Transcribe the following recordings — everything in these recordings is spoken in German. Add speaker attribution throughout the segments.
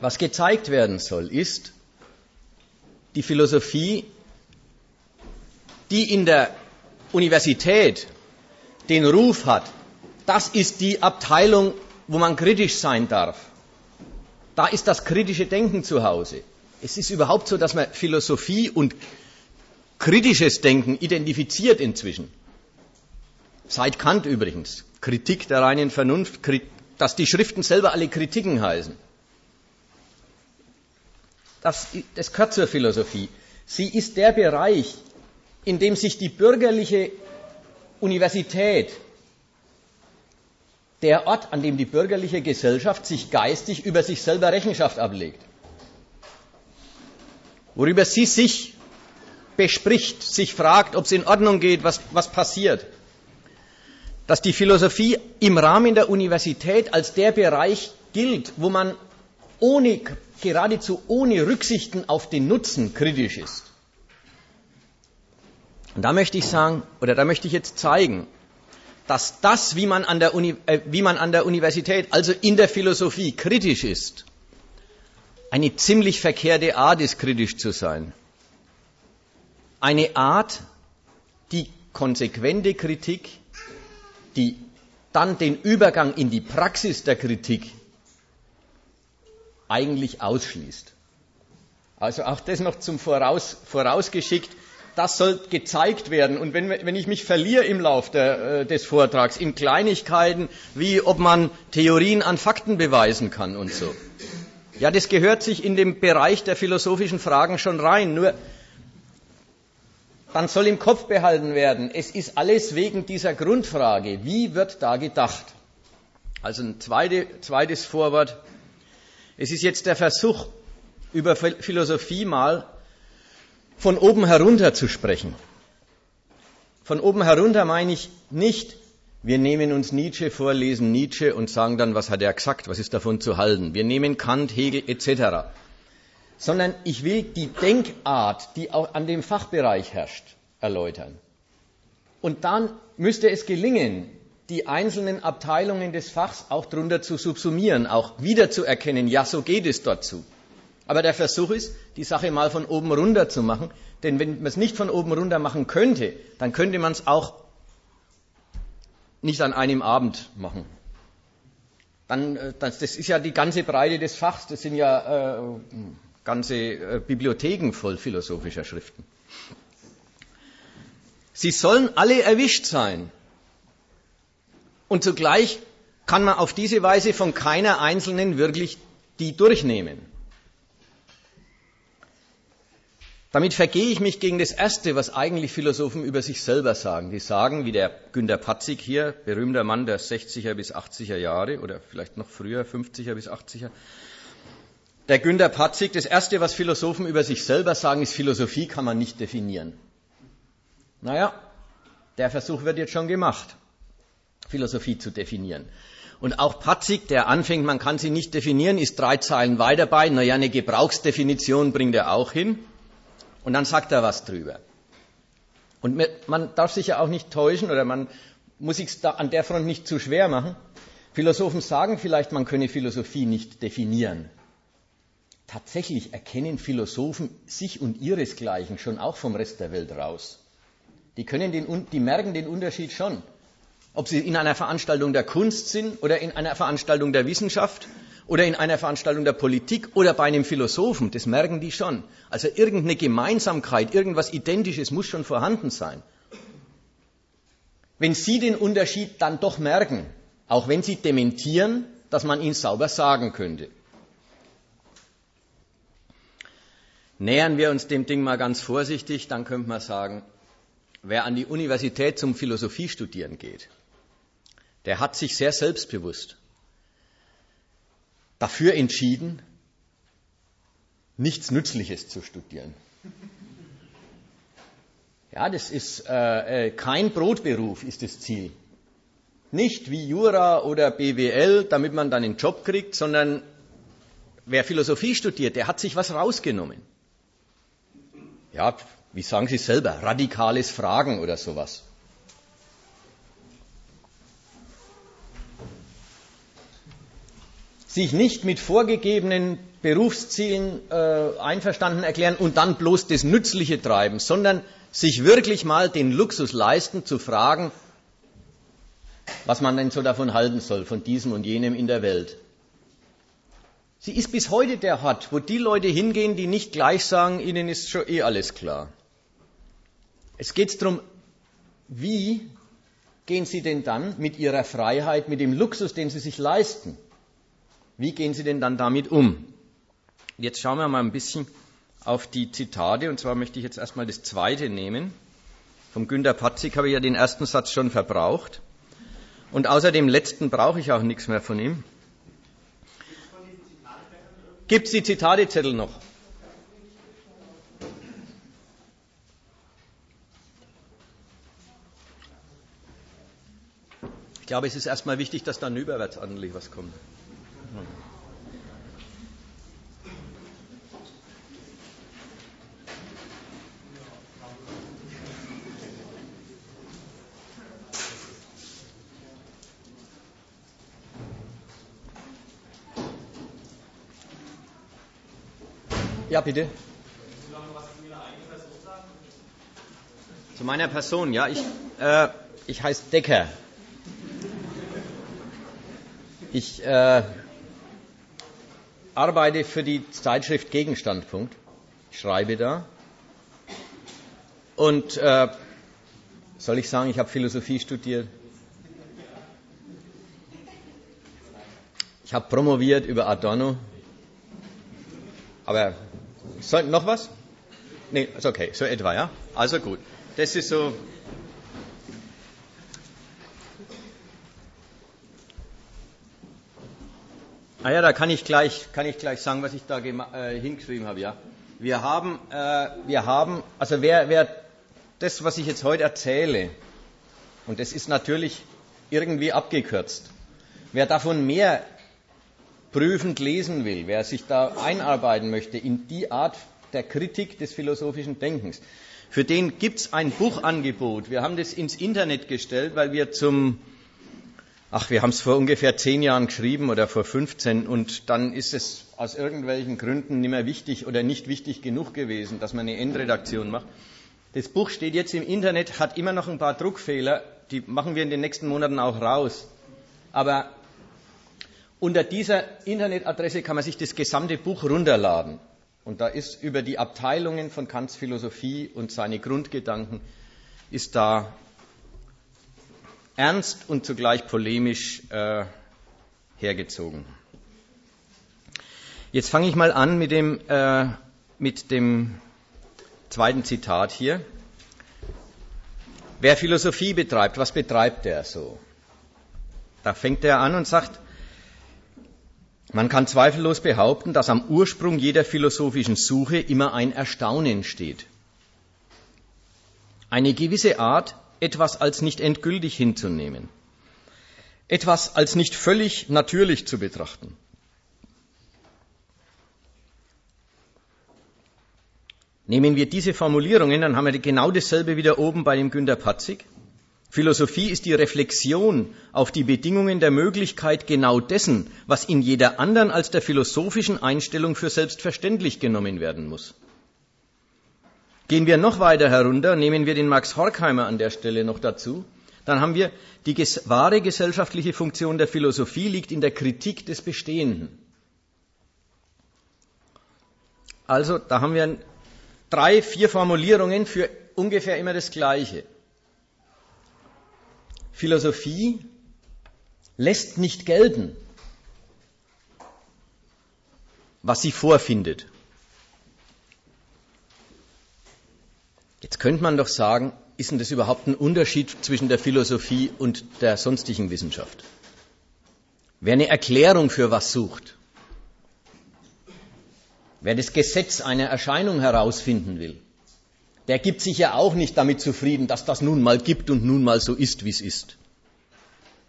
Speaker 1: Was gezeigt werden soll, ist die Philosophie, die in der Universität den Ruf hat, das ist die Abteilung, wo man kritisch sein darf. Da ist das kritische Denken zu Hause. Es ist überhaupt so, dass man Philosophie und kritisches Denken identifiziert inzwischen. Seit Kant übrigens. Kritik der reinen Vernunft, dass die Schriften selber alle Kritiken heißen. Das, das gehört zur Philosophie. Sie ist der Bereich, in dem sich die bürgerliche Universität, der Ort, an dem die bürgerliche Gesellschaft sich geistig über sich selber Rechenschaft ablegt. Worüber sie sich bespricht, sich fragt, ob es in Ordnung geht, was, was passiert. Dass die Philosophie im Rahmen der Universität als der Bereich gilt, wo man ohne, geradezu ohne Rücksichten auf den Nutzen kritisch ist. Und da möchte ich sagen, oder da möchte ich jetzt zeigen, dass das, wie man an der, Uni, äh, wie man an der Universität, also in der Philosophie, kritisch ist, eine ziemlich verkehrte Art ist, kritisch zu sein. Eine Art, die konsequente Kritik, die dann den Übergang in die Praxis der Kritik eigentlich ausschließt. Also auch das noch zum Voraus, vorausgeschickt das soll gezeigt werden. Und wenn, wenn ich mich verliere im Lauf der, äh, des Vortrags in Kleinigkeiten, wie ob man Theorien an Fakten beweisen kann und so. Ja, das gehört sich in dem Bereich der philosophischen Fragen schon rein. Nur dann soll im Kopf behalten werden, es ist alles wegen dieser Grundfrage. Wie wird da gedacht? Also ein zweite, zweites Vorwort. Es ist jetzt der Versuch, über Philosophie mal von oben herunter zu sprechen. Von oben herunter meine ich nicht, wir nehmen uns Nietzsche vor, lesen Nietzsche und sagen dann, was hat er gesagt, was ist davon zu halten. Wir nehmen Kant, Hegel etc. Sondern ich will die Denkart, die auch an dem Fachbereich herrscht, erläutern. Und dann müsste es gelingen, die einzelnen Abteilungen des Fachs auch darunter zu subsumieren, auch wiederzuerkennen, ja, so geht es dort zu. Aber der Versuch ist, die Sache mal von oben runter zu machen. Denn wenn man es nicht von oben runter machen könnte, dann könnte man es auch nicht an einem Abend machen. Dann, äh, das, das, ist ja die ganze Breite des Fachs. Das sind ja äh, ganze äh, Bibliotheken voll philosophischer Schriften. Sie sollen alle erwischt sein. Und zugleich kann man auf diese Weise von keiner einzelnen wirklich die durchnehmen. Damit vergehe ich mich gegen das Erste, was eigentlich Philosophen über sich selber sagen. Die sagen, wie der Günter Patzig hier, berühmter Mann der 60er bis 80er Jahre oder vielleicht noch früher, 50er bis 80er. Der Günter Patzig, das Erste, was Philosophen über sich selber sagen, ist, Philosophie kann man nicht definieren. Naja, der Versuch wird jetzt schon gemacht, Philosophie zu definieren. Und auch Patzig, der anfängt, man kann sie nicht definieren, ist drei Zeilen weiter bei. Naja, eine Gebrauchsdefinition bringt er auch hin. Und dann sagt er was drüber. Und man darf sich ja auch nicht täuschen oder man muss sich an der Front nicht zu schwer machen. Philosophen sagen vielleicht, man könne Philosophie nicht definieren. Tatsächlich erkennen Philosophen sich und ihresgleichen schon auch vom Rest der Welt raus. Die, können den, die merken den Unterschied schon. Ob sie in einer Veranstaltung der Kunst sind oder in einer Veranstaltung der Wissenschaft oder in einer Veranstaltung der Politik oder bei einem Philosophen, das merken die schon. Also irgendeine Gemeinsamkeit, irgendwas Identisches muss schon vorhanden sein. Wenn Sie den Unterschied dann doch merken, auch wenn Sie dementieren, dass man ihn sauber sagen könnte. Nähern wir uns dem Ding mal ganz vorsichtig, dann könnte man sagen, wer an die Universität zum Philosophiestudieren geht, der hat sich sehr selbstbewusst dafür entschieden, nichts Nützliches zu studieren. Ja, das ist äh, äh, kein Brotberuf, ist das Ziel. Nicht wie Jura oder BWL, damit man dann einen Job kriegt, sondern wer Philosophie studiert, der hat sich was rausgenommen. Ja, wie sagen Sie selber, radikales Fragen oder sowas. Sich nicht mit vorgegebenen Berufszielen äh, einverstanden erklären und dann bloß das Nützliche treiben, sondern sich wirklich mal den Luxus leisten, zu fragen, was man denn so davon halten soll, von diesem und jenem in der Welt. Sie ist bis heute der Hort, wo die Leute hingehen, die nicht gleich sagen, ihnen ist schon eh alles klar. Es geht darum, wie gehen Sie denn dann mit Ihrer Freiheit, mit dem Luxus, den Sie sich leisten, wie gehen Sie denn dann damit um? Jetzt schauen wir mal ein bisschen auf die Zitate, und zwar möchte ich jetzt erstmal das zweite nehmen. Vom Günter Patzig habe ich ja den ersten Satz schon verbraucht. Und außer dem letzten brauche ich auch nichts mehr von ihm. Gibt es die Zitatezettel noch? Ich glaube, es ist erstmal wichtig, dass dann überwärts ordentlich was kommt. Ja, bitte. Zu meiner Person, ja. Ich, äh, ich heiße Decker. Ich äh, arbeite für die Zeitschrift Gegenstandpunkt. Ich schreibe da. Und äh, soll ich sagen, ich habe Philosophie studiert? Ich habe promoviert über Adorno. Aber soll, noch was? Nee, ist okay, so etwa, ja? Also gut. Das ist so. Ah ja, da kann ich gleich, kann ich gleich sagen, was ich da äh, hingeschrieben habe, ja. Wir haben, äh, wir haben, also wer, wer das, was ich jetzt heute erzähle, und das ist natürlich irgendwie abgekürzt, wer davon mehr prüfend lesen will, wer sich da einarbeiten möchte in die Art der Kritik des philosophischen Denkens, für den gibt es ein Buchangebot. Wir haben das ins Internet gestellt, weil wir zum, ach, wir haben es vor ungefähr zehn Jahren geschrieben oder vor 15 und dann ist es aus irgendwelchen Gründen nicht mehr wichtig oder nicht wichtig genug gewesen, dass man eine Endredaktion macht. Das Buch steht jetzt im Internet, hat immer noch ein paar Druckfehler, die machen wir in den nächsten Monaten auch raus. Aber unter dieser Internetadresse kann man sich das gesamte Buch runterladen. Und da ist über die Abteilungen von Kants Philosophie und seine Grundgedanken ist da ernst und zugleich polemisch äh, hergezogen. Jetzt fange ich mal an mit dem, äh, mit dem zweiten Zitat hier. Wer Philosophie betreibt, was betreibt er so? Da fängt er an und sagt, man kann zweifellos behaupten, dass am Ursprung jeder philosophischen Suche immer ein Erstaunen steht. Eine gewisse Art, etwas als nicht endgültig hinzunehmen, etwas als nicht völlig natürlich zu betrachten. Nehmen wir diese Formulierungen, dann haben wir genau dasselbe wieder oben bei dem Günter Patzig. Philosophie ist die Reflexion auf die Bedingungen der Möglichkeit genau dessen, was in jeder anderen als der philosophischen Einstellung für selbstverständlich genommen werden muss. Gehen wir noch weiter herunter, nehmen wir den Max Horkheimer an der Stelle noch dazu, dann haben wir, die wahre gesellschaftliche Funktion der Philosophie liegt in der Kritik des Bestehenden. Also, da haben wir drei, vier Formulierungen für ungefähr immer das Gleiche. Philosophie lässt nicht gelten, was sie vorfindet. Jetzt könnte man doch sagen, ist denn das überhaupt ein Unterschied zwischen der Philosophie und der sonstigen Wissenschaft? Wer eine Erklärung für was sucht, wer das Gesetz einer Erscheinung herausfinden will, der gibt sich ja auch nicht damit zufrieden, dass das nun mal gibt und nun mal so ist, wie es ist.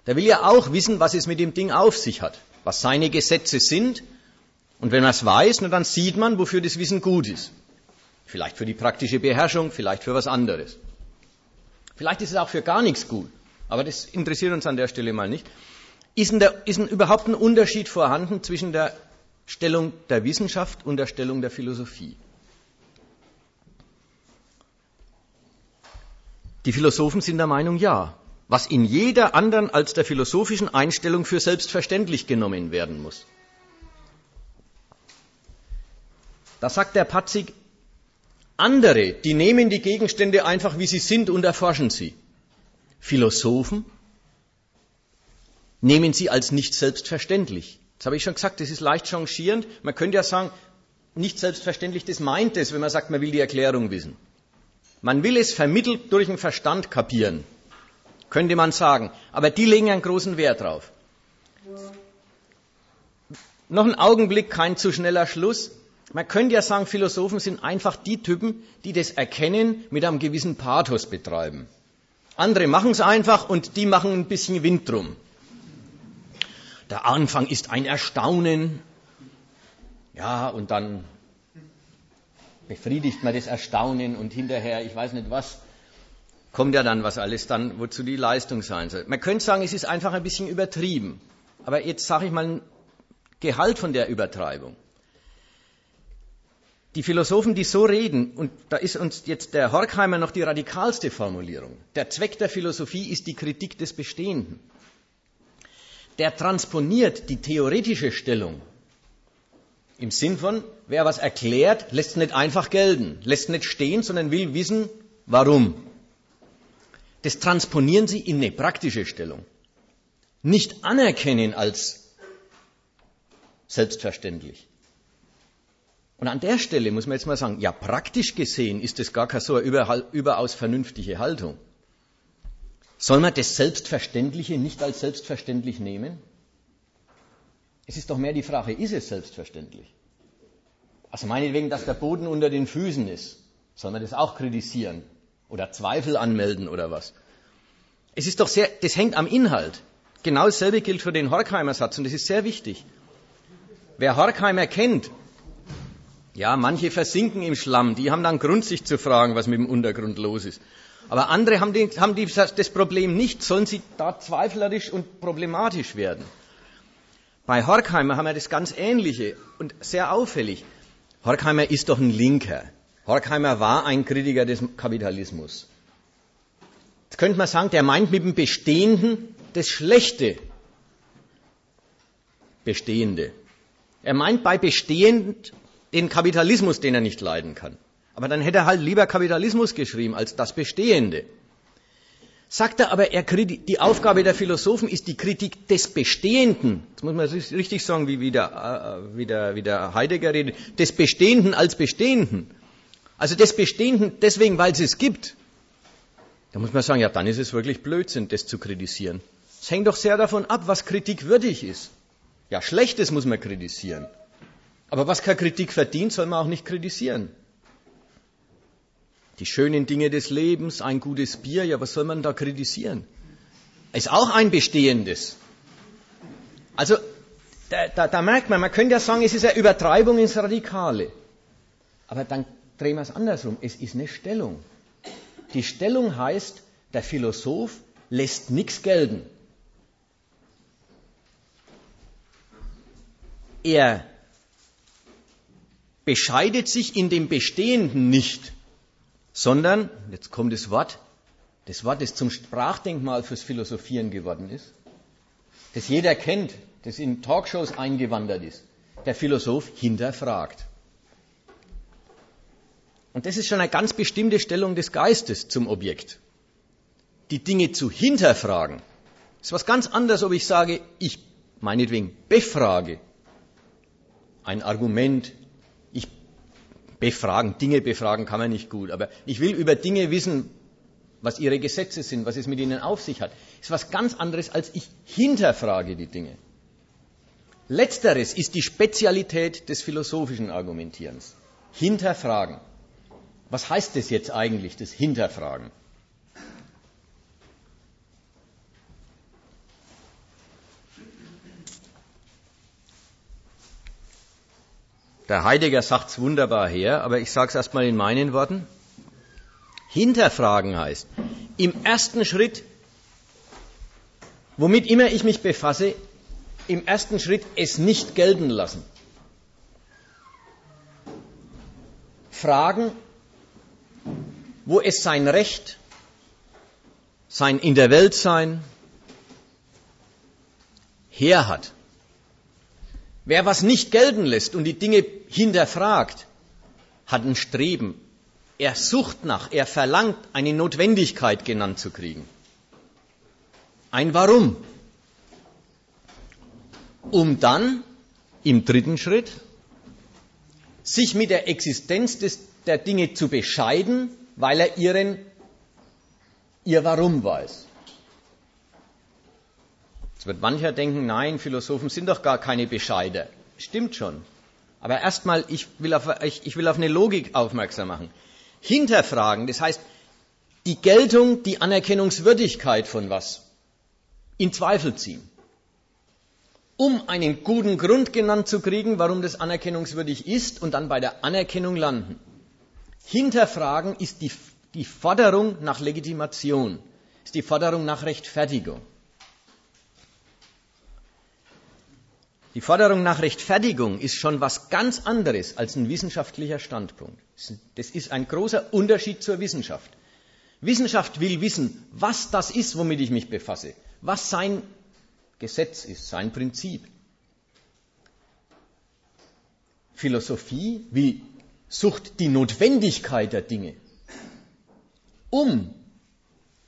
Speaker 1: Der will ja auch wissen, was es mit dem Ding auf sich hat, was seine Gesetze sind. Und wenn man es weiß, dann sieht man, wofür das Wissen gut ist. Vielleicht für die praktische Beherrschung, vielleicht für was anderes. Vielleicht ist es auch für gar nichts gut, aber das interessiert uns an der Stelle mal nicht. ist, der, ist ein, überhaupt ein Unterschied vorhanden zwischen der Stellung der Wissenschaft und der Stellung der Philosophie? Die Philosophen sind der Meinung, ja. Was in jeder anderen als der philosophischen Einstellung für selbstverständlich genommen werden muss. Da sagt der Patzig, andere, die nehmen die Gegenstände einfach wie sie sind und erforschen sie. Philosophen nehmen sie als nicht selbstverständlich. Das habe ich schon gesagt, das ist leicht changierend. Man könnte ja sagen, nicht selbstverständlich, das meint es, wenn man sagt, man will die Erklärung wissen. Man will es vermittelt durch den Verstand kapieren, könnte man sagen. Aber die legen einen großen Wert drauf. Noch ein Augenblick, kein zu schneller Schluss. Man könnte ja sagen, Philosophen sind einfach die Typen, die das Erkennen mit einem gewissen Pathos betreiben. Andere machen es einfach und die machen ein bisschen Wind drum. Der Anfang ist ein Erstaunen. Ja, und dann befriedigt man das Erstaunen und hinterher, ich weiß nicht was, kommt ja dann was alles dann, wozu die Leistung sein soll. Man könnte sagen, es ist einfach ein bisschen übertrieben. Aber jetzt sage ich mal ein Gehalt von der Übertreibung. Die Philosophen, die so reden, und da ist uns jetzt der Horkheimer noch die radikalste Formulierung. Der Zweck der Philosophie ist die Kritik des Bestehenden. Der transponiert die theoretische Stellung im Sinn von, wer was erklärt, lässt nicht einfach gelten, lässt nicht stehen, sondern will wissen, warum. Das transponieren sie in eine praktische Stellung. Nicht anerkennen als selbstverständlich. Und an der Stelle muss man jetzt mal sagen, ja, praktisch gesehen ist das gar keine so eine überaus vernünftige Haltung. Soll man das Selbstverständliche nicht als selbstverständlich nehmen? Es ist doch mehr die Frage, ist es selbstverständlich? Also meinetwegen, dass der Boden unter den Füßen ist. Soll man das auch kritisieren? Oder Zweifel anmelden oder was? Es ist doch sehr, das hängt am Inhalt. Genau dasselbe gilt für den Horkheimer Satz und das ist sehr wichtig. Wer Horkheimer kennt, ja, manche versinken im Schlamm, die haben dann Grund, sich zu fragen, was mit dem Untergrund los ist. Aber andere haben, die, haben die, das Problem nicht, sollen sie da zweiflerisch und problematisch werden. Bei Horkheimer haben wir das ganz Ähnliche und sehr auffällig. Horkheimer ist doch ein Linker. Horkheimer war ein Kritiker des Kapitalismus. Jetzt könnte man sagen, der meint mit dem Bestehenden das Schlechte. Bestehende. Er meint bei Bestehend den Kapitalismus, den er nicht leiden kann. Aber dann hätte er halt lieber Kapitalismus geschrieben als das Bestehende. Sagt er aber, er die Aufgabe der Philosophen ist die Kritik des Bestehenden. Das muss man richtig sagen, wie, wie, der, äh, wie, der, wie der Heidegger redet. Des Bestehenden als Bestehenden. Also des Bestehenden deswegen, weil es es gibt. Da muss man sagen, ja, dann ist es wirklich Blödsinn, das zu kritisieren. Es hängt doch sehr davon ab, was kritikwürdig ist. Ja, Schlechtes muss man kritisieren. Aber was keine Kritik verdient, soll man auch nicht kritisieren. Die schönen Dinge des Lebens, ein gutes Bier, ja, was soll man da kritisieren? Ist auch ein bestehendes. Also, da, da, da merkt man, man könnte ja sagen, es ist eine Übertreibung ins Radikale. Aber dann drehen wir es andersrum. Es ist eine Stellung. Die Stellung heißt, der Philosoph lässt nichts gelten. Er bescheidet sich in dem Bestehenden nicht, sondern, jetzt kommt das Wort, das Wort, das zum Sprachdenkmal fürs Philosophieren geworden ist, das jeder kennt, das in Talkshows eingewandert ist. Der Philosoph hinterfragt. Und das ist schon eine ganz bestimmte Stellung des Geistes zum Objekt. Die Dinge zu hinterfragen, ist was ganz anderes, ob ich sage, ich meinetwegen befrage ein Argument, befragen. Dinge befragen kann man nicht gut, aber ich will über Dinge wissen, was ihre Gesetze sind, was es mit ihnen auf sich hat. Ist was ganz anderes, als ich hinterfrage die Dinge. Letzteres ist die Spezialität des philosophischen Argumentierens. Hinterfragen. Was heißt das jetzt eigentlich, das Hinterfragen? Der Heidegger sagt es wunderbar her, aber ich sage es erstmal in meinen Worten. Hinterfragen heißt, im ersten Schritt, womit immer ich mich befasse, im ersten Schritt es nicht gelten lassen. Fragen, wo es sein Recht, sein in der Welt sein her hat. Wer was nicht gelten lässt und die Dinge hinterfragt, hat ein Streben. Er sucht nach, er verlangt, eine Notwendigkeit genannt zu kriegen. Ein Warum. Um dann im dritten Schritt sich mit der Existenz des, der Dinge zu bescheiden, weil er ihren, ihr Warum weiß. Wird mancher denken, nein, Philosophen sind doch gar keine Bescheide. Stimmt schon. Aber erstmal, ich will, auf, ich, ich will auf eine Logik aufmerksam machen. Hinterfragen, das heißt, die Geltung, die Anerkennungswürdigkeit von was in Zweifel ziehen. Um einen guten Grund genannt zu kriegen, warum das anerkennungswürdig ist und dann bei der Anerkennung landen. Hinterfragen ist die, die Forderung nach Legitimation, ist die Forderung nach Rechtfertigung. Die Forderung nach Rechtfertigung ist schon was ganz anderes als ein wissenschaftlicher Standpunkt. Das ist ein großer Unterschied zur Wissenschaft. Wissenschaft will wissen, was das ist, womit ich mich befasse, was sein Gesetz ist, sein Prinzip. Philosophie will, sucht die Notwendigkeit der Dinge, um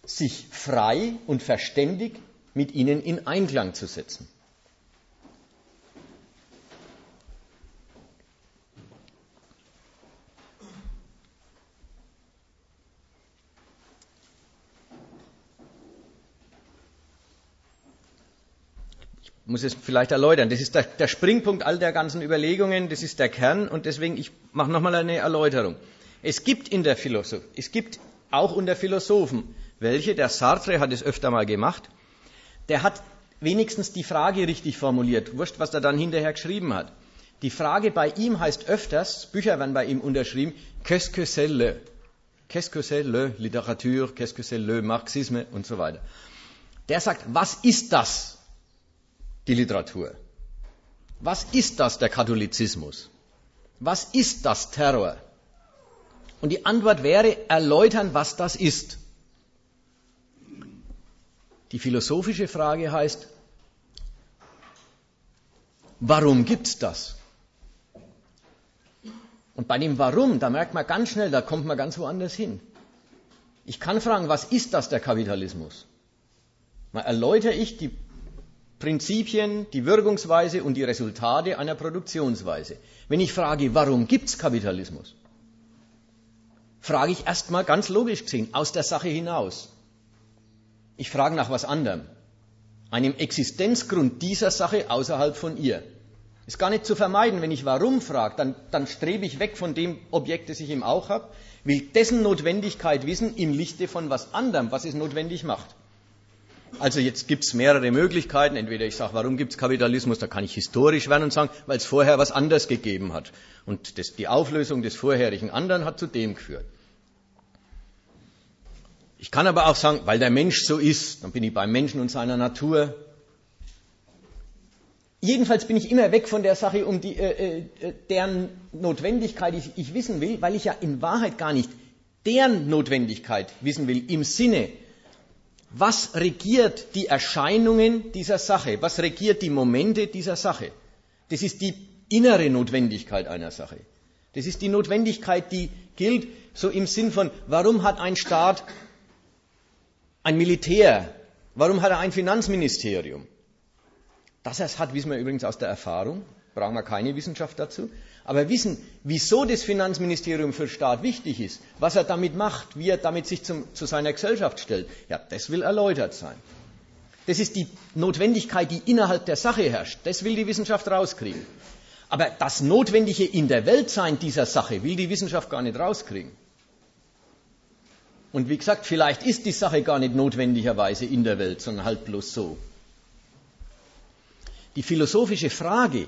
Speaker 1: sich frei und verständig mit ihnen in Einklang zu setzen. Muss es vielleicht erläutern. Das ist der, der, Springpunkt all der ganzen Überlegungen, das ist der Kern und deswegen ich mache nochmal eine Erläuterung. Es gibt in der Philosophie, es gibt auch unter Philosophen welche, der Sartre hat es öfter mal gemacht, der hat wenigstens die Frage richtig formuliert, wurscht, was er dann hinterher geschrieben hat. Die Frage bei ihm heißt öfters, Bücher werden bei ihm unterschrieben, qu'est-ce que c'est le? Qu'est-ce que c'est le Literatur, qu'est-ce que c'est le Marxisme und so weiter. Der sagt, was ist das? Die Literatur. Was ist das, der Katholizismus? Was ist das Terror? Und die Antwort wäre, erläutern, was das ist. Die philosophische Frage heißt, warum gibt's das? Und bei dem Warum, da merkt man ganz schnell, da kommt man ganz woanders hin. Ich kann fragen, was ist das, der Kapitalismus? Mal erläutere ich die Prinzipien, die Wirkungsweise und die Resultate einer Produktionsweise. Wenn ich frage, warum gibt es Kapitalismus, frage ich erstmal ganz logisch gesehen aus der Sache hinaus. Ich frage nach was anderem, einem Existenzgrund dieser Sache außerhalb von ihr. Ist gar nicht zu vermeiden, wenn ich warum frage, dann, dann strebe ich weg von dem Objekt, das ich im auch habe, will dessen Notwendigkeit wissen im Lichte von was anderem, was es notwendig macht. Also jetzt gibt es mehrere Möglichkeiten. Entweder ich sage, warum gibt es Kapitalismus? Da kann ich historisch werden und sagen, weil es vorher was anderes gegeben hat. Und das, die Auflösung des vorherigen anderen hat zu dem geführt. Ich kann aber auch sagen, weil der Mensch so ist, dann bin ich beim Menschen und seiner Natur. Jedenfalls bin ich immer weg von der Sache, um die, äh, äh, deren Notwendigkeit ich, ich wissen will, weil ich ja in Wahrheit gar nicht deren Notwendigkeit wissen will, im Sinne was regiert die Erscheinungen dieser Sache? Was regiert die Momente dieser Sache? Das ist die innere Notwendigkeit einer Sache. Das ist die Notwendigkeit, die gilt so im Sinn von, warum hat ein Staat ein Militär? Warum hat er ein Finanzministerium? Dass er es hat, wissen wir übrigens aus der Erfahrung, brauchen wir keine Wissenschaft dazu. Aber wissen, wieso das Finanzministerium für Staat wichtig ist, was er damit macht, wie er damit sich zum, zu seiner Gesellschaft stellt, ja, das will erläutert sein. Das ist die Notwendigkeit, die innerhalb der Sache herrscht. Das will die Wissenschaft rauskriegen. Aber das Notwendige in der Weltsein dieser Sache will die Wissenschaft gar nicht rauskriegen. Und wie gesagt, vielleicht ist die Sache gar nicht notwendigerweise in der Welt, sondern halt bloß so. Die philosophische Frage,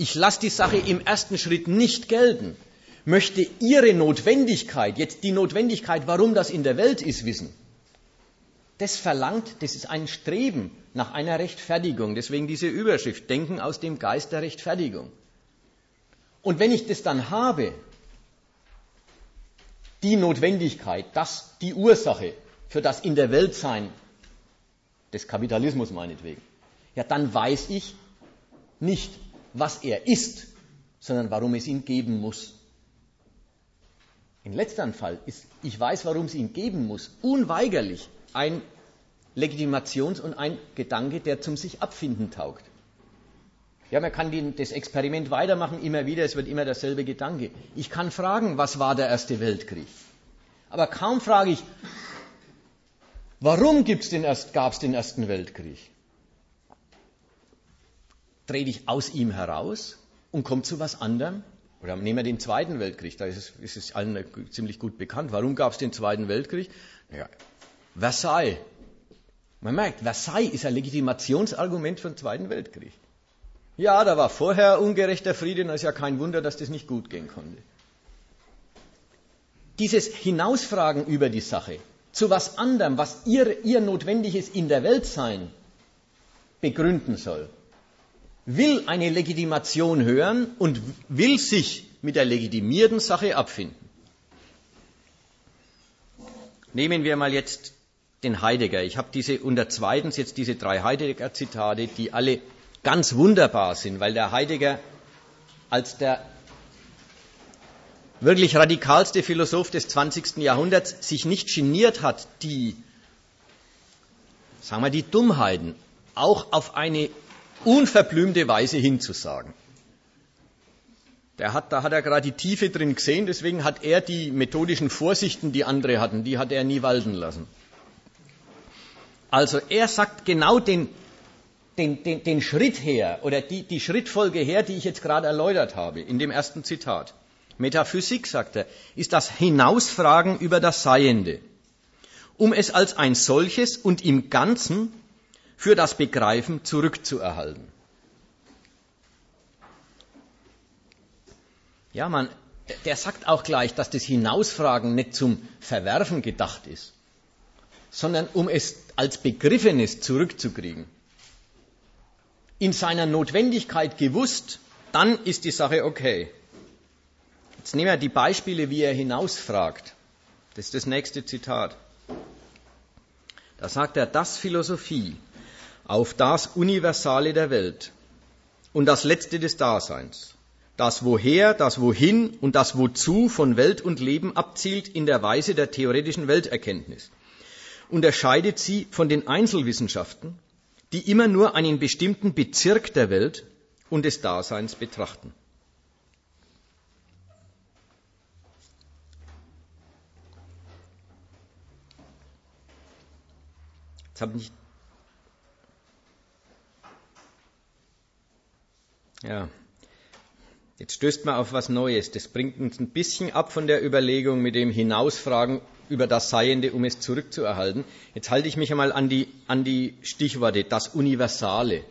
Speaker 1: ich lasse die Sache im ersten Schritt nicht gelten, möchte ihre Notwendigkeit, jetzt die Notwendigkeit, warum das in der Welt ist, wissen. das verlangt, das ist ein Streben nach einer Rechtfertigung. Deswegen diese Überschrift, Denken aus dem Geist der Rechtfertigung. Und wenn ich das dann habe, die Notwendigkeit, das, die Ursache für das In der Welt sein des Kapitalismus meinetwegen, ja, dann weiß ich nicht, was er ist, sondern warum es ihn geben muss. In letzterem Fall ist, ich weiß, warum es ihn geben muss, unweigerlich ein Legitimations- und ein Gedanke, der zum sich abfinden taugt. Ja, man kann das Experiment weitermachen, immer wieder, es wird immer derselbe Gedanke. Ich kann fragen, was war der Erste Weltkrieg? Aber kaum frage ich, warum gab es den Ersten Weltkrieg? Trete ich aus ihm heraus und komme zu was anderem? Oder nehmen wir den Zweiten Weltkrieg, da ist es, ist es allen ziemlich gut bekannt. Warum gab es den Zweiten Weltkrieg? Ja, Versailles. Man merkt, Versailles ist ein Legitimationsargument für den Zweiten Weltkrieg. Ja, da war vorher ungerechter Frieden, da ist ja kein Wunder, dass das nicht gut gehen konnte. Dieses Hinausfragen über die Sache, zu was anderem, was ihr, ihr notwendiges in der Welt sein begründen soll, will eine Legitimation hören und will sich mit der legitimierten Sache abfinden. Nehmen wir mal jetzt den Heidegger. Ich habe diese unter zweitens jetzt diese drei Heidegger-Zitate, die alle ganz wunderbar sind, weil der Heidegger als der wirklich radikalste Philosoph des 20. Jahrhunderts sich nicht geniert hat, die, sagen wir, die Dummheiten auch auf eine unverblümte Weise hinzusagen. Der hat, da hat er gerade die Tiefe drin gesehen, deswegen hat er die methodischen Vorsichten, die andere hatten, die hat er nie walten lassen. Also er sagt genau den, den, den, den Schritt her oder die, die Schrittfolge her, die ich jetzt gerade erläutert habe in dem ersten Zitat. Metaphysik, sagt er, ist das Hinausfragen über das Seiende, um es als ein solches und im Ganzen für das Begreifen zurückzuerhalten. Ja, man, der sagt auch gleich, dass das Hinausfragen nicht zum Verwerfen gedacht ist, sondern um es als Begriffenes zurückzukriegen in seiner Notwendigkeit gewusst, dann ist die Sache okay. Jetzt nehmen wir die Beispiele, wie er hinausfragt. Das ist das nächste Zitat. Da sagt er, das Philosophie auf das Universale der Welt und das Letzte des Daseins, das Woher, das Wohin und das Wozu von Welt und Leben abzielt in der Weise der theoretischen Welterkenntnis, unterscheidet sie von den Einzelwissenschaften, die immer nur einen bestimmten Bezirk der Welt und des Daseins betrachten. Jetzt habe ich ja, jetzt stößt man auf was Neues. Das bringt uns ein bisschen ab von der Überlegung mit dem Hinausfragen über das Seiende, um es zurückzuerhalten. Jetzt halte ich mich einmal an die, an die Stichworte, das Universale.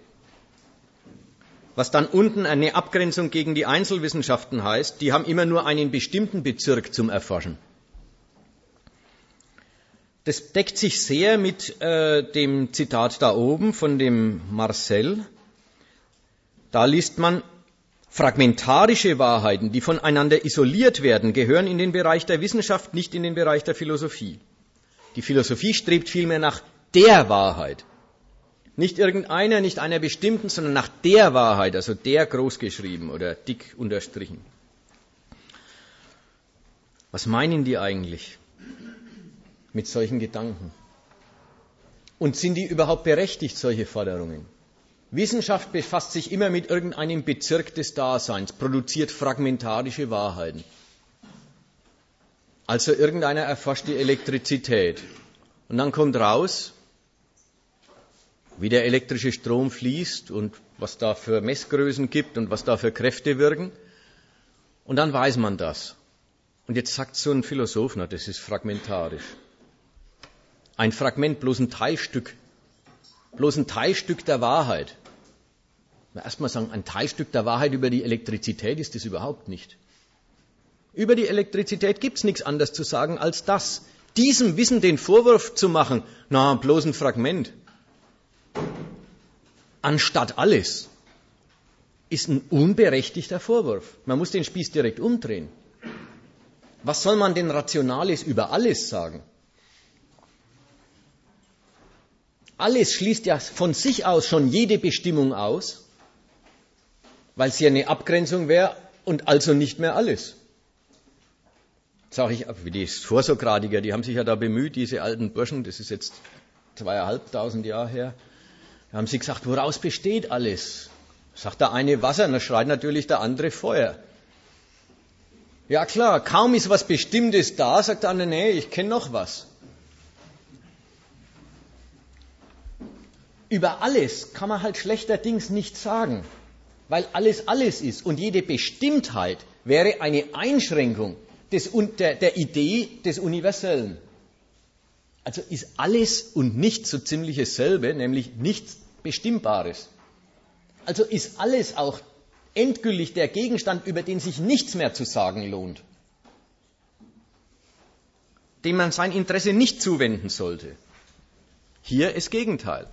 Speaker 1: Was dann unten eine Abgrenzung gegen die Einzelwissenschaften heißt, die haben immer nur einen bestimmten Bezirk zum Erforschen. Das deckt sich sehr mit äh, dem Zitat da oben von dem Marcel. Da liest man, Fragmentarische Wahrheiten, die voneinander isoliert werden, gehören in den Bereich der Wissenschaft, nicht in den Bereich der Philosophie. Die Philosophie strebt vielmehr nach der Wahrheit. Nicht irgendeiner, nicht einer bestimmten, sondern nach der Wahrheit, also der großgeschrieben oder dick unterstrichen. Was meinen die eigentlich mit solchen Gedanken? Und sind die überhaupt berechtigt, solche Forderungen? Wissenschaft befasst sich immer mit irgendeinem Bezirk des Daseins, produziert fragmentarische Wahrheiten. Also irgendeiner erforscht die Elektrizität. Und dann kommt raus, wie der elektrische Strom fließt und was da für Messgrößen gibt und was da für Kräfte wirken. Und dann weiß man das. Und jetzt sagt so ein Philosoph, na, das ist fragmentarisch. Ein Fragment, bloß ein Teilstück bloß ein Teilstück der Wahrheit. Erstmal sagen, ein Teilstück der Wahrheit über die Elektrizität ist es überhaupt nicht. Über die Elektrizität gibt es nichts anderes zu sagen als das. diesem Wissen den Vorwurf zu machen, na, bloß ein Fragment, anstatt alles, ist ein unberechtigter Vorwurf. Man muss den Spieß direkt umdrehen. Was soll man denn Rationales über alles sagen? Alles schließt ja von sich aus schon jede Bestimmung aus, weil ja eine Abgrenzung wäre und also nicht mehr alles. Sage ich, wie die Vorsokratiker, die haben sich ja da bemüht, diese alten Burschen, das ist jetzt zweieinhalbtausend Jahre her, da haben sie gesagt, woraus besteht alles? Sagt der eine Wasser, dann schreit natürlich der andere Feuer. Ja klar, kaum ist was Bestimmtes da, sagt der andere, nee, ich kenne noch was. Über alles kann man halt schlechterdings nichts sagen, weil alles alles ist und jede Bestimmtheit wäre eine Einschränkung des, der, der Idee des Universellen. Also ist alles und nichts so ziemlich dasselbe, nämlich nichts Bestimmbares. Also ist alles auch endgültig der Gegenstand, über den sich nichts mehr zu sagen lohnt, dem man sein Interesse nicht zuwenden sollte. Hier ist Gegenteil.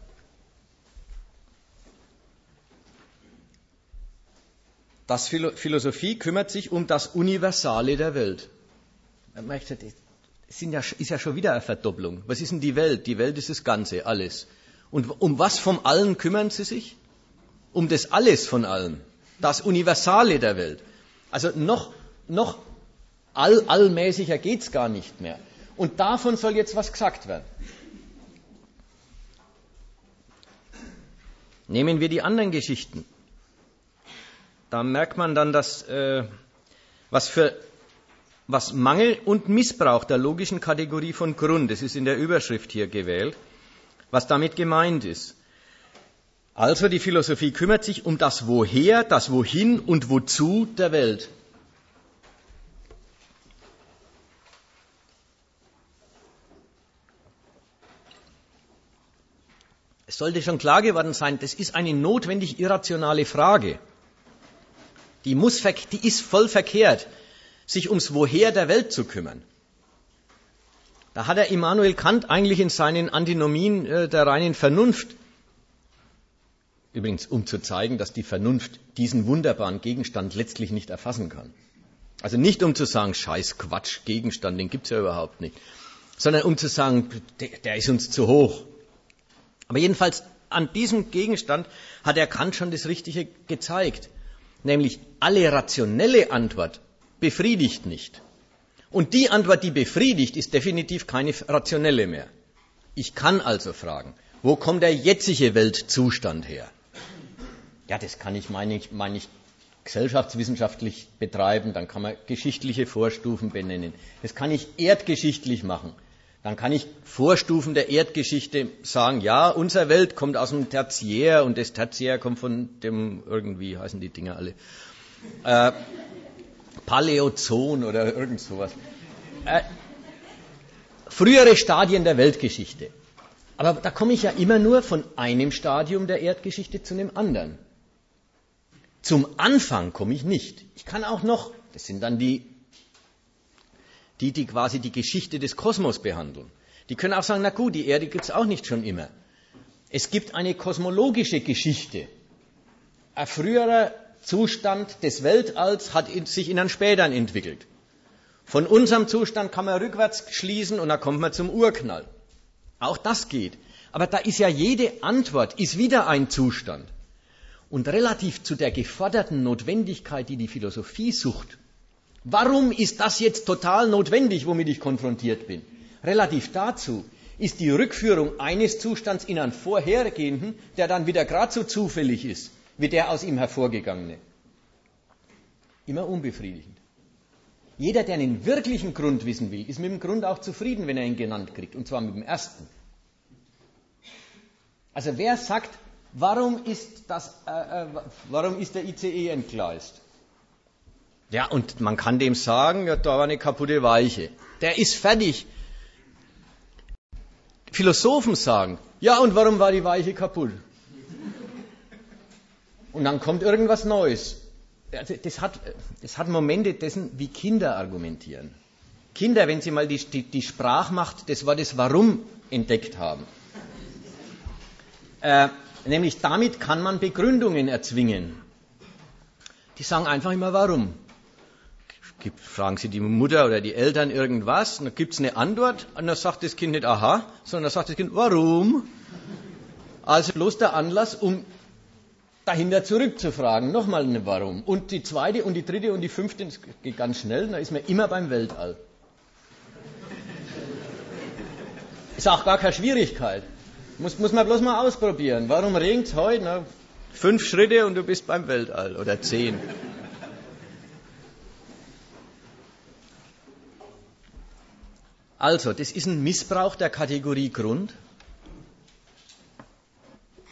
Speaker 1: Das Philosophie kümmert sich um das Universale der Welt. Man merkt, das ist ja schon wieder eine Verdopplung. Was ist denn die Welt? Die Welt ist das Ganze, alles. Und um was vom Allen kümmern sie sich? Um das Alles von allem. Das Universale der Welt. Also noch, noch all, allmäßiger geht's gar nicht mehr. Und davon soll jetzt was gesagt werden. Nehmen wir die anderen Geschichten da merkt man dann, dass äh, was für was Mangel und Missbrauch der logischen Kategorie von Grund, das ist in der Überschrift hier gewählt, was damit gemeint ist. Also die Philosophie kümmert sich um das Woher, das Wohin und Wozu der Welt. Es sollte schon klar geworden sein, das ist eine notwendig irrationale Frage die, muss, die ist voll verkehrt, sich ums Woher der Welt zu kümmern. Da hat er Immanuel Kant eigentlich in seinen Antinomien äh, der reinen Vernunft, übrigens um zu zeigen, dass die Vernunft diesen wunderbaren Gegenstand letztlich nicht erfassen kann. Also nicht um zu sagen, scheiß Quatsch, Gegenstand, den gibt's ja überhaupt nicht, sondern um zu sagen, der, der ist uns zu hoch. Aber jedenfalls an diesem Gegenstand hat er Kant schon das Richtige gezeigt nämlich alle rationelle Antwort befriedigt nicht. Und die Antwort, die befriedigt, ist definitiv keine rationelle mehr. Ich kann also fragen, wo kommt der jetzige Weltzustand her? Ja, das kann ich, meine ich, meine ich gesellschaftswissenschaftlich betreiben, dann kann man geschichtliche Vorstufen benennen. Das kann ich erdgeschichtlich machen dann kann ich Vorstufen der Erdgeschichte sagen, ja, unsere Welt kommt aus dem Tertiär und das Tertiär kommt von dem, irgendwie heißen die Dinger alle, äh, Paläozon oder irgend sowas. Äh, frühere Stadien der Weltgeschichte. Aber da komme ich ja immer nur von einem Stadium der Erdgeschichte zu einem anderen. Zum Anfang komme ich nicht. Ich kann auch noch, das sind dann die die, die quasi die Geschichte des Kosmos behandeln. Die können auch sagen, na gut, die Erde gibt es auch nicht schon immer. Es gibt eine kosmologische Geschichte. Ein früherer Zustand des Weltalls hat sich in einen späteren entwickelt. Von unserem Zustand kann man rückwärts schließen und dann kommt man zum Urknall. Auch das geht. Aber da ist ja jede Antwort, ist wieder ein Zustand. Und relativ zu der geforderten Notwendigkeit, die die Philosophie sucht, Warum ist das jetzt total notwendig, womit ich konfrontiert bin? Relativ dazu ist die Rückführung eines Zustands in einen vorhergehenden, der dann wieder gerade so zufällig ist, wie der aus ihm hervorgegangene. Immer unbefriedigend. Jeder, der einen wirklichen Grund wissen will, ist mit dem Grund auch zufrieden, wenn er ihn genannt kriegt, und zwar mit dem ersten. Also wer sagt, warum ist, das, äh, äh, warum ist der ICE entgleist? Ja, und man kann dem sagen, ja, da war eine kaputte Weiche. Der ist fertig. Philosophen sagen, ja, und warum war die Weiche kaputt? Und dann kommt irgendwas Neues. Das hat, das hat Momente dessen, wie Kinder argumentieren. Kinder, wenn sie mal die, die, die Sprachmacht des Wortes Warum entdeckt haben. Äh, nämlich damit kann man Begründungen erzwingen. Die sagen einfach immer Warum. Gibt, fragen Sie die Mutter oder die Eltern irgendwas, dann gibt es eine Antwort, und dann sagt das Kind nicht Aha, sondern dann sagt das Kind Warum. Also bloß der Anlass, um dahinter zurückzufragen. Nochmal eine Warum. Und die zweite und die dritte und die fünfte, das geht ganz schnell, da ist man immer beim Weltall. Ist auch gar keine Schwierigkeit. Muss, muss man bloß mal ausprobieren. Warum regnet es heute? Na, fünf Schritte und du bist beim Weltall oder zehn. Also, das ist ein Missbrauch der Kategorie Grund,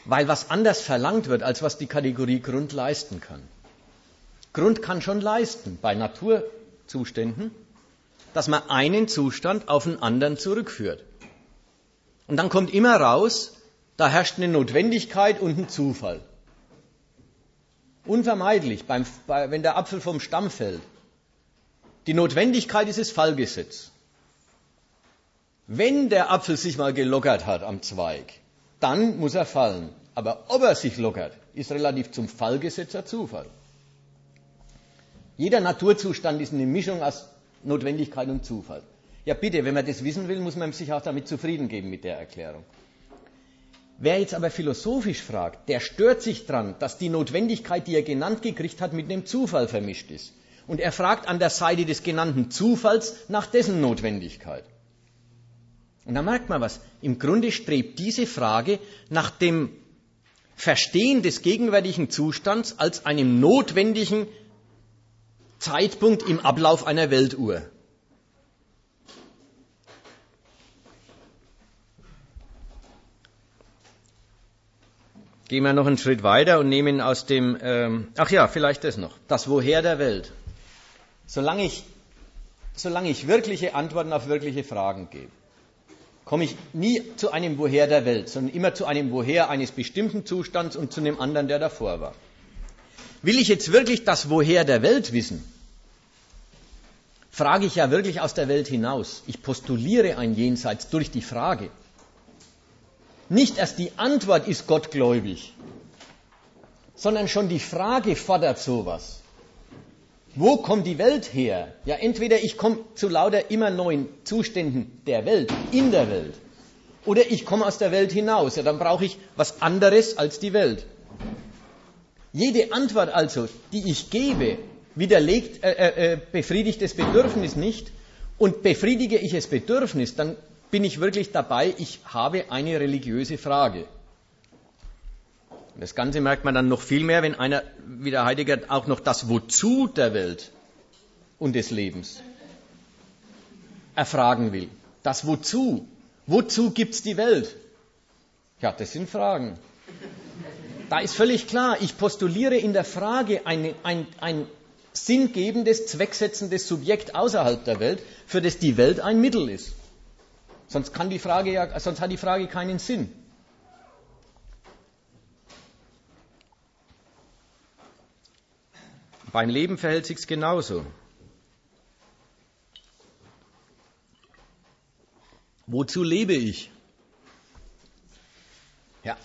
Speaker 1: weil was anders verlangt wird, als was die Kategorie Grund leisten kann. Grund kann schon leisten bei Naturzuständen, dass man einen Zustand auf einen anderen zurückführt. Und dann kommt immer raus, da herrscht eine Notwendigkeit und ein Zufall. Unvermeidlich, beim, bei, wenn der Apfel vom Stamm fällt. Die Notwendigkeit ist das Fallgesetz. Wenn der Apfel sich mal gelockert hat am Zweig, dann muss er fallen. Aber ob er sich lockert, ist relativ zum Fallgesetz ein Zufall. Jeder Naturzustand ist eine Mischung aus Notwendigkeit und Zufall. Ja bitte, wenn man das wissen will, muss man sich auch damit zufrieden geben mit der Erklärung. Wer jetzt aber philosophisch fragt, der stört sich dran, dass die Notwendigkeit, die er genannt gekriegt hat, mit einem Zufall vermischt ist. Und er fragt an der Seite des genannten Zufalls nach dessen Notwendigkeit. Und da merkt man was. Im Grunde strebt diese Frage nach dem Verstehen des gegenwärtigen Zustands als einem notwendigen Zeitpunkt im Ablauf einer Weltuhr. Gehen wir noch einen Schritt weiter und nehmen aus dem, ähm, ach ja, vielleicht das noch, das Woher der Welt. Solange ich, solange ich wirkliche Antworten auf wirkliche Fragen gebe, komme ich nie zu einem Woher der Welt, sondern immer zu einem Woher eines bestimmten Zustands und zu einem anderen, der davor war. Will ich jetzt wirklich das Woher der Welt wissen, frage ich ja wirklich aus der Welt hinaus. Ich postuliere ein Jenseits durch die Frage. Nicht erst die Antwort ist gottgläubig, sondern schon die Frage fordert sowas. Wo kommt die Welt her? Ja, entweder ich komme zu lauter immer neuen Zuständen der Welt, in der Welt, oder ich komme aus der Welt hinaus. Ja, dann brauche ich was anderes als die Welt. Jede Antwort also, die ich gebe, widerlegt, äh, äh, äh befriedigt das Bedürfnis nicht. Und befriedige ich das Bedürfnis, dann bin ich wirklich dabei, ich habe eine religiöse Frage. Das Ganze merkt man dann noch viel mehr, wenn einer, wie der Heidegger, auch noch das Wozu der Welt und des Lebens erfragen will. Das Wozu. Wozu gibt es die Welt? Ja, das sind Fragen. Da ist völlig klar, ich postuliere in der Frage eine, ein, ein sinngebendes, zwecksetzendes Subjekt außerhalb der Welt, für das die Welt ein Mittel ist. Sonst, kann die Frage ja, sonst hat die Frage keinen Sinn. Beim Leben verhält sich genauso. Wozu lebe ich? Ja.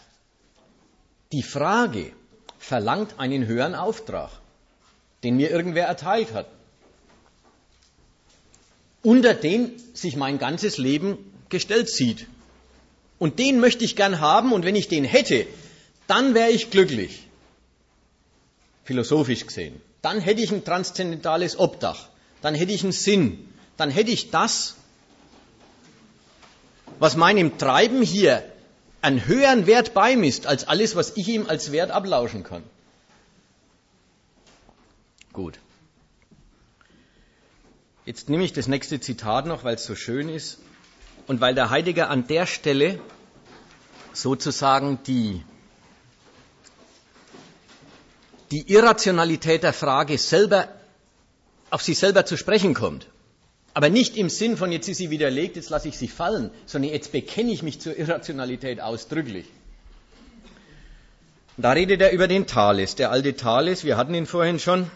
Speaker 1: Die Frage verlangt einen höheren Auftrag, den mir irgendwer erteilt hat, unter den sich mein ganzes Leben gestellt sieht. Und den möchte ich gern haben und wenn ich den hätte, dann wäre ich glücklich. Philosophisch gesehen dann hätte ich ein transzendentales Obdach, dann hätte ich einen Sinn, dann hätte ich das, was meinem Treiben hier einen höheren Wert beimisst als alles, was ich ihm als Wert ablauschen kann. Gut. Jetzt nehme ich das nächste Zitat noch, weil es so schön ist und weil der Heidegger an der Stelle sozusagen die die Irrationalität der Frage selber auf sie selber zu sprechen kommt. Aber nicht im Sinn von, jetzt ist sie widerlegt, jetzt lasse ich sie fallen, sondern jetzt bekenne ich mich zur Irrationalität ausdrücklich. Da redet er über den Thales. Der alte Thales, wir hatten ihn vorhin schon,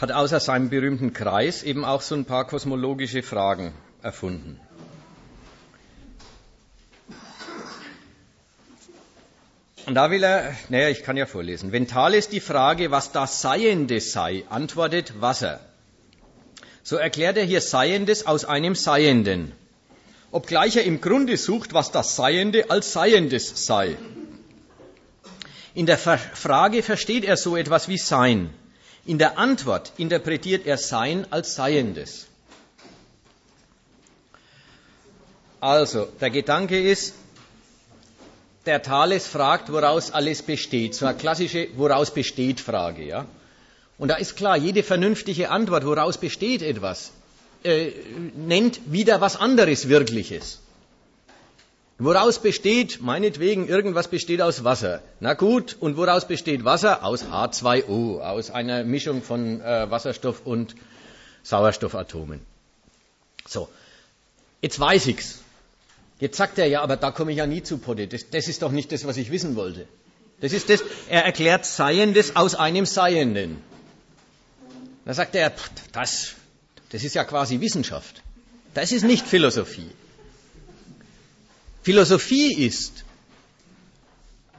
Speaker 1: hat außer seinem berühmten Kreis eben auch so ein paar kosmologische Fragen erfunden. Und da will er, naja, ich kann ja vorlesen. Wenn Thales die Frage, was das Seiende sei, antwortet Wasser. So erklärt er hier Seiendes aus einem Seienden. Obgleich er im Grunde sucht, was das Seiende als Seiendes sei. In der Frage versteht er so etwas wie Sein. In der Antwort interpretiert er Sein als Seiendes. Also, der Gedanke ist, der Thales fragt, woraus alles besteht. So eine klassische Woraus besteht Frage. Ja? Und da ist klar, jede vernünftige Antwort, woraus besteht etwas, äh, nennt wieder was anderes Wirkliches. Woraus besteht, meinetwegen, irgendwas besteht aus Wasser. Na gut, und woraus besteht Wasser? Aus H2O, aus einer Mischung von äh, Wasserstoff und Sauerstoffatomen. So, jetzt weiß ich's. Jetzt sagt er ja, aber da komme ich ja nie zu Potte. Das, das ist doch nicht das, was ich wissen wollte. Das ist das, er erklärt Seiendes aus einem Seienden. Da sagt er, das, das ist ja quasi Wissenschaft. Das ist nicht Philosophie. Philosophie ist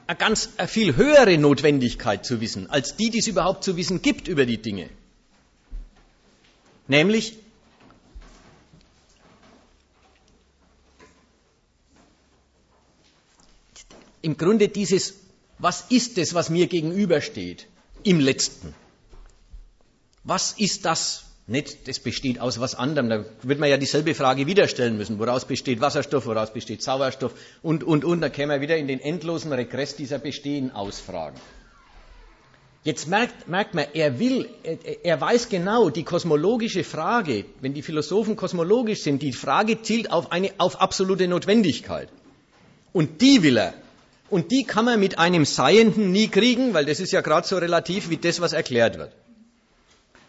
Speaker 1: eine ganz eine viel höhere Notwendigkeit zu wissen, als die, die es überhaupt zu wissen gibt über die Dinge. Nämlich im Grunde dieses, was ist es, was mir gegenübersteht, im letzten? Was ist das? Nicht, das besteht aus was anderem. Da wird man ja dieselbe Frage wieder stellen müssen. Woraus besteht Wasserstoff, woraus besteht Sauerstoff und, und, und. Da käme man wieder in den endlosen Regress dieser Bestehen ausfragen. Jetzt merkt, merkt man, er will, er, er weiß genau, die kosmologische Frage, wenn die Philosophen kosmologisch sind, die Frage zielt auf eine, auf absolute Notwendigkeit. Und die will er und die kann man mit einem Seienden nie kriegen, weil das ist ja gerade so relativ wie das, was erklärt wird.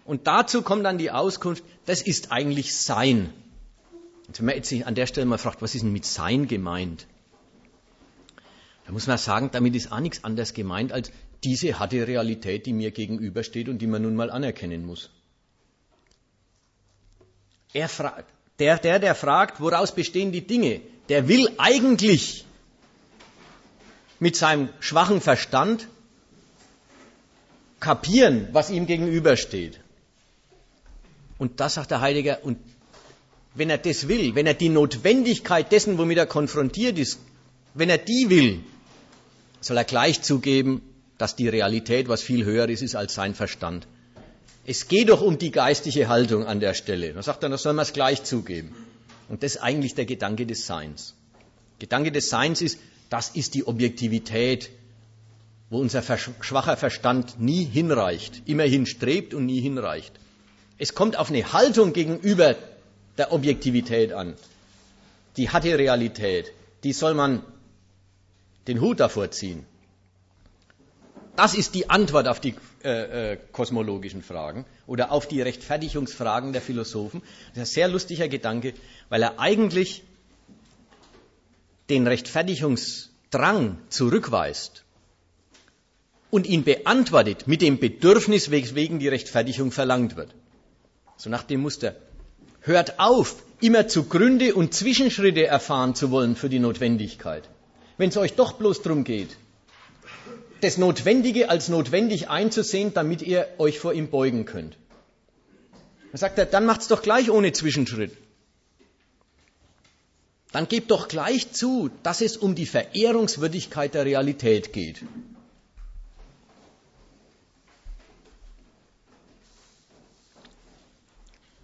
Speaker 1: Und dazu kommt dann die Auskunft, das ist eigentlich Sein. Und wenn man jetzt sich an der Stelle mal fragt, was ist denn mit Sein gemeint? Da muss man sagen, damit ist auch nichts anderes gemeint als diese harte Realität, die mir gegenübersteht und die man nun mal anerkennen muss. Er fragt, der, der, der fragt, woraus bestehen die Dinge, der will eigentlich mit seinem schwachen Verstand kapieren, was ihm gegenübersteht. Und das sagt der Heiliger, und wenn er das will, wenn er die Notwendigkeit dessen, womit er konfrontiert ist, wenn er die will, soll er gleich zugeben, dass die Realität was viel höher ist, ist als sein Verstand. Es geht doch um die geistige Haltung an der Stelle. Dann sagt er, das soll man es gleich zugeben. Und das ist eigentlich der Gedanke des Seins. Gedanke des Seins ist, das ist die Objektivität, wo unser schwacher Verstand nie hinreicht, immerhin strebt und nie hinreicht. Es kommt auf eine Haltung gegenüber der Objektivität an. Die harte Realität, die soll man den Hut davor ziehen. Das ist die Antwort auf die äh, äh, kosmologischen Fragen oder auf die Rechtfertigungsfragen der Philosophen. Das ist ein sehr lustiger Gedanke, weil er eigentlich den Rechtfertigungsdrang zurückweist und ihn beantwortet mit dem Bedürfnis, weswegen die Rechtfertigung verlangt wird. So nach dem Muster. Hört auf, immer zu Gründe und Zwischenschritte erfahren zu wollen für die Notwendigkeit. Wenn es euch doch bloß darum geht, das Notwendige als notwendig einzusehen, damit ihr euch vor ihm beugen könnt. Dann sagt er, dann macht's doch gleich ohne Zwischenschritt dann gebt doch gleich zu, dass es um die Verehrungswürdigkeit der Realität geht.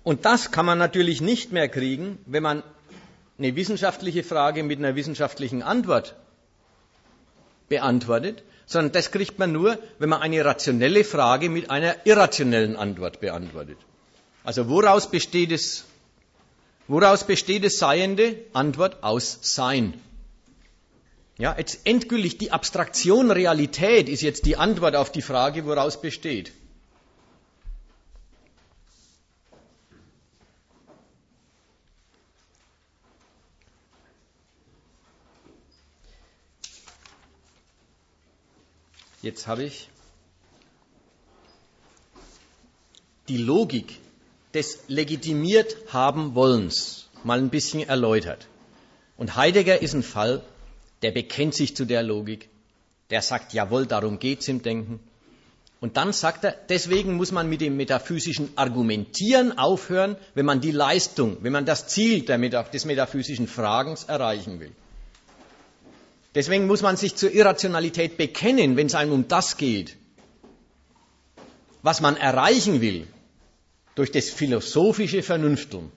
Speaker 1: Und das kann man natürlich nicht mehr kriegen, wenn man eine wissenschaftliche Frage mit einer wissenschaftlichen Antwort beantwortet, sondern das kriegt man nur, wenn man eine rationelle Frage mit einer irrationellen Antwort beantwortet. Also woraus besteht es Woraus besteht das Seiende? Antwort aus Sein. Ja, jetzt endgültig die Abstraktion Realität ist jetzt die Antwort auf die Frage, woraus besteht. Jetzt habe ich die Logik des legitimiert haben Wollens mal ein bisschen erläutert. Und Heidegger ist ein Fall, der bekennt sich zu der Logik, der sagt, jawohl, darum geht's im Denken. Und dann sagt er, deswegen muss man mit dem metaphysischen Argumentieren aufhören, wenn man die Leistung, wenn man das Ziel des metaphysischen Fragens erreichen will. Deswegen muss man sich zur Irrationalität bekennen, wenn es einem um das geht, was man erreichen will, durch das philosophische Vernünfteln.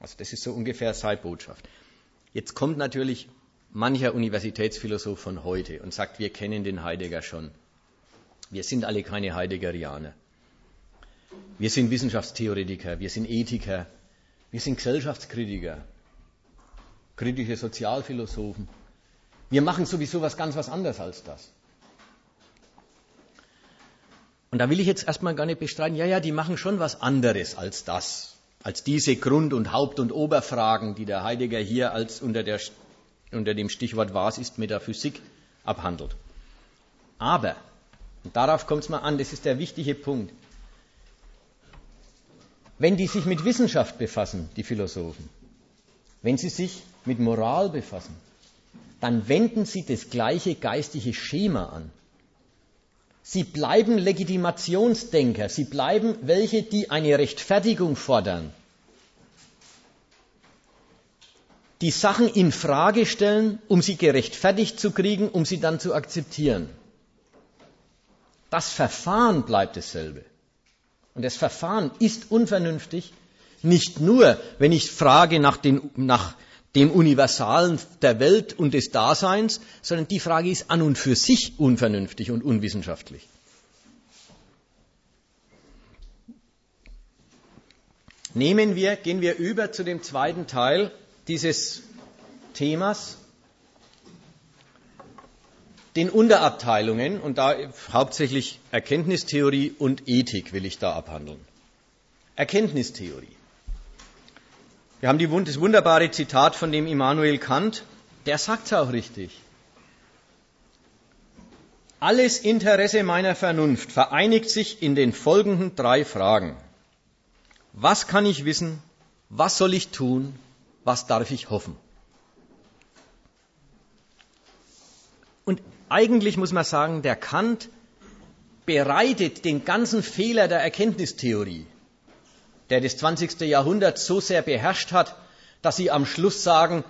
Speaker 1: Also das ist so ungefähr seine Botschaft. Jetzt kommt natürlich mancher Universitätsphilosoph von heute und sagt, wir kennen den Heidegger schon. Wir sind alle keine Heideggerianer. Wir sind Wissenschaftstheoretiker, wir sind Ethiker, wir sind Gesellschaftskritiker, kritische Sozialphilosophen. Wir machen sowieso was ganz was anderes als das. Und da will ich jetzt erstmal gar nicht bestreiten, ja, ja, die machen schon was anderes als das, als diese Grund- und Haupt- und Oberfragen, die der Heidegger hier als unter, der, unter dem Stichwort Was ist Metaphysik abhandelt. Aber und darauf kommt es mal an, das ist der wichtige Punkt. Wenn die sich mit Wissenschaft befassen, die Philosophen, wenn sie sich mit Moral befassen, dann wenden sie das gleiche geistige Schema an. Sie bleiben Legitimationsdenker, sie bleiben welche, die eine Rechtfertigung fordern, die Sachen in Frage stellen, um sie gerechtfertigt zu kriegen, um sie dann zu akzeptieren. Das Verfahren bleibt dasselbe. Und das Verfahren ist unvernünftig, nicht nur, wenn ich frage nach, den, nach dem Universalen der Welt und des Daseins, sondern die Frage ist an und für sich unvernünftig und unwissenschaftlich. Nehmen wir, gehen wir über zu dem zweiten Teil dieses Themas, den Unterabteilungen, und da hauptsächlich Erkenntnistheorie und Ethik will ich da abhandeln. Erkenntnistheorie. Wir haben die, das wunderbare Zitat von dem Immanuel Kant, der sagt es auch richtig. Alles Interesse meiner Vernunft vereinigt sich in den folgenden drei Fragen. Was kann ich wissen? Was soll ich tun? Was darf ich hoffen? Und eigentlich muss man sagen, der Kant bereitet den ganzen Fehler der Erkenntnistheorie, der das 20. Jahrhundert so sehr beherrscht hat, dass sie am Schluss sagen,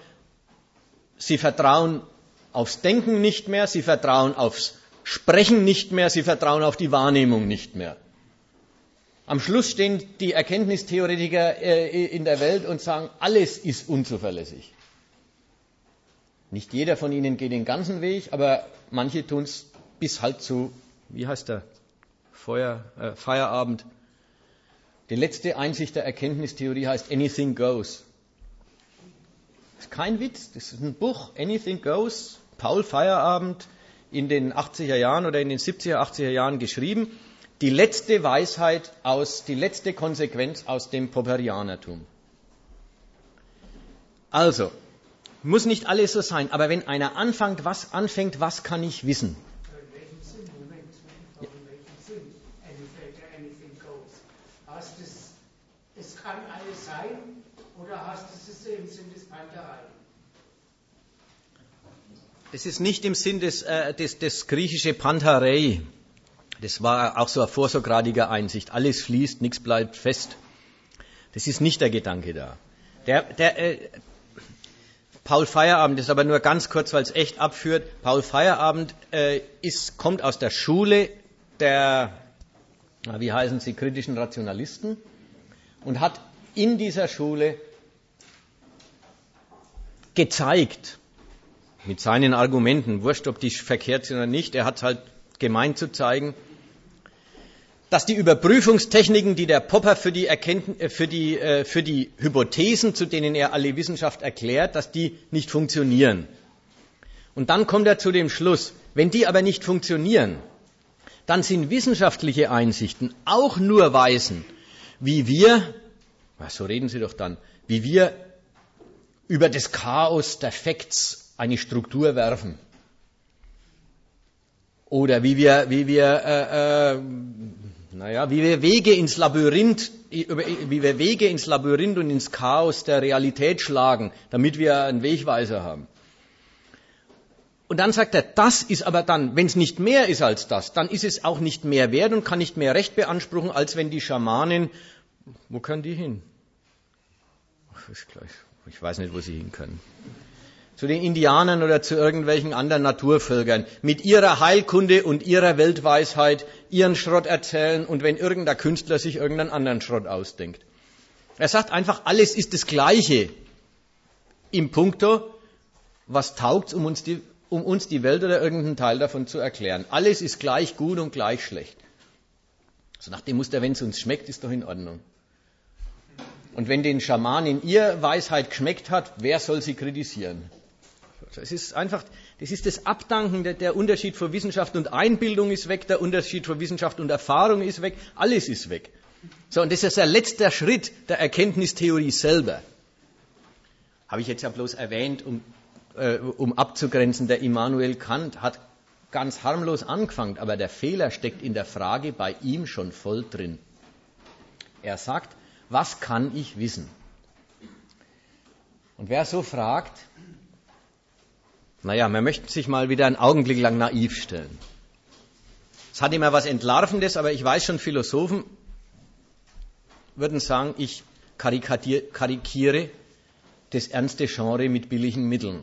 Speaker 1: sie vertrauen aufs Denken nicht mehr, sie vertrauen aufs Sprechen nicht mehr, sie vertrauen auf die Wahrnehmung nicht mehr. Am Schluss stehen die Erkenntnistheoretiker äh, in der Welt und sagen, alles ist unzuverlässig. Nicht jeder von ihnen geht den ganzen Weg, aber manche tun es bis halt zu, wie heißt der, Feuer, äh, Feierabend. Die letzte Einsicht der Erkenntnistheorie heißt Anything Goes. Das ist kein Witz, das ist ein Buch, Anything Goes, Paul Feierabend in den 80er Jahren oder in den 70er, 80er Jahren geschrieben. Die letzte Weisheit aus, die letzte Konsequenz aus dem Popperianertum. Also, muss nicht alles so sein, aber wenn einer anfängt, was anfängt, was kann ich wissen?
Speaker 2: In welchem Sinn? Moment, in welchem Sinn? Anything goes. Heißt es, es kann alles sein oder heißt es, es ist im Sinn des Panterei?
Speaker 1: Es ist nicht im Sinn des, äh, des, des griechische Pantarei. Das war auch so eine vorsokratige Einsicht. Alles fließt, nichts bleibt fest. Das ist nicht der Gedanke da. Der, der, äh, Paul Feierabend ist aber nur ganz kurz, weil es echt abführt. Paul Feierabend äh, ist, kommt aus der Schule der, wie heißen sie, kritischen Rationalisten und hat in dieser Schule gezeigt, mit seinen Argumenten, wurscht, ob die verkehrt sind oder nicht, er hat halt gemeint zu zeigen, dass die Überprüfungstechniken, die der Popper für die, äh, für, die, äh, für die, Hypothesen, zu denen er alle Wissenschaft erklärt, dass die nicht funktionieren. Und dann kommt er zu dem Schluss, wenn die aber nicht funktionieren, dann sind wissenschaftliche Einsichten auch nur Weisen, wie wir, so reden Sie doch dann, wie wir über das Chaos der Facts eine Struktur werfen. Oder wie wir, wie wir äh, äh, naja, wie wir Wege ins Labyrinth, wie wir Wege ins Labyrinth und ins Chaos der Realität schlagen, damit wir einen Wegweiser haben. Und dann sagt er, das ist aber dann, wenn es nicht mehr ist als das, dann ist es auch nicht mehr wert und kann nicht mehr Recht beanspruchen, als wenn die Schamanen, wo können die hin? Ich weiß nicht, wo sie hin können zu den Indianern oder zu irgendwelchen anderen Naturvölkern, mit ihrer Heilkunde und ihrer Weltweisheit ihren Schrott erzählen und wenn irgendein Künstler sich irgendeinen anderen Schrott ausdenkt. Er sagt einfach, alles ist das Gleiche im Punkto, was taugt, um uns die, um uns die Welt oder irgendeinen Teil davon zu erklären. Alles ist gleich gut und gleich schlecht. So nach dem Muster, wenn es uns schmeckt, ist doch in Ordnung. Und wenn den Schamanen ihr Weisheit geschmeckt hat, wer soll sie kritisieren? Es ist einfach, das ist das Abdanken, der, der Unterschied von Wissenschaft und Einbildung ist weg, der Unterschied von Wissenschaft und Erfahrung ist weg, alles ist weg. So, und das ist der letzte Schritt der Erkenntnistheorie selber. Habe ich jetzt ja bloß erwähnt, um, äh, um abzugrenzen, der Immanuel Kant hat ganz harmlos angefangen, aber der Fehler steckt in der Frage bei ihm schon voll drin. Er sagt, was kann ich wissen? Und wer so fragt, naja, man möchte sich mal wieder einen Augenblick lang naiv stellen. Es hat immer was Entlarvendes, aber ich weiß schon, Philosophen würden sagen, ich karikiere das ernste Genre mit billigen Mitteln.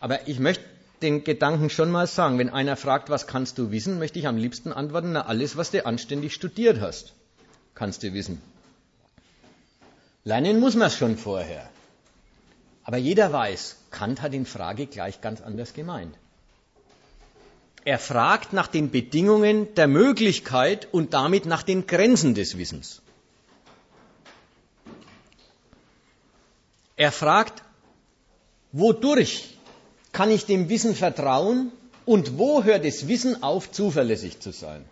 Speaker 1: Aber ich möchte den Gedanken schon mal sagen, wenn einer fragt, was kannst du wissen, möchte ich am liebsten antworten, na alles, was du anständig studiert hast, kannst du wissen. Lernen muss man es schon vorher. Aber jeder weiß, Kant hat in Frage gleich ganz anders gemeint. Er fragt nach den Bedingungen der Möglichkeit und damit nach den Grenzen des Wissens. Er fragt, wodurch kann ich dem Wissen vertrauen und wo hört das Wissen auf, zuverlässig zu sein?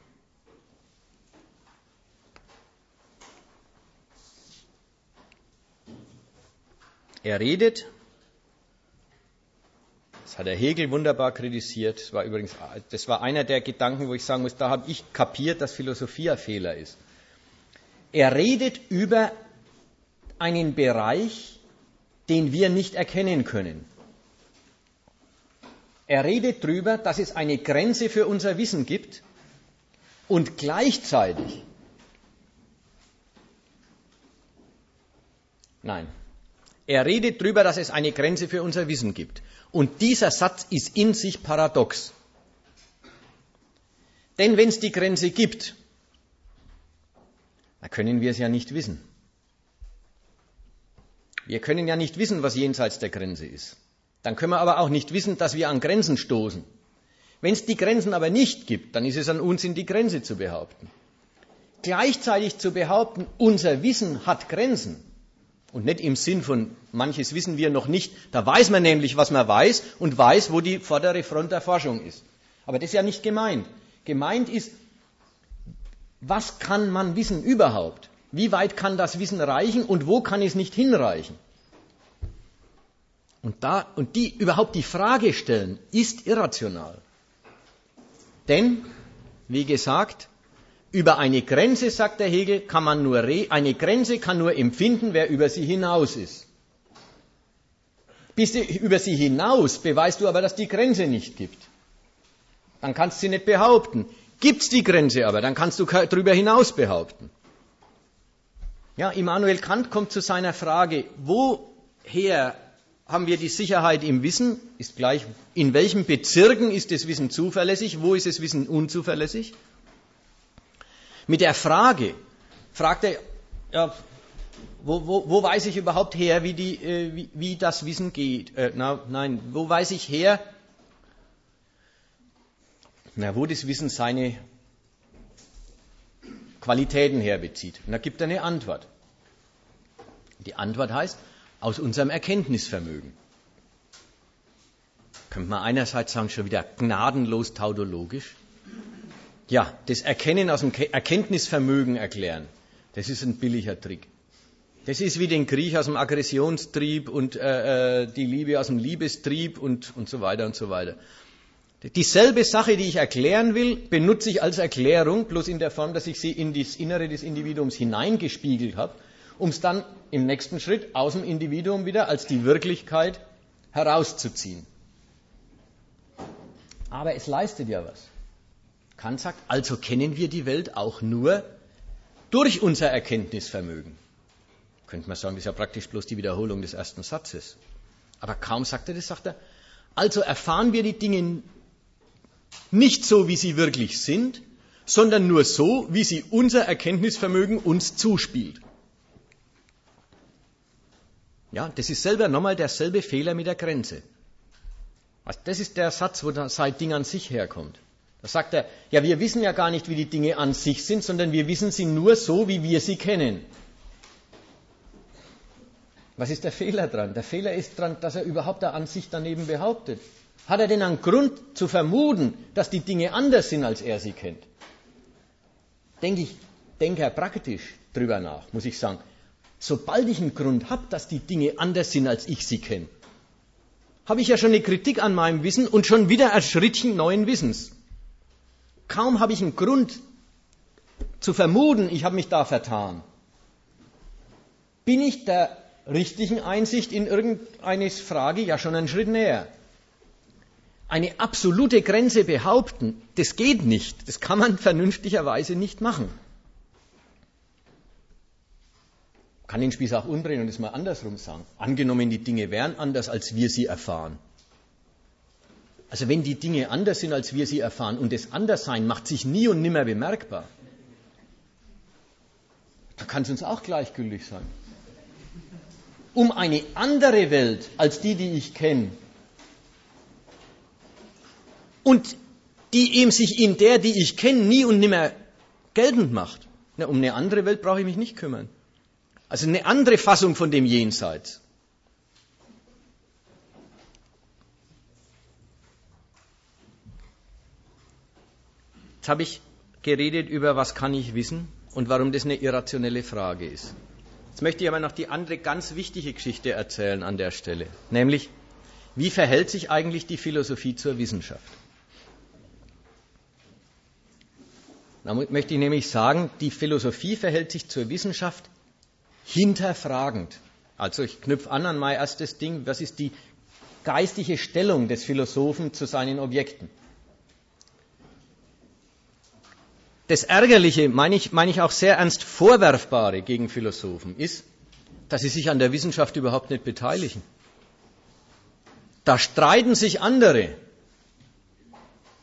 Speaker 1: Er redet, das hat der Hegel wunderbar kritisiert, das war übrigens, das war einer der Gedanken, wo ich sagen muss, da habe ich kapiert, dass Philosophie ein Fehler ist. Er redet über einen Bereich, den wir nicht erkennen können. Er redet darüber, dass es eine Grenze für unser Wissen gibt und gleichzeitig Nein, er redet darüber, dass es eine Grenze für unser Wissen gibt. Und dieser Satz ist in sich paradox. Denn wenn es die Grenze gibt, dann können wir es ja nicht wissen. Wir können ja nicht wissen, was jenseits der Grenze ist. Dann können wir aber auch nicht wissen, dass wir an Grenzen stoßen. Wenn es die Grenzen aber nicht gibt, dann ist es an uns, in die Grenze zu behaupten. Gleichzeitig zu behaupten, unser Wissen hat Grenzen, und nicht im Sinn von, manches wissen wir noch nicht. Da weiß man nämlich, was man weiß und weiß, wo die vordere Front der Forschung ist. Aber das ist ja nicht gemeint. Gemeint ist, was kann man wissen überhaupt? Wie weit kann das Wissen reichen und wo kann es nicht hinreichen? Und, da, und die überhaupt die Frage stellen, ist irrational. Denn, wie gesagt, über eine Grenze, sagt der Hegel, kann man nur re eine Grenze kann nur empfinden, wer über sie hinaus ist. Bist du über sie hinaus, beweist du aber, dass die Grenze nicht gibt. Dann kannst du sie nicht behaupten. Gibt's die Grenze aber, dann kannst du darüber hinaus behaupten. Ja, Immanuel Kant kommt zu seiner Frage, woher haben wir die Sicherheit im Wissen? Ist gleich, in welchen Bezirken ist das Wissen zuverlässig? Wo ist das Wissen unzuverlässig? Mit der Frage fragt er, ja, wo, wo, wo weiß ich überhaupt her, wie, die, äh, wie, wie das Wissen geht? Äh, na, nein, wo weiß ich her, na, wo das Wissen seine Qualitäten herbezieht? Und da gibt er eine Antwort. Die Antwort heißt, aus unserem Erkenntnisvermögen. Könnte man einerseits sagen, schon wieder gnadenlos tautologisch ja, das Erkennen aus dem Erkenntnisvermögen erklären, das ist ein billiger Trick. Das ist wie den Krieg aus dem Aggressionstrieb und äh, äh, die Liebe aus dem Liebestrieb und, und so weiter und so weiter. Dieselbe Sache, die ich erklären will, benutze ich als Erklärung, bloß in der Form, dass ich sie in das Innere des Individuums hineingespiegelt habe, um es dann im nächsten Schritt aus dem Individuum wieder als die Wirklichkeit herauszuziehen. Aber es leistet ja was. Kant sagt, also kennen wir die Welt auch nur durch unser Erkenntnisvermögen. Könnte man sagen, das ist ja praktisch bloß die Wiederholung des ersten Satzes. Aber kaum sagt er das, sagt er, also erfahren wir die Dinge nicht so, wie sie wirklich sind, sondern nur so, wie sie unser Erkenntnisvermögen uns zuspielt. Ja, das ist selber nochmal derselbe Fehler mit der Grenze. Das ist der Satz, wo sein Ding an sich herkommt. Da sagt er, ja, wir wissen ja gar nicht, wie die Dinge an sich sind, sondern wir wissen sie nur so, wie wir sie kennen. Was ist der Fehler dran? Der Fehler ist dran, dass er überhaupt eine Ansicht daneben behauptet. Hat er denn einen Grund zu vermuten, dass die Dinge anders sind, als er sie kennt? Denke ich, denke er praktisch drüber nach, muss ich sagen. Sobald ich einen Grund habe, dass die Dinge anders sind, als ich sie kenne, habe ich ja schon eine Kritik an meinem Wissen und schon wieder ein Schrittchen neuen Wissens. Kaum habe ich einen Grund zu vermuten, ich habe mich da vertan, bin ich der richtigen Einsicht in irgendeine Frage ja schon einen Schritt näher eine absolute Grenze behaupten, das geht nicht. Das kann man vernünftigerweise nicht machen. Kann den Spieß auch umdrehen und es mal andersrum sagen. Angenommen, die Dinge wären anders, als wir sie erfahren. Also wenn die Dinge anders sind, als wir sie erfahren und das Anderssein macht sich nie und nimmer bemerkbar, dann kann es uns auch gleichgültig sein. Um eine andere Welt als die, die ich kenne, und die ihm sich in der, die ich kenne, nie und nimmer geltend macht. Na, um eine andere Welt brauche ich mich nicht kümmern. Also eine andere Fassung von dem Jenseits. Jetzt habe ich geredet über, was kann ich wissen und warum das eine irrationelle Frage ist. Jetzt möchte ich aber noch die andere ganz wichtige Geschichte erzählen an der Stelle, nämlich wie verhält sich eigentlich die Philosophie zur Wissenschaft? Damit möchte ich nämlich sagen, die Philosophie verhält sich zur Wissenschaft hinterfragend. Also ich knüpfe an an mein erstes Ding, was ist die geistige Stellung des Philosophen zu seinen Objekten? Das Ärgerliche, meine ich, meine ich auch sehr ernst Vorwerfbare gegen Philosophen, ist, dass sie sich an der Wissenschaft überhaupt nicht beteiligen. Da streiten sich andere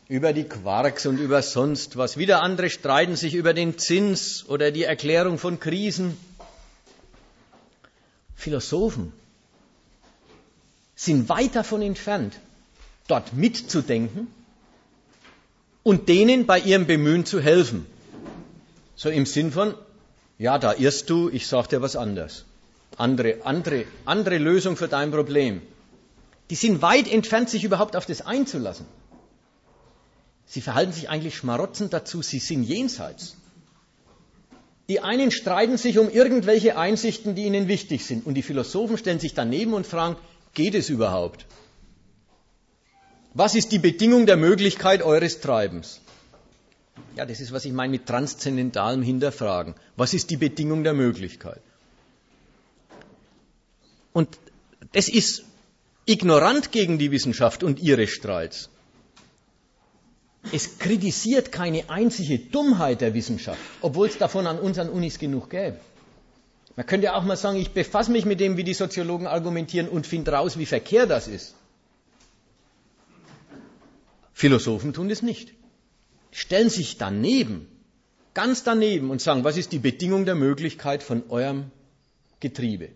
Speaker 1: über die Quarks und über sonst was. Wieder andere streiten sich über den Zins oder die Erklärung von Krisen. Philosophen sind weit davon entfernt, dort mitzudenken und denen bei ihrem Bemühen zu helfen. So im Sinn von, ja, da irrst du, ich sag dir was anderes. Andere, andere, andere Lösung für dein Problem. Die sind weit entfernt, sich überhaupt auf das einzulassen. Sie verhalten sich eigentlich schmarotzend dazu, sie sind jenseits. Die einen streiten sich um irgendwelche Einsichten, die ihnen wichtig sind. Und die Philosophen stellen sich daneben und fragen, geht es überhaupt? Was ist die Bedingung der Möglichkeit eures Treibens? Ja, das ist, was ich meine mit transzendentalem Hinterfragen. Was ist die Bedingung der Möglichkeit? Und das ist ignorant gegen die Wissenschaft und ihre Streits. Es kritisiert keine einzige Dummheit der Wissenschaft, obwohl es davon an unseren Unis genug gäbe. Man könnte ja auch mal sagen, ich befasse mich mit dem, wie die Soziologen argumentieren und finde raus, wie verkehr das ist. Philosophen tun das nicht. Stellen sich daneben, ganz daneben und sagen, was ist die Bedingung der Möglichkeit von eurem Getriebe?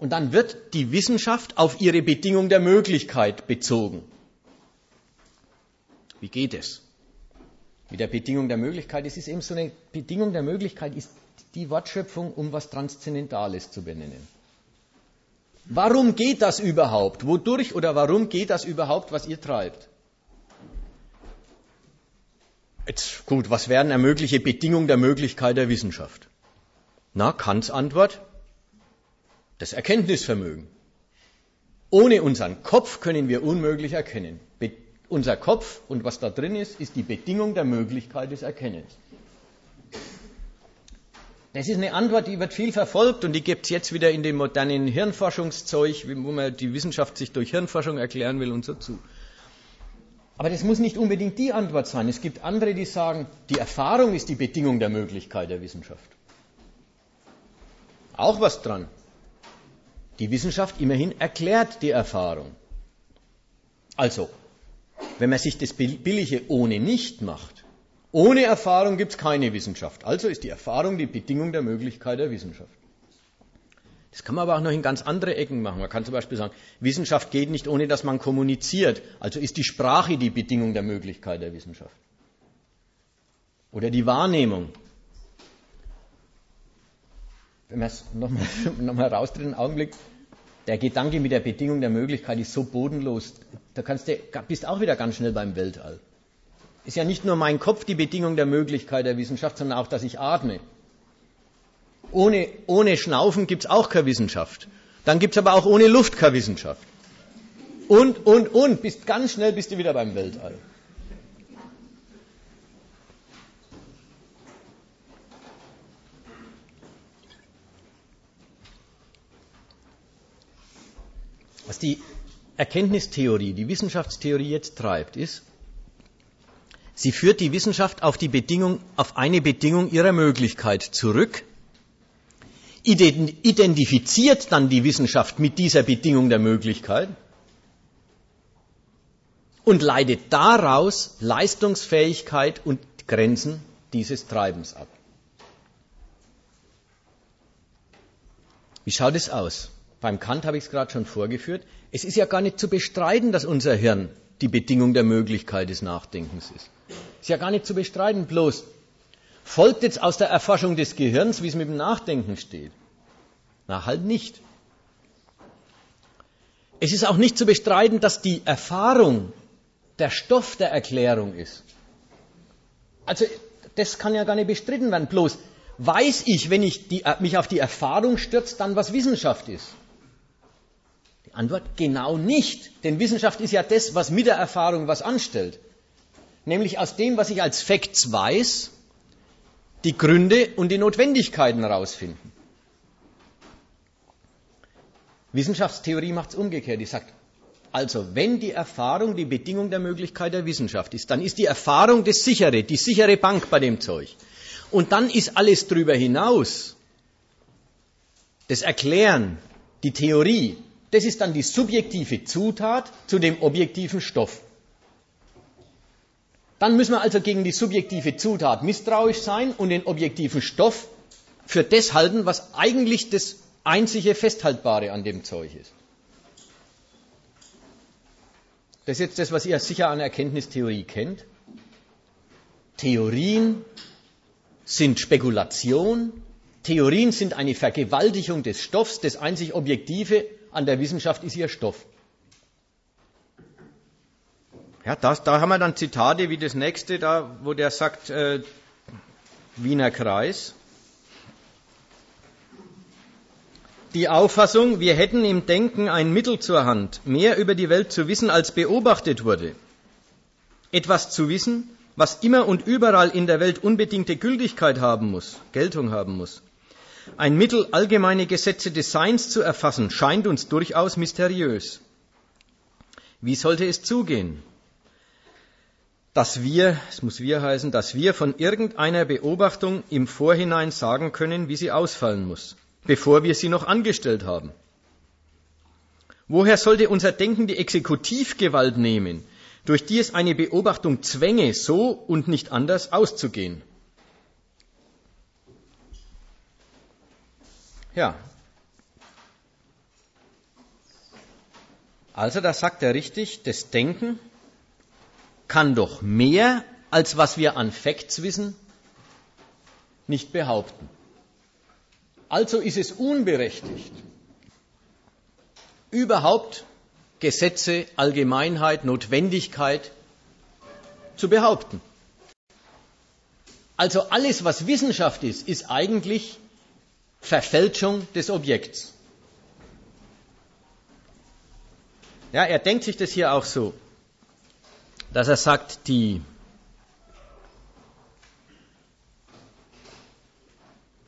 Speaker 1: Und dann wird die Wissenschaft auf ihre Bedingung der Möglichkeit bezogen. Wie geht es? Mit der Bedingung der Möglichkeit, es ist eben so eine Bedingung der Möglichkeit, ist die Wortschöpfung, um was Transzendentales zu benennen. Warum geht das überhaupt? Wodurch oder warum geht das überhaupt, was ihr treibt? Jetzt gut, was wären eine mögliche Bedingung der Möglichkeit der Wissenschaft? Na, Kants Antwort? Das Erkenntnisvermögen. Ohne unseren Kopf können wir unmöglich erkennen. Unser Kopf und was da drin ist, ist die Bedingung der Möglichkeit des Erkennens. Das ist eine Antwort, die wird viel verfolgt und die gibt es jetzt wieder in dem modernen Hirnforschungszeug, wo man die Wissenschaft sich durch Hirnforschung erklären will und so zu. Aber das muss nicht unbedingt die Antwort sein. Es gibt andere, die sagen, die Erfahrung ist die Bedingung der Möglichkeit der Wissenschaft. Auch was dran. Die Wissenschaft immerhin erklärt die Erfahrung. Also, wenn man sich das Billige ohne nicht macht, ohne Erfahrung gibt es keine Wissenschaft. Also ist die Erfahrung die Bedingung der Möglichkeit der Wissenschaft. Das kann man aber auch noch in ganz andere Ecken machen. Man kann zum Beispiel sagen, Wissenschaft geht nicht ohne, dass man kommuniziert. Also ist die Sprache die Bedingung der Möglichkeit der Wissenschaft. Oder die Wahrnehmung. Wenn man es nochmal noch mal raustritt, einen Augenblick, der Gedanke mit der Bedingung der Möglichkeit ist so bodenlos. Da kannst du, bist auch wieder ganz schnell beim Weltall. Ist ja nicht nur mein Kopf die Bedingung der Möglichkeit der Wissenschaft, sondern auch, dass ich atme. Ohne, ohne Schnaufen gibt es auch keine Wissenschaft. Dann gibt es aber auch ohne Luft keine Wissenschaft. Und, und, und, bist ganz schnell bist du wieder beim Weltall. Was die Erkenntnistheorie, die Wissenschaftstheorie jetzt treibt, ist, sie führt die Wissenschaft auf, die Bedingung, auf eine Bedingung ihrer Möglichkeit zurück, identifiziert dann die Wissenschaft mit dieser Bedingung der Möglichkeit und leitet daraus Leistungsfähigkeit und Grenzen dieses Treibens ab. Wie schaut es aus? Beim Kant habe ich es gerade schon vorgeführt. Es ist ja gar nicht zu bestreiten, dass unser Hirn die Bedingung der Möglichkeit des Nachdenkens ist. Ist ja gar nicht zu bestreiten, bloß Folgt jetzt aus der Erforschung des Gehirns, wie es mit dem Nachdenken steht? Na, halt nicht. Es ist auch nicht zu bestreiten, dass die Erfahrung der Stoff der Erklärung ist. Also, das kann ja gar nicht bestritten werden. Bloß weiß ich, wenn ich die, mich auf die Erfahrung stürze, dann was Wissenschaft ist? Die Antwort genau nicht. Denn Wissenschaft ist ja das, was mit der Erfahrung was anstellt. Nämlich aus dem, was ich als Facts weiß, die Gründe und die Notwendigkeiten herausfinden. Wissenschaftstheorie macht es umgekehrt. Die sagt, also wenn die Erfahrung die Bedingung der Möglichkeit der Wissenschaft ist, dann ist die Erfahrung das sichere, die sichere Bank bei dem Zeug. Und dann ist alles drüber hinaus, das Erklären, die Theorie, das ist dann die subjektive Zutat zu dem objektiven Stoff. Dann müssen wir also gegen die subjektive Zutat misstrauisch sein und den objektiven Stoff für das halten, was eigentlich das einzige Festhaltbare an dem Zeug ist. Das ist jetzt das, was ihr sicher an Erkenntnistheorie kennt. Theorien sind Spekulation, Theorien sind eine Vergewaltigung des Stoffs, das einzig Objektive an der Wissenschaft ist ihr Stoff. Ja, das, da haben wir dann Zitate wie das nächste, da, wo der sagt, äh, Wiener Kreis. Die Auffassung, wir hätten im Denken ein Mittel zur Hand, mehr über die Welt zu wissen, als beobachtet wurde. Etwas zu wissen, was immer und überall in der Welt unbedingte Gültigkeit haben muss, Geltung haben muss. Ein Mittel, allgemeine Gesetze des Seins zu erfassen, scheint uns durchaus mysteriös. Wie sollte es zugehen? Dass wir, es muss wir heißen, dass wir von irgendeiner Beobachtung im Vorhinein sagen können, wie sie ausfallen muss, bevor wir sie noch angestellt haben. Woher sollte unser Denken die Exekutivgewalt nehmen, durch die es eine Beobachtung zwänge, so und nicht anders auszugehen? Ja. Also, da sagt er richtig, das Denken kann doch mehr, als was wir an Facts wissen, nicht behaupten. Also ist es unberechtigt, überhaupt Gesetze, Allgemeinheit, Notwendigkeit zu behaupten. Also alles, was Wissenschaft ist, ist eigentlich Verfälschung des Objekts. Ja, er denkt sich das hier auch so. Dass er sagt, die,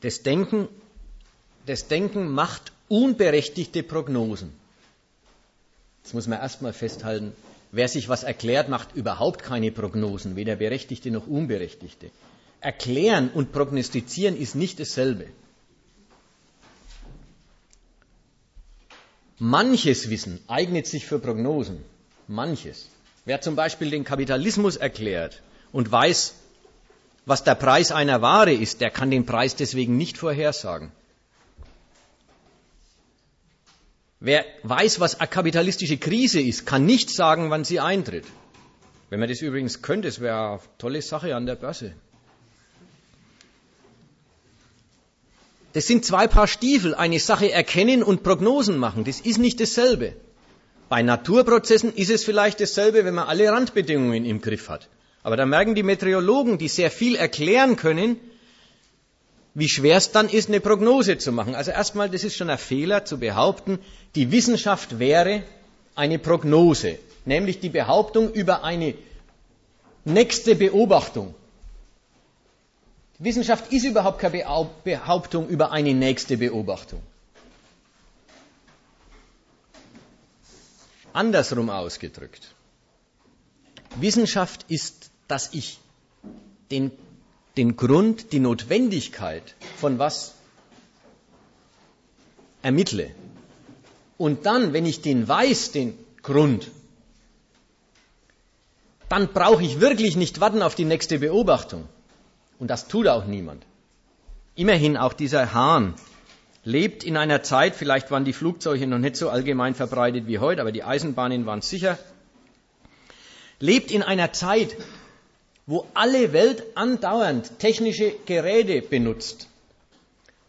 Speaker 1: das, Denken, das Denken macht unberechtigte Prognosen. Das muss man erstmal festhalten. Wer sich was erklärt, macht überhaupt keine Prognosen, weder berechtigte noch unberechtigte. Erklären und prognostizieren ist nicht dasselbe. Manches Wissen eignet sich für Prognosen. Manches. Wer zum Beispiel den Kapitalismus erklärt und weiß, was der Preis einer Ware ist, der kann den Preis deswegen nicht vorhersagen. Wer weiß, was eine kapitalistische Krise ist, kann nicht sagen, wann sie eintritt. Wenn man das übrigens könnte, das wäre eine tolle Sache an der Börse. Das sind zwei Paar Stiefel, eine Sache erkennen und Prognosen machen. Das ist nicht dasselbe. Bei Naturprozessen ist es vielleicht dasselbe, wenn man alle Randbedingungen im Griff hat. Aber da merken die Meteorologen, die sehr viel erklären können, wie schwer es dann ist, eine Prognose zu machen. Also erstmal, das ist schon ein Fehler zu behaupten, die Wissenschaft wäre eine Prognose, nämlich die Behauptung über eine nächste Beobachtung. Wissenschaft ist überhaupt keine Behauptung über eine nächste Beobachtung. Andersrum ausgedrückt. Wissenschaft ist, dass ich den den Grund, die Notwendigkeit von was ermittle. Und dann, wenn ich den weiß, den Grund, dann brauche ich wirklich nicht warten auf die nächste Beobachtung. Und das tut auch niemand. Immerhin auch dieser Hahn lebt in einer Zeit, vielleicht waren die Flugzeuge noch nicht so allgemein verbreitet wie heute, aber die Eisenbahnen waren sicher, lebt in einer Zeit, wo alle Welt andauernd technische Geräte benutzt,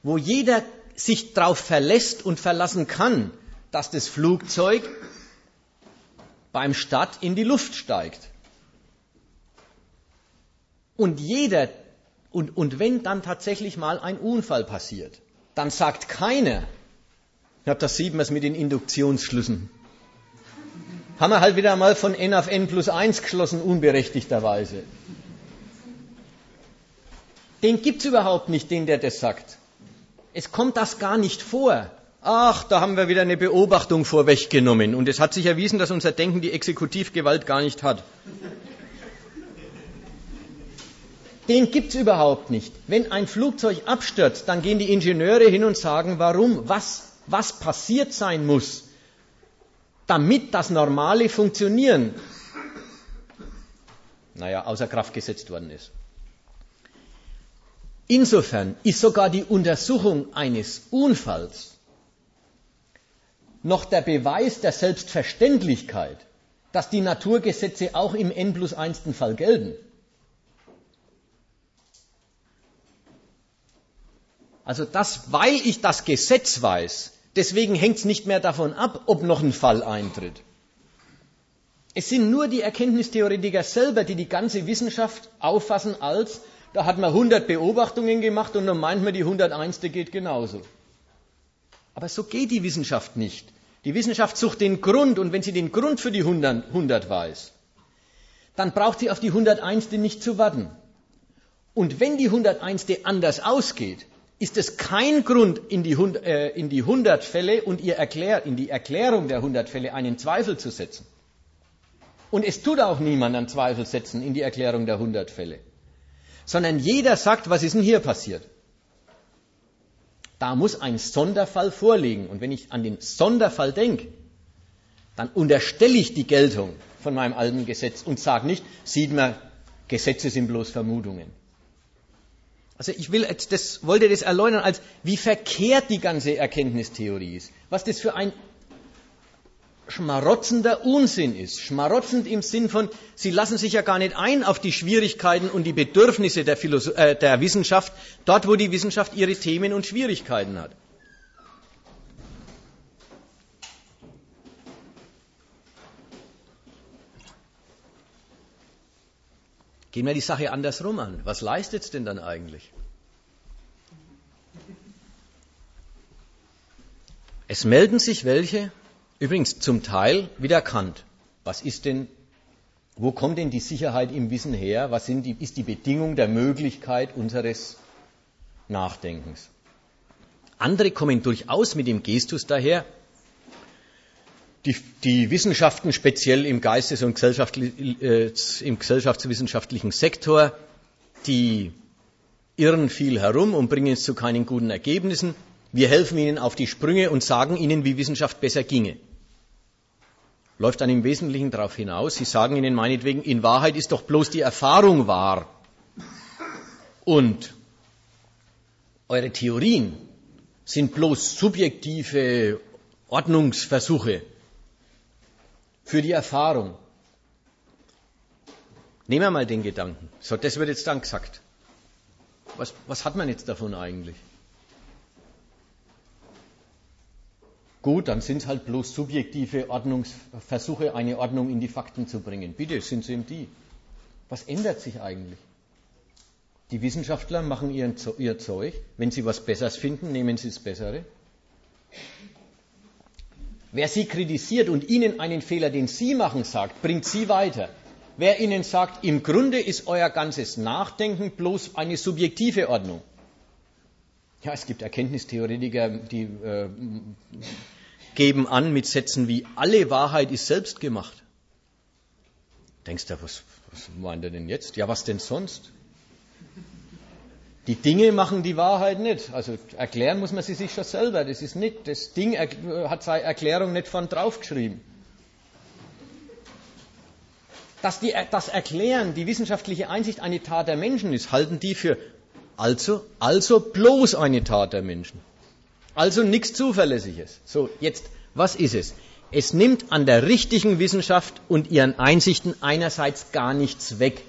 Speaker 1: wo jeder sich darauf verlässt und verlassen kann, dass das Flugzeug beim Start in die Luft steigt. Und jeder, und, und wenn dann tatsächlich mal ein Unfall passiert, dann sagt keiner, ja, das sieht man es mit den Induktionsschlüssen. Haben wir halt wieder mal von n auf n plus 1 geschlossen, unberechtigterweise. Den gibt es überhaupt nicht, den der das sagt. Es kommt das gar nicht vor. Ach, da haben wir wieder eine Beobachtung vorweggenommen. Und es hat sich erwiesen, dass unser Denken die Exekutivgewalt gar nicht hat. Den gibt es überhaupt nicht. Wenn ein Flugzeug abstürzt, dann gehen die Ingenieure hin und sagen, warum, was, was passiert sein muss, damit das normale Funktionieren, naja, außer Kraft gesetzt worden ist. Insofern ist sogar die Untersuchung eines Unfalls noch der Beweis der Selbstverständlichkeit, dass die Naturgesetze auch im N plus 1. Fall gelten. Also das, weil ich das Gesetz weiß, deswegen hängt es nicht mehr davon ab, ob noch ein Fall eintritt. Es sind nur die Erkenntnistheoretiker selber, die die ganze Wissenschaft auffassen als da hat man 100 Beobachtungen gemacht und dann meint man, die 101. geht genauso. Aber so geht die Wissenschaft nicht. Die Wissenschaft sucht den Grund und wenn sie den Grund für die 100, 100 weiß, dann braucht sie auf die 101. nicht zu warten. Und wenn die 101. anders ausgeht, ist es kein Grund, in die, äh, in die 100 Fälle und ihr Erklär, in die Erklärung der 100 Fälle einen Zweifel zu setzen. Und es tut auch niemand einen Zweifel setzen in die Erklärung der 100 Fälle sondern jeder sagt, was ist denn hier passiert? Da muss ein Sonderfall vorliegen. Und wenn ich an den Sonderfall denke, dann unterstelle ich die Geltung von meinem alten Gesetz und sage nicht, sieht man, Gesetze sind bloß Vermutungen. Also ich will jetzt das, wollte das erläutern, als wie verkehrt die ganze Erkenntnistheorie ist. Was das für ein schmarotzender Unsinn ist. Schmarotzend im Sinn von, sie lassen sich ja gar nicht ein auf die Schwierigkeiten und die Bedürfnisse der, Philosoph äh, der Wissenschaft, dort wo die Wissenschaft ihre Themen und Schwierigkeiten hat. Gehen wir die Sache andersrum an. Was leistet es denn dann eigentlich? Es melden sich welche, Übrigens zum Teil wieder Kant. Was ist denn Wo kommt denn die Sicherheit im Wissen her? Was die, ist die Bedingung der Möglichkeit unseres Nachdenkens? Andere kommen durchaus mit dem Gestus daher, die, die Wissenschaften speziell im Geistes- und Gesellschaftli äh, im gesellschaftswissenschaftlichen Sektor, die irren viel herum und bringen es zu keinen guten Ergebnissen. Wir helfen ihnen auf die Sprünge und sagen ihnen, wie Wissenschaft besser ginge. Läuft dann im Wesentlichen darauf hinaus, sie sagen ihnen meinetwegen, in Wahrheit ist doch bloß die Erfahrung wahr. Und eure Theorien sind bloß subjektive Ordnungsversuche für die Erfahrung. Nehmen wir mal den Gedanken. So, das wird jetzt dann gesagt. Was, was hat man jetzt davon eigentlich? Gut, dann sind es halt bloß subjektive Ordnungsversuche, eine Ordnung in die Fakten zu bringen. Bitte, sind sie eben die. Was ändert sich eigentlich? Die Wissenschaftler machen ihren, ihr Zeug. Wenn sie was Besseres finden, nehmen sie das Bessere. Wer sie kritisiert und ihnen einen Fehler, den sie machen, sagt, bringt sie weiter. Wer ihnen sagt, im Grunde ist euer ganzes Nachdenken bloß eine subjektive Ordnung, ja, es gibt Erkenntnistheoretiker, die äh, geben an mit Sätzen wie alle Wahrheit ist selbst gemacht. Denkst du, was, was meint er denn jetzt? Ja, was denn sonst? Die Dinge machen die Wahrheit nicht. Also erklären muss man sie sich schon selber. Das ist nicht, das Ding hat seine Erklärung nicht von draufgeschrieben. Dass die, das Erklären, die wissenschaftliche Einsicht eine Tat der Menschen ist, halten die für also, also bloß eine Tat der Menschen. Also nichts Zuverlässiges. So, jetzt, was ist es? Es nimmt an der richtigen Wissenschaft und ihren Einsichten einerseits gar nichts weg.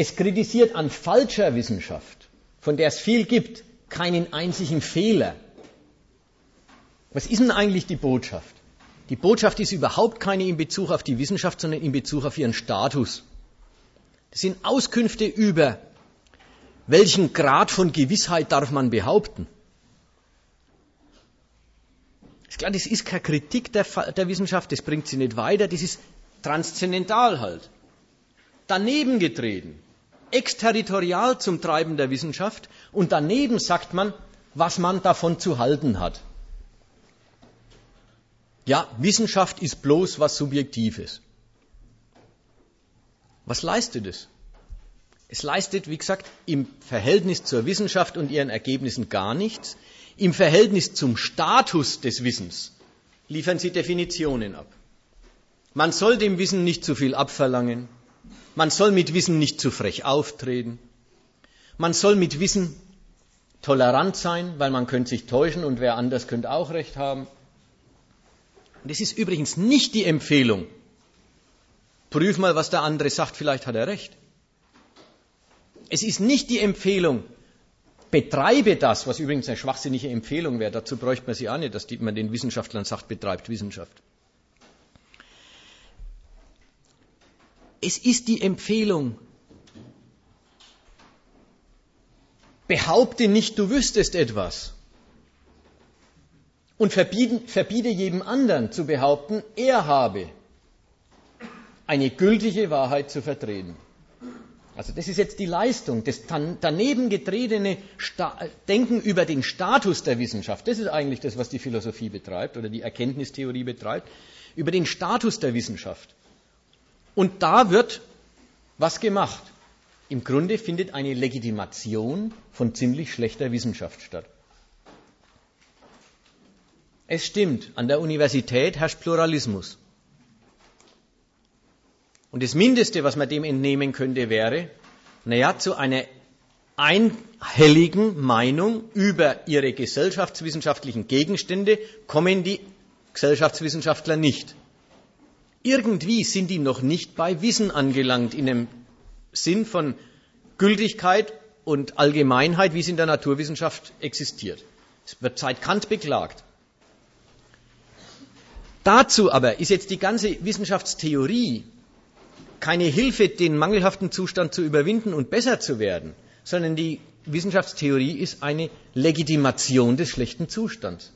Speaker 1: Es kritisiert an falscher Wissenschaft, von der es viel gibt, keinen einzigen Fehler. Was ist denn eigentlich die Botschaft? Die Botschaft ist überhaupt keine in Bezug auf die Wissenschaft, sondern in Bezug auf ihren Status. Das sind Auskünfte über welchen Grad von Gewissheit darf man behaupten? Ist klar, das ist keine Kritik der, der Wissenschaft, das bringt sie nicht weiter, das ist transzendental halt. Daneben getreten, exterritorial zum Treiben der Wissenschaft und daneben sagt man, was man davon zu halten hat. Ja, Wissenschaft ist bloß was Subjektives. Was leistet es? Es leistet, wie gesagt, im Verhältnis zur Wissenschaft und ihren Ergebnissen gar nichts. Im Verhältnis zum Status des Wissens liefern sie Definitionen ab. Man soll dem Wissen nicht zu viel abverlangen. Man soll mit Wissen nicht zu frech auftreten. Man soll mit Wissen tolerant sein, weil man könnte sich täuschen und wer anders könnte auch recht haben. Und es ist übrigens nicht die Empfehlung, prüf mal, was der andere sagt, vielleicht hat er recht. Es ist nicht die Empfehlung, betreibe das, was übrigens eine schwachsinnige Empfehlung wäre. Dazu bräuchte man sie auch nicht, dass man den Wissenschaftlern sagt, betreibt Wissenschaft. Es ist die Empfehlung, behaupte nicht, du wüsstest etwas. Und verbiete, verbiete jedem anderen zu behaupten, er habe eine gültige Wahrheit zu vertreten. Also das ist jetzt die Leistung, das daneben getretene Denken über den Status der Wissenschaft. Das ist eigentlich das, was die Philosophie betreibt oder die Erkenntnistheorie betreibt, über den Status der Wissenschaft. Und da wird was gemacht. Im Grunde findet eine Legitimation von ziemlich schlechter Wissenschaft statt. Es stimmt, an der Universität herrscht Pluralismus. Und das Mindeste, was man dem entnehmen könnte, wäre, naja, zu einer einhelligen Meinung über ihre gesellschaftswissenschaftlichen Gegenstände kommen die Gesellschaftswissenschaftler nicht. Irgendwie sind die noch nicht bei Wissen angelangt, in dem Sinn von Gültigkeit und Allgemeinheit, wie es in der Naturwissenschaft existiert. Es wird seit Kant beklagt. Dazu aber ist jetzt die ganze Wissenschaftstheorie keine Hilfe, den mangelhaften Zustand zu überwinden und besser zu werden, sondern die Wissenschaftstheorie ist eine Legitimation des schlechten Zustands.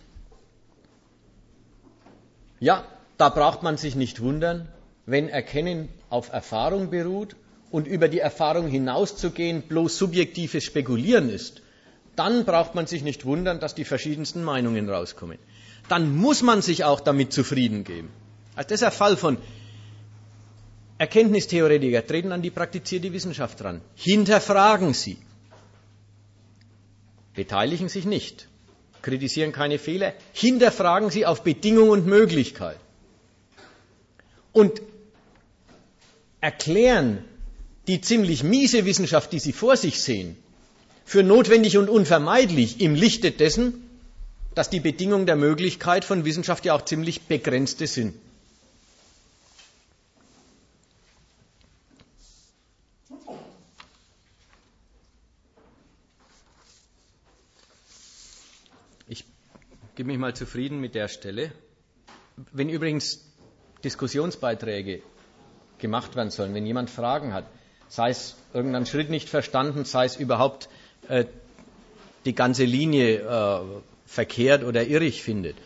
Speaker 1: Ja, da braucht man sich nicht wundern, wenn Erkennen auf Erfahrung beruht und über die Erfahrung hinauszugehen bloß subjektives Spekulieren ist, dann braucht man sich nicht wundern, dass die verschiedensten Meinungen rauskommen. Dann muss man sich auch damit zufrieden geben. Also das ist ein Fall von Erkenntnistheoretiker treten an die praktizierte Wissenschaft ran, hinterfragen sie, beteiligen sich nicht, kritisieren keine Fehler, hinterfragen sie auf Bedingung und Möglichkeit und erklären die ziemlich miese Wissenschaft, die sie vor sich sehen, für notwendig und unvermeidlich im Lichte dessen, dass die Bedingungen der Möglichkeit von Wissenschaft ja auch ziemlich begrenzte sind. Ich gebe mich mal zufrieden mit der Stelle. Wenn übrigens Diskussionsbeiträge gemacht werden sollen, wenn jemand Fragen hat, sei es irgendein Schritt nicht verstanden, sei es überhaupt äh, die ganze Linie äh, verkehrt oder irrig findet.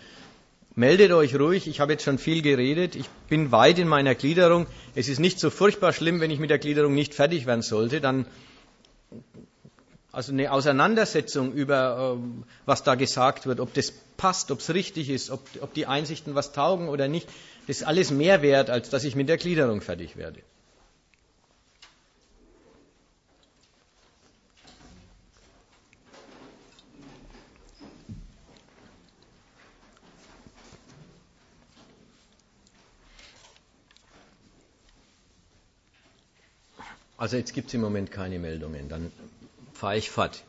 Speaker 1: Meldet euch ruhig, ich habe jetzt schon viel geredet, ich bin weit in meiner Gliederung. Es ist nicht so furchtbar schlimm, wenn ich mit der Gliederung nicht fertig werden sollte, dann also eine Auseinandersetzung über, ähm, was da gesagt wird, ob das passt, ob es richtig ist, ob, ob die Einsichten was taugen oder nicht, ist alles mehr wert, als dass ich mit der Gliederung fertig werde. Also jetzt gibt es im Moment keine Meldungen, dann fahre ich fort.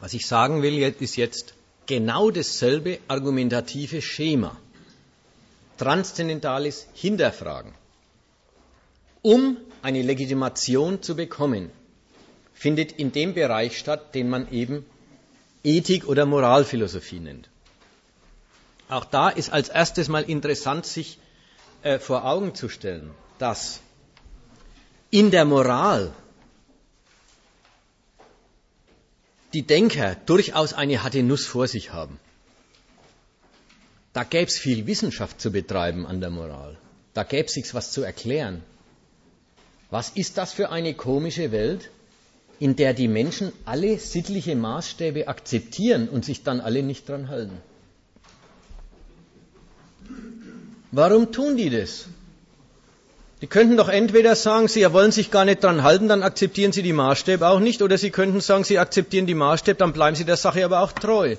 Speaker 1: Was ich sagen will, ist jetzt genau dasselbe argumentative Schema. Transzendentales Hinterfragen. Um eine Legitimation zu bekommen, findet in dem Bereich statt, den man eben Ethik oder Moralphilosophie nennt. Auch da ist als erstes mal interessant, sich äh, vor Augen zu stellen, dass in der Moral die Denker durchaus eine harte Nuss vor sich haben. Da gäbe es viel Wissenschaft zu betreiben an der Moral. Da gäbe es sich was zu erklären. Was ist das für eine komische Welt, in der die Menschen alle sittliche Maßstäbe akzeptieren und sich dann alle nicht dran halten? Warum tun die das? Die könnten doch entweder sagen, sie wollen sich gar nicht dran halten, dann akzeptieren sie die Maßstäbe auch nicht, oder sie könnten sagen, sie akzeptieren die Maßstäbe, dann bleiben sie der Sache aber auch treu.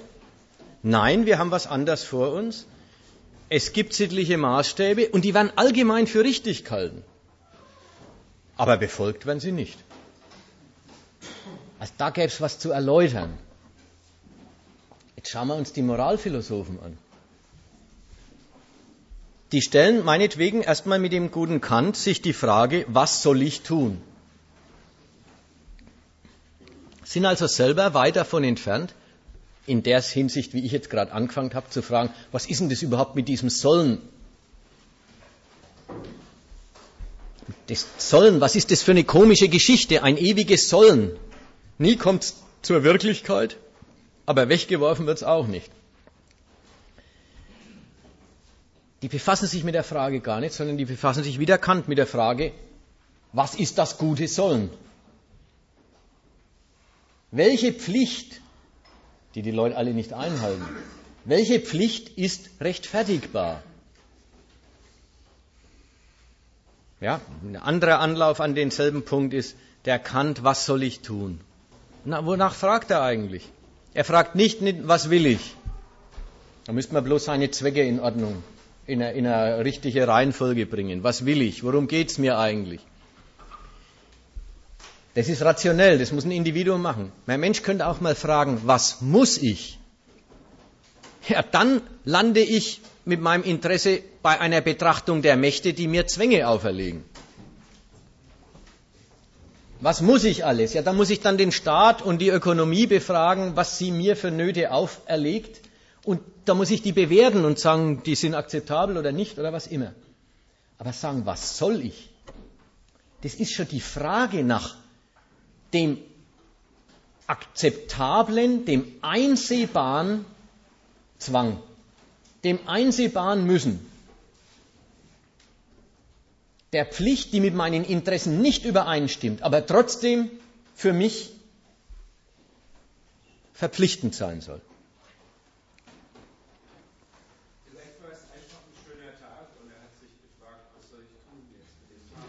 Speaker 1: Nein, wir haben was anderes vor uns. Es gibt sittliche Maßstäbe und die werden allgemein für richtig gehalten. Aber befolgt werden sie nicht. Also da gäbe es was zu erläutern. Jetzt schauen wir uns die Moralphilosophen an. Die stellen meinetwegen erstmal mit dem guten Kant sich die Frage, was soll ich tun? Sind also selber weit davon entfernt, in der Hinsicht, wie ich jetzt gerade angefangen habe, zu fragen, was ist denn das überhaupt mit diesem Sollen? Das Sollen, was ist das für eine komische Geschichte? Ein ewiges Sollen. Nie kommt es zur Wirklichkeit, aber weggeworfen wird es auch nicht. die befassen sich mit der Frage gar nicht, sondern die befassen sich wie der Kant mit der Frage, was ist das gute Sollen? Welche Pflicht, die die Leute alle nicht einhalten, welche Pflicht ist rechtfertigbar? Ja, ein anderer Anlauf an denselben Punkt ist der Kant, was soll ich tun? Na, wonach fragt er eigentlich? Er fragt nicht, was will ich? Da müsste man bloß seine Zwecke in Ordnung in eine, in eine richtige Reihenfolge bringen. Was will ich? Worum geht es mir eigentlich? Das ist rationell, das muss ein Individuum machen. Mein Mensch könnte auch mal fragen, was muss ich? Ja, dann lande ich mit meinem Interesse bei einer Betrachtung der Mächte, die mir Zwänge auferlegen. Was muss ich alles? Ja, da muss ich dann den Staat und die Ökonomie befragen, was sie mir für Nöte auferlegt. Und da muss ich die bewerten und sagen, die sind akzeptabel oder nicht oder was immer. Aber sagen, was soll ich? Das ist schon die Frage nach dem akzeptablen, dem einsehbaren Zwang, dem einsehbaren Müssen. der Pflicht, die mit meinen Interessen nicht übereinstimmt, aber trotzdem für mich verpflichtend sein soll.
Speaker 3: Vielleicht war es einfach ein schöner Tag und er hat sich gefragt, was soll ich tun jetzt mit dem Tag?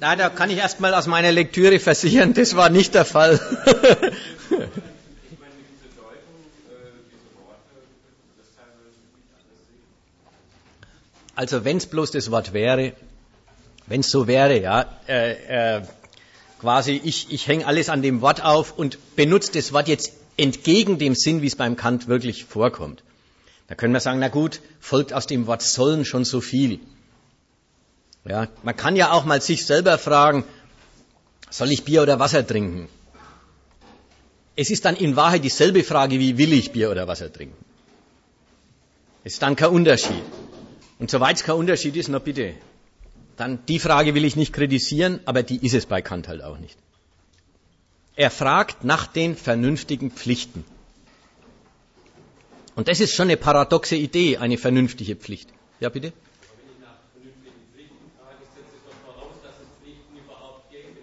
Speaker 1: Na, da kann ich erstmal aus meiner Lektüre versichern, das war nicht der Fall.
Speaker 3: Äh.
Speaker 1: Also wenn es bloß das Wort wäre, wenn es so wäre, ja, äh, äh, quasi ich, ich hänge alles an dem Wort auf und benutze das Wort jetzt entgegen dem Sinn, wie es beim Kant wirklich vorkommt. Da können wir sagen, na gut, folgt aus dem Wort sollen schon so viel. Ja, man kann ja auch mal sich selber fragen, soll ich Bier oder Wasser trinken? Es ist dann in Wahrheit dieselbe Frage, wie will ich Bier oder Wasser trinken? Es ist dann kein Unterschied. Und soweit es kein Unterschied ist, na bitte, dann die Frage will ich nicht kritisieren, aber die ist es bei Kant halt auch nicht. Er fragt nach den vernünftigen Pflichten. Und das ist schon eine paradoxe Idee, eine vernünftige Pflicht. Ja, bitte?
Speaker 4: Aber wenn ich nach vernünftigen Pflichten frage, setzt es doch voraus, dass es Pflichten überhaupt geben.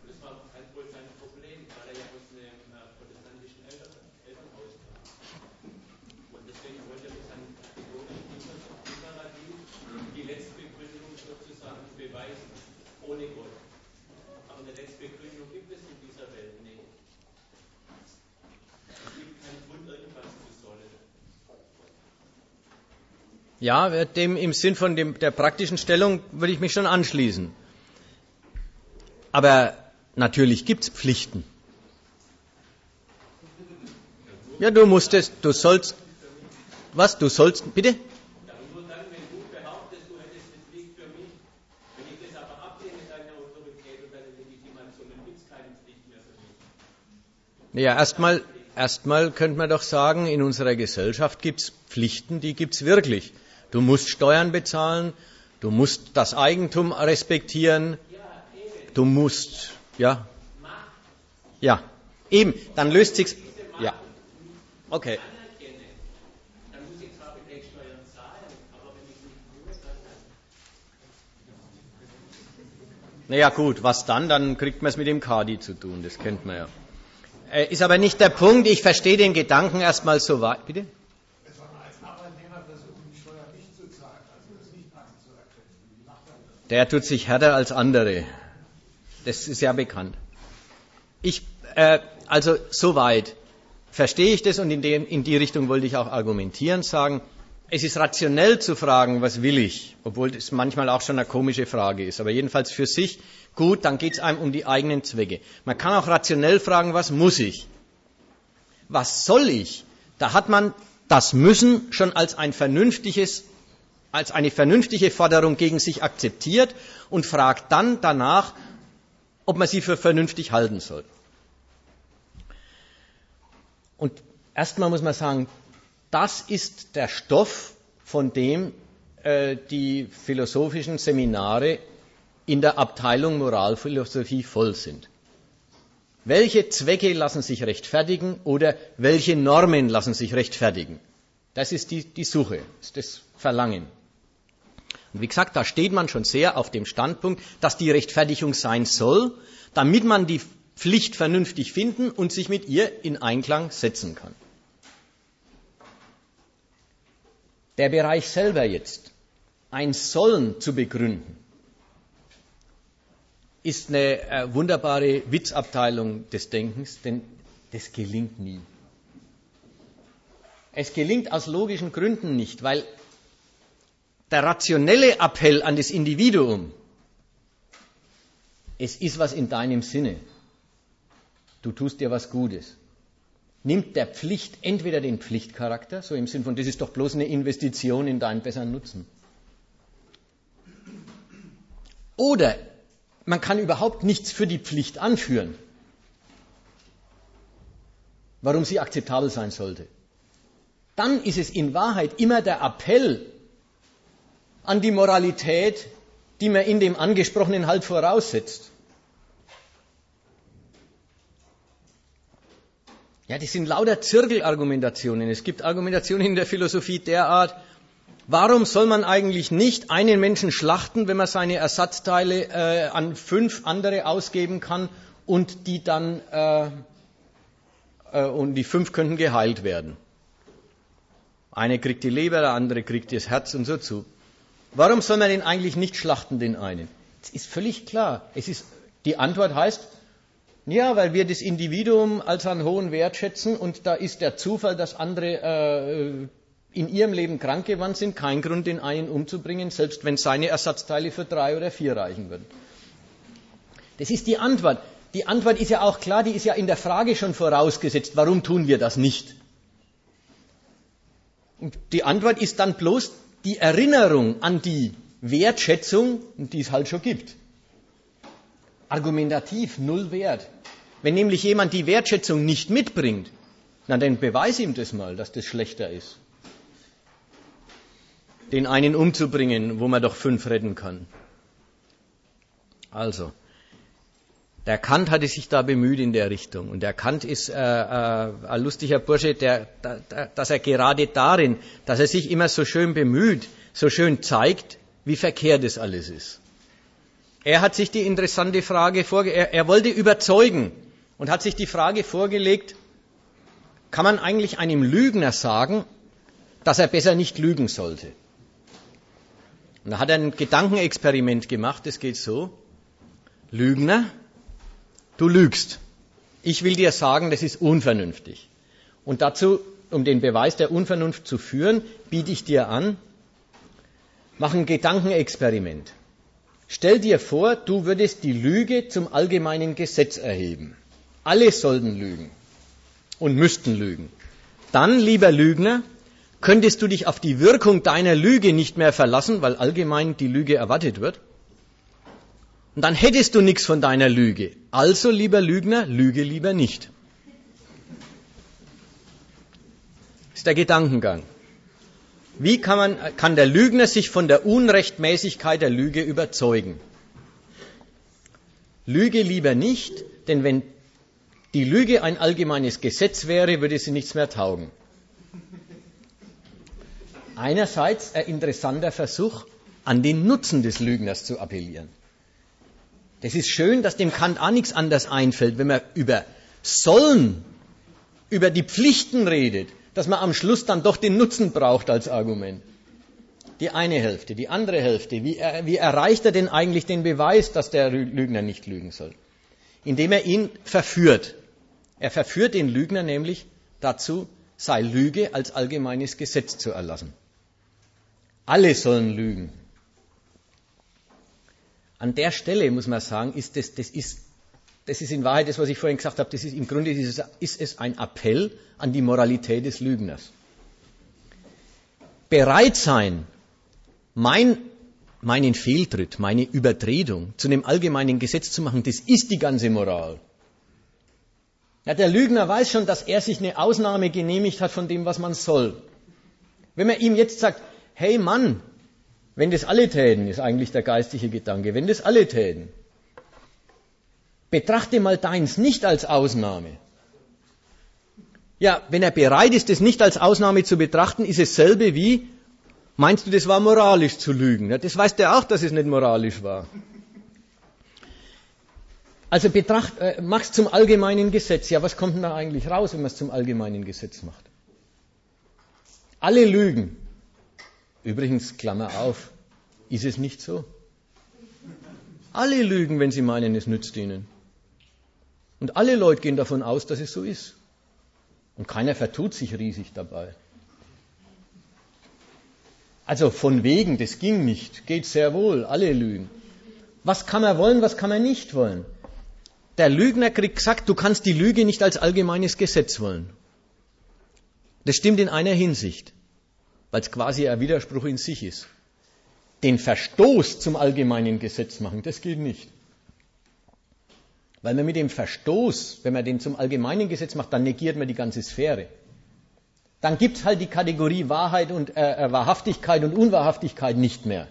Speaker 4: Und das war halt wohl sein Problem, weil er ja aus einem äh, protestantischen Eltern, Elternhaus kam. Und deswegen wollte er mit seinem kategorischen Imperativ die Letztbegründung sozusagen beweisen, ohne Gott. Aber eine Letztbegründung gibt es in dieser Welt nicht. Es gibt keinen Grund, irgendwas zu sollen.
Speaker 1: Ja, dem im Sinn von dem, der praktischen Stellung würde ich mich schon anschließen. Aber natürlich gibt's Pflichten. Ja, du musst es, du sollst, was, du sollst, bitte?
Speaker 4: Ja, gibt es
Speaker 1: erstmal, erstmal könnte man doch sagen, in unserer Gesellschaft gibt's Pflichten, die gibt's wirklich. Du musst Steuern bezahlen, du musst das Eigentum respektieren, du musst, ja, ja, eben, dann löst sich's, ja, okay. Naja gut, was dann? Dann kriegt man es mit dem Kadi zu tun, das kennt man ja. Äh, ist aber nicht der Punkt, ich verstehe den Gedanken erstmal so weit. Bitte?
Speaker 2: Sondern als Arbeitnehmer versuchen, die Steuer nicht zu zahlen, also das nicht anzuerkennen. Wie macht er das?
Speaker 1: Der tut sich härter als andere. Das ist ja bekannt. Ich, äh, also soweit verstehe ich das und in, den, in die Richtung wollte ich auch argumentieren, sagen, es ist rationell zu fragen, was will ich, obwohl das manchmal auch schon eine komische Frage ist, aber jedenfalls für sich gut, dann geht es einem um die eigenen Zwecke. Man kann auch rationell fragen, was muss ich? Was soll ich? Da hat man das Müssen schon als ein vernünftiges als eine vernünftige Forderung gegen sich akzeptiert und fragt dann danach, ob man sie für vernünftig halten soll. Und erstmal muss man sagen, das ist der Stoff, von dem äh, die philosophischen Seminare in der Abteilung Moralphilosophie voll sind. Welche Zwecke lassen sich rechtfertigen oder welche Normen lassen sich rechtfertigen? Das ist die, die Suche, ist das Verlangen. Und wie gesagt, da steht man schon sehr auf dem Standpunkt, dass die Rechtfertigung sein soll, damit man die Pflicht vernünftig finden und sich mit ihr in Einklang setzen kann. Der Bereich selber jetzt, ein Sollen zu begründen, ist eine äh, wunderbare Witzabteilung des Denkens, denn das gelingt nie. Es gelingt aus logischen Gründen nicht, weil der rationelle Appell an das Individuum, es ist was in deinem Sinne, du tust dir was Gutes, nimmt der Pflicht entweder den Pflichtcharakter, so im Sinn von, das ist doch bloß eine Investition in deinen besseren Nutzen, oder man kann überhaupt nichts für die Pflicht anführen, warum sie akzeptabel sein sollte. Dann ist es in Wahrheit immer der Appell an die Moralität, die man in dem Angesprochenen halt voraussetzt. Ja, das sind lauter Zirkelargumentationen. Es gibt Argumentationen in der Philosophie derart, Warum soll man eigentlich nicht einen Menschen schlachten, wenn man seine Ersatzteile äh, an fünf andere ausgeben kann und die dann äh, äh, und die fünf könnten geheilt werden? Eine kriegt die Leber, der andere kriegt das Herz und so zu. Warum soll man den eigentlich nicht schlachten, den einen? Es ist völlig klar. Es ist, die Antwort heißt, ja, weil wir das Individuum als einen hohen Wert schätzen und da ist der Zufall, dass andere äh, in ihrem Leben krank geworden sind, kein Grund, den einen umzubringen, selbst wenn seine Ersatzteile für drei oder vier reichen würden. Das ist die Antwort. Die Antwort ist ja auch klar, die ist ja in der Frage schon vorausgesetzt. Warum tun wir das nicht? Und die Antwort ist dann bloß die Erinnerung an die Wertschätzung, die es halt schon gibt. Argumentativ null Wert. Wenn nämlich jemand die Wertschätzung nicht mitbringt, na dann beweis ihm das mal, dass das schlechter ist den einen umzubringen, wo man doch fünf retten kann. Also, der Kant hatte sich da bemüht in der Richtung. Und der Kant ist äh, äh, ein lustiger Bursche, der, der, dass er gerade darin, dass er sich immer so schön bemüht, so schön zeigt, wie verkehrt es alles ist. Er hat sich die interessante Frage vorge er, er wollte überzeugen und hat sich die Frage vorgelegt, kann man eigentlich einem Lügner sagen, dass er besser nicht lügen sollte? Und da hat er ein Gedankenexperiment gemacht, das geht so. Lügner, du lügst. Ich will dir sagen, das ist unvernünftig. Und dazu, um den Beweis der Unvernunft zu führen, biete ich dir an, mach ein Gedankenexperiment. Stell dir vor, du würdest die Lüge zum allgemeinen Gesetz erheben. Alle sollten lügen und müssten lügen. Dann, lieber Lügner, könntest du dich auf die Wirkung deiner Lüge nicht mehr verlassen, weil allgemein die Lüge erwartet wird. Und dann hättest du nichts von deiner Lüge. Also, lieber Lügner, lüge lieber nicht. Ist der Gedankengang. Wie kann, man, kann der Lügner sich von der Unrechtmäßigkeit der Lüge überzeugen? Lüge lieber nicht, denn wenn die Lüge ein allgemeines Gesetz wäre, würde sie nichts mehr taugen. Einerseits ein interessanter Versuch, an den Nutzen des Lügners zu appellieren. Das ist schön, dass dem Kant auch nichts anderes einfällt, wenn man über Sollen, über die Pflichten redet, dass man am Schluss dann doch den Nutzen braucht als Argument. Die eine Hälfte, die andere Hälfte. Wie, wie erreicht er denn eigentlich den Beweis, dass der Lügner nicht lügen soll? Indem er ihn verführt. Er verführt den Lügner nämlich dazu, sei Lüge als allgemeines Gesetz zu erlassen. Alle sollen lügen. An der Stelle muss man sagen, ist das, das, ist, das ist in Wahrheit das, was ich vorhin gesagt habe, das ist im Grunde dieses, ist es ein Appell an die Moralität des Lügners. Bereit sein, mein, meinen Fehltritt, meine Übertretung zu einem allgemeinen Gesetz zu machen, das ist die ganze Moral. Ja, der Lügner weiß schon, dass er sich eine Ausnahme genehmigt hat von dem, was man soll. Wenn man ihm jetzt sagt, hey Mann, wenn das alle täten, ist eigentlich der geistige Gedanke, wenn das alle täten, betrachte mal deins nicht als Ausnahme. Ja, wenn er bereit ist, das nicht als Ausnahme zu betrachten, ist es selbe wie, meinst du, das war moralisch zu lügen? Ja, das weiß der auch, dass es nicht moralisch war. Also betracht, äh, mach's zum allgemeinen Gesetz. Ja, was kommt denn da eigentlich raus, wenn man es zum allgemeinen Gesetz macht? Alle lügen. Übrigens, Klammer auf, ist es nicht so? Alle lügen, wenn sie meinen, es nützt ihnen. Und alle Leute gehen davon aus, dass es so ist. Und keiner vertut sich riesig dabei. Also von wegen, das ging nicht, geht sehr wohl, alle lügen. Was kann man wollen, was kann man nicht wollen? Der Lügner kriegt gesagt, du kannst die Lüge nicht als allgemeines Gesetz wollen. Das stimmt in einer Hinsicht weil es quasi ein Widerspruch in sich ist. Den Verstoß zum allgemeinen Gesetz machen, das geht nicht. Weil man mit dem Verstoß, wenn man den zum allgemeinen Gesetz macht, dann negiert man die ganze Sphäre. Dann gibt es halt die Kategorie Wahrheit und äh, äh, Wahrhaftigkeit und Unwahrhaftigkeit nicht mehr.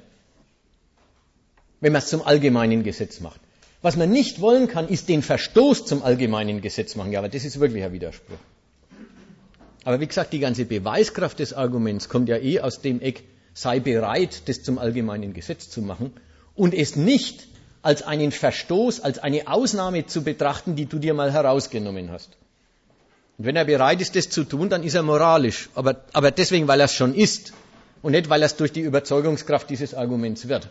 Speaker 1: Wenn man es zum allgemeinen Gesetz macht. Was man nicht wollen kann, ist den Verstoß zum allgemeinen Gesetz machen. Ja, aber das ist wirklich ein Widerspruch. Aber wie gesagt, die ganze Beweiskraft des Arguments kommt ja eh aus dem Eck, sei bereit, das zum allgemeinen Gesetz zu machen und es nicht als einen Verstoß, als eine Ausnahme zu betrachten, die du dir mal herausgenommen hast. Und wenn er bereit ist, das zu tun, dann ist er moralisch. Aber, aber deswegen, weil er es schon ist und nicht, weil er es durch die Überzeugungskraft dieses Arguments wird.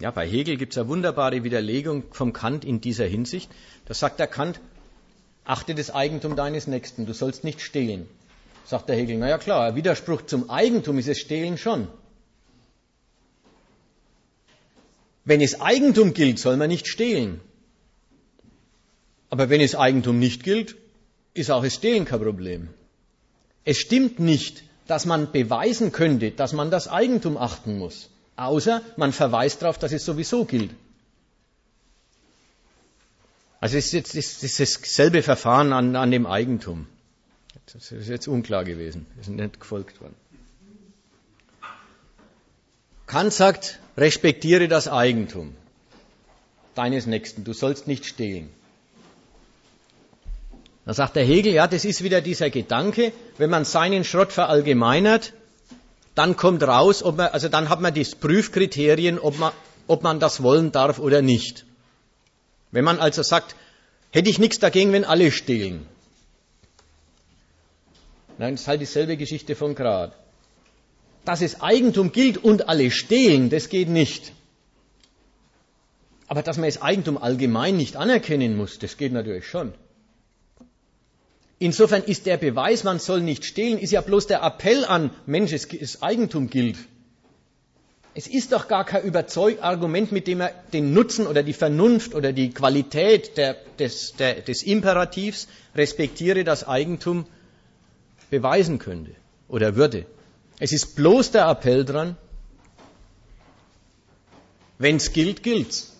Speaker 1: Ja, bei Hegel gibt es eine wunderbare Widerlegung vom Kant in dieser Hinsicht. Da sagt der Kant, achte das Eigentum deines Nächsten, du sollst nicht stehlen. Sagt der Hegel, na ja klar, ein Widerspruch zum Eigentum ist es Stehlen schon. Wenn es Eigentum gilt, soll man nicht stehlen. Aber wenn es Eigentum nicht gilt, ist auch das Stehlen kein Problem. Es stimmt nicht, dass man beweisen könnte, dass man das Eigentum achten muss außer man verweist darauf, dass es sowieso gilt. Also es ist jetzt es ist dasselbe Verfahren an, an dem Eigentum. Das ist jetzt unklar gewesen. Ist nicht gefolgt worden. Kant sagt, respektiere das Eigentum deines Nächsten. Du sollst nicht stehlen. Dann sagt der Hegel, ja, das ist wieder dieser Gedanke, wenn man seinen Schrott verallgemeinert, dann kommt raus, ob man, also dann hat man die Prüfkriterien, ob man, ob man das wollen darf oder nicht. Wenn man also sagt, hätte ich nichts dagegen, wenn alle stehlen. Nein, das ist halt dieselbe Geschichte von Grad. Dass es Eigentum gilt und alle stehlen, das geht nicht. Aber dass man das Eigentum allgemein nicht anerkennen muss, das geht natürlich schon. Insofern ist der Beweis, man soll nicht stehlen, ist ja bloß der Appell an, Mensch, das Eigentum gilt. Es ist doch gar kein Überzeugargument, mit dem er den Nutzen oder die Vernunft oder die Qualität der, des, der, des Imperativs, respektiere das Eigentum, beweisen könnte oder würde. Es ist bloß der Appell dran, wenn es gilt, gilt's.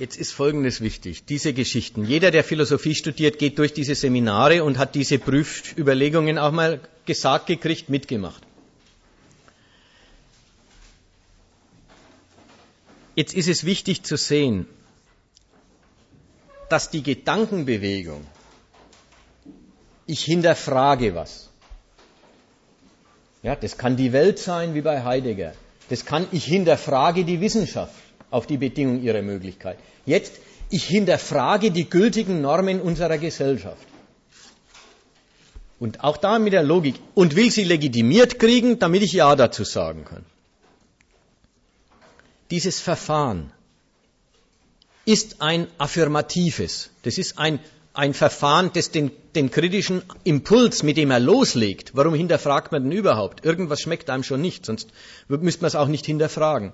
Speaker 1: Jetzt ist Folgendes wichtig. Diese Geschichten. Jeder, der Philosophie studiert, geht durch diese Seminare und hat diese Prüfüberlegungen auch mal gesagt gekriegt, mitgemacht. Jetzt ist es wichtig zu sehen, dass die Gedankenbewegung, ich hinterfrage was. Ja, das kann die Welt sein, wie bei Heidegger. Das kann, ich hinterfrage die Wissenschaft auf die Bedingung ihrer Möglichkeit. Jetzt, ich hinterfrage die gültigen Normen unserer Gesellschaft. Und auch da mit der Logik. Und will sie legitimiert kriegen, damit ich Ja dazu sagen kann. Dieses Verfahren ist ein affirmatives. Das ist ein, ein Verfahren, das den, den kritischen Impuls, mit dem er loslegt, warum hinterfragt man denn überhaupt? Irgendwas schmeckt einem schon nicht, sonst müsste man es auch nicht hinterfragen.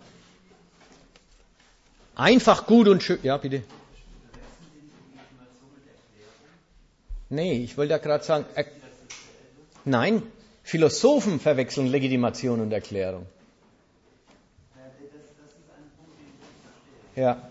Speaker 1: Einfach gut und schön. Ja, bitte. Nee, ich wollte ja gerade sagen, er, nein, Philosophen verwechseln Legitimation und Erklärung. Ja.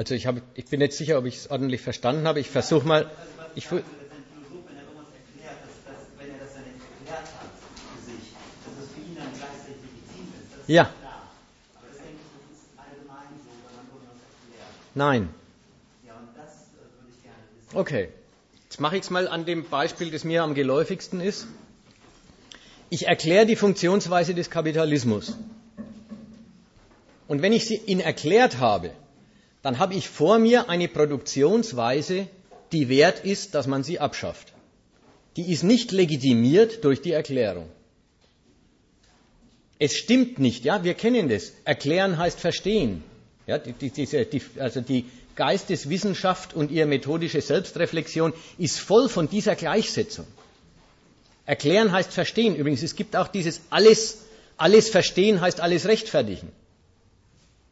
Speaker 1: Also ich, habe, ich bin nicht sicher, ob ich es ordentlich verstanden habe. Ich versuche mal. Ich, ja. Nein. Okay. Jetzt mache ich es mal an dem Beispiel, das mir am geläufigsten ist. Ich erkläre die Funktionsweise des Kapitalismus. Und wenn ich sie ihn erklärt habe, dann habe ich vor mir eine Produktionsweise, die wert ist, dass man sie abschafft. Die ist nicht legitimiert durch die Erklärung. Es stimmt nicht, ja, wir kennen das. Erklären heißt verstehen. Ja, die, die, diese, die, also die Geisteswissenschaft und ihre methodische Selbstreflexion ist voll von dieser Gleichsetzung. Erklären heißt verstehen. Übrigens, es gibt auch dieses alles, alles verstehen heißt alles rechtfertigen.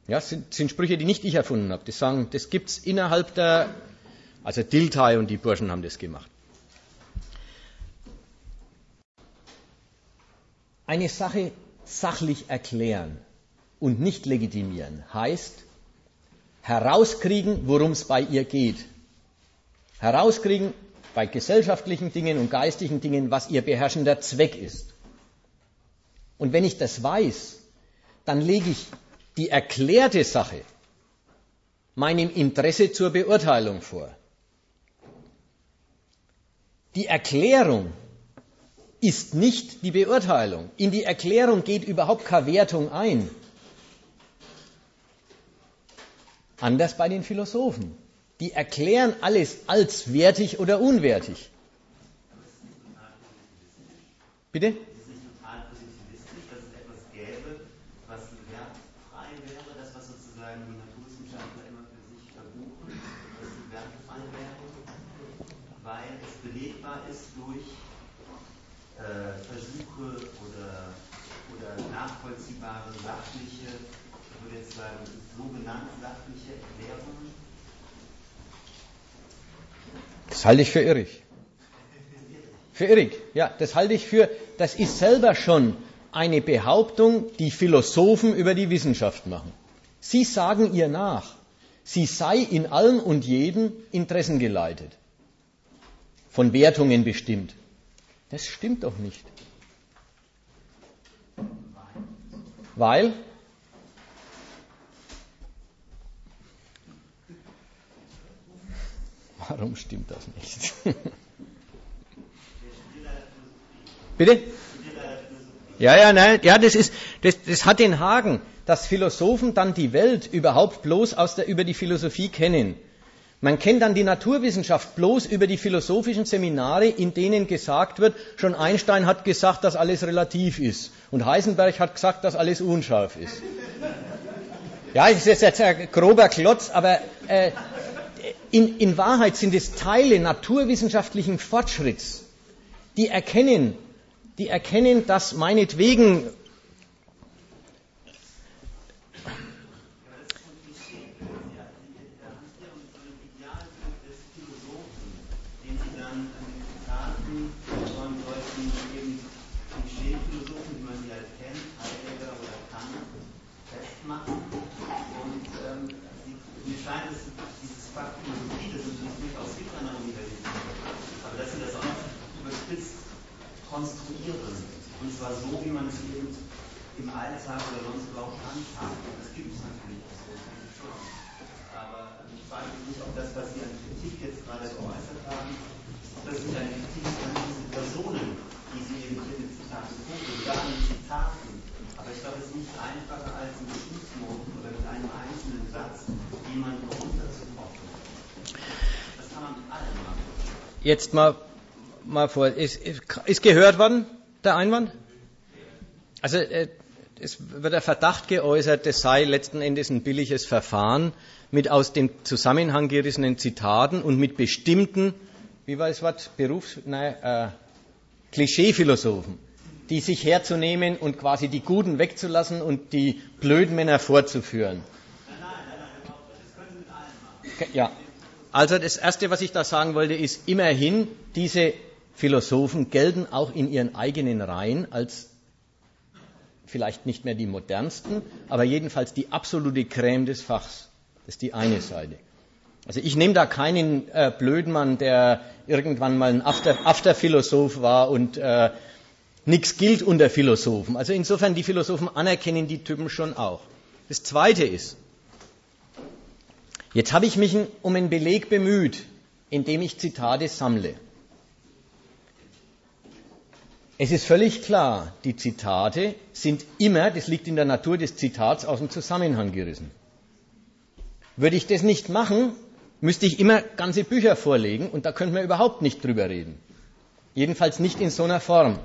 Speaker 1: Ja, sind, sind Sprüche, die nicht ich erfunden habe. Die sagen, das gibt's innerhalb der, also Dilthey und die Burschen haben das gemacht. Eine Sache sachlich erklären und nicht legitimieren heißt herauskriegen, worum es bei ihr geht. Herauskriegen bei gesellschaftlichen Dingen und geistigen Dingen, was ihr beherrschender Zweck ist. Und wenn ich das weiß, dann lege ich die erklärte Sache meinem Interesse zur Beurteilung vor. Die Erklärung ist nicht die Beurteilung. In die Erklärung geht überhaupt keine Wertung ein. Anders bei den Philosophen. Die erklären alles als wertig oder unwertig. Bitte? Das halte ich für irrig. Für irrig, ja, das halte ich für, das ist selber schon eine Behauptung, die Philosophen über die Wissenschaft machen. Sie sagen ihr nach, sie sei in allem und jedem Interessen geleitet, von Wertungen bestimmt. Das stimmt doch nicht. Weil Warum stimmt das nicht? Bitte? Ja, ja, nein, ja, das ist, das, das hat den Haken, dass Philosophen dann die Welt überhaupt bloß aus der, über die Philosophie kennen. Man kennt dann die Naturwissenschaft bloß über die philosophischen Seminare, in denen gesagt wird, schon Einstein hat gesagt, dass alles relativ ist. Und Heisenberg hat gesagt, dass alles unscharf ist. Ja, das ist jetzt ein grober Klotz, aber äh, in, in Wahrheit sind es Teile naturwissenschaftlichen Fortschritts, die erkennen, die erkennen, dass meinetwegen
Speaker 5: Alltag oder sonst überhaupt handhaben. Das gibt es natürlich schon. Aber ich frage mich nicht, ob das, was Sie an Kritik jetzt gerade geäußert haben, ob das nicht eine Kritik ist an diese Personen, die Sie eben in den Zitaten sogar an den Zitaten. Aber ich glaube, es ist nicht einfacher als in Beschlussnoten oder mit einem einzelnen Satz jemanden runterzukochen. Das kann man mit allem machen.
Speaker 1: Jetzt mal, mal vor. Ist, ist gehört worden, der Einwand? Also äh, es wird der Verdacht geäußert, das sei letzten Endes ein billiges Verfahren mit aus dem Zusammenhang gerissenen Zitaten und mit bestimmten, wie war das Wort, Berufs-, nein, äh, Klischeephilosophen, die sich herzunehmen und quasi die Guten wegzulassen und die blöden Männer vorzuführen. Ja, also das Erste, was ich da sagen wollte, ist immerhin, diese Philosophen gelten auch in ihren eigenen Reihen als vielleicht nicht mehr die modernsten, aber jedenfalls die absolute Creme des Fachs. Das ist die eine Seite. Also ich nehme da keinen äh, Blödmann, der irgendwann mal ein After-Philosoph After war und äh, nichts gilt unter Philosophen. Also insofern, die Philosophen anerkennen die Typen schon auch. Das Zweite ist, jetzt habe ich mich um einen Beleg bemüht, indem ich Zitate sammle. Es ist völlig klar, die Zitate sind immer, das liegt in der Natur des Zitats, aus dem Zusammenhang gerissen. Würde ich das nicht machen, müsste ich immer ganze Bücher vorlegen und da könnten wir überhaupt nicht drüber reden. Jedenfalls nicht in so einer Form.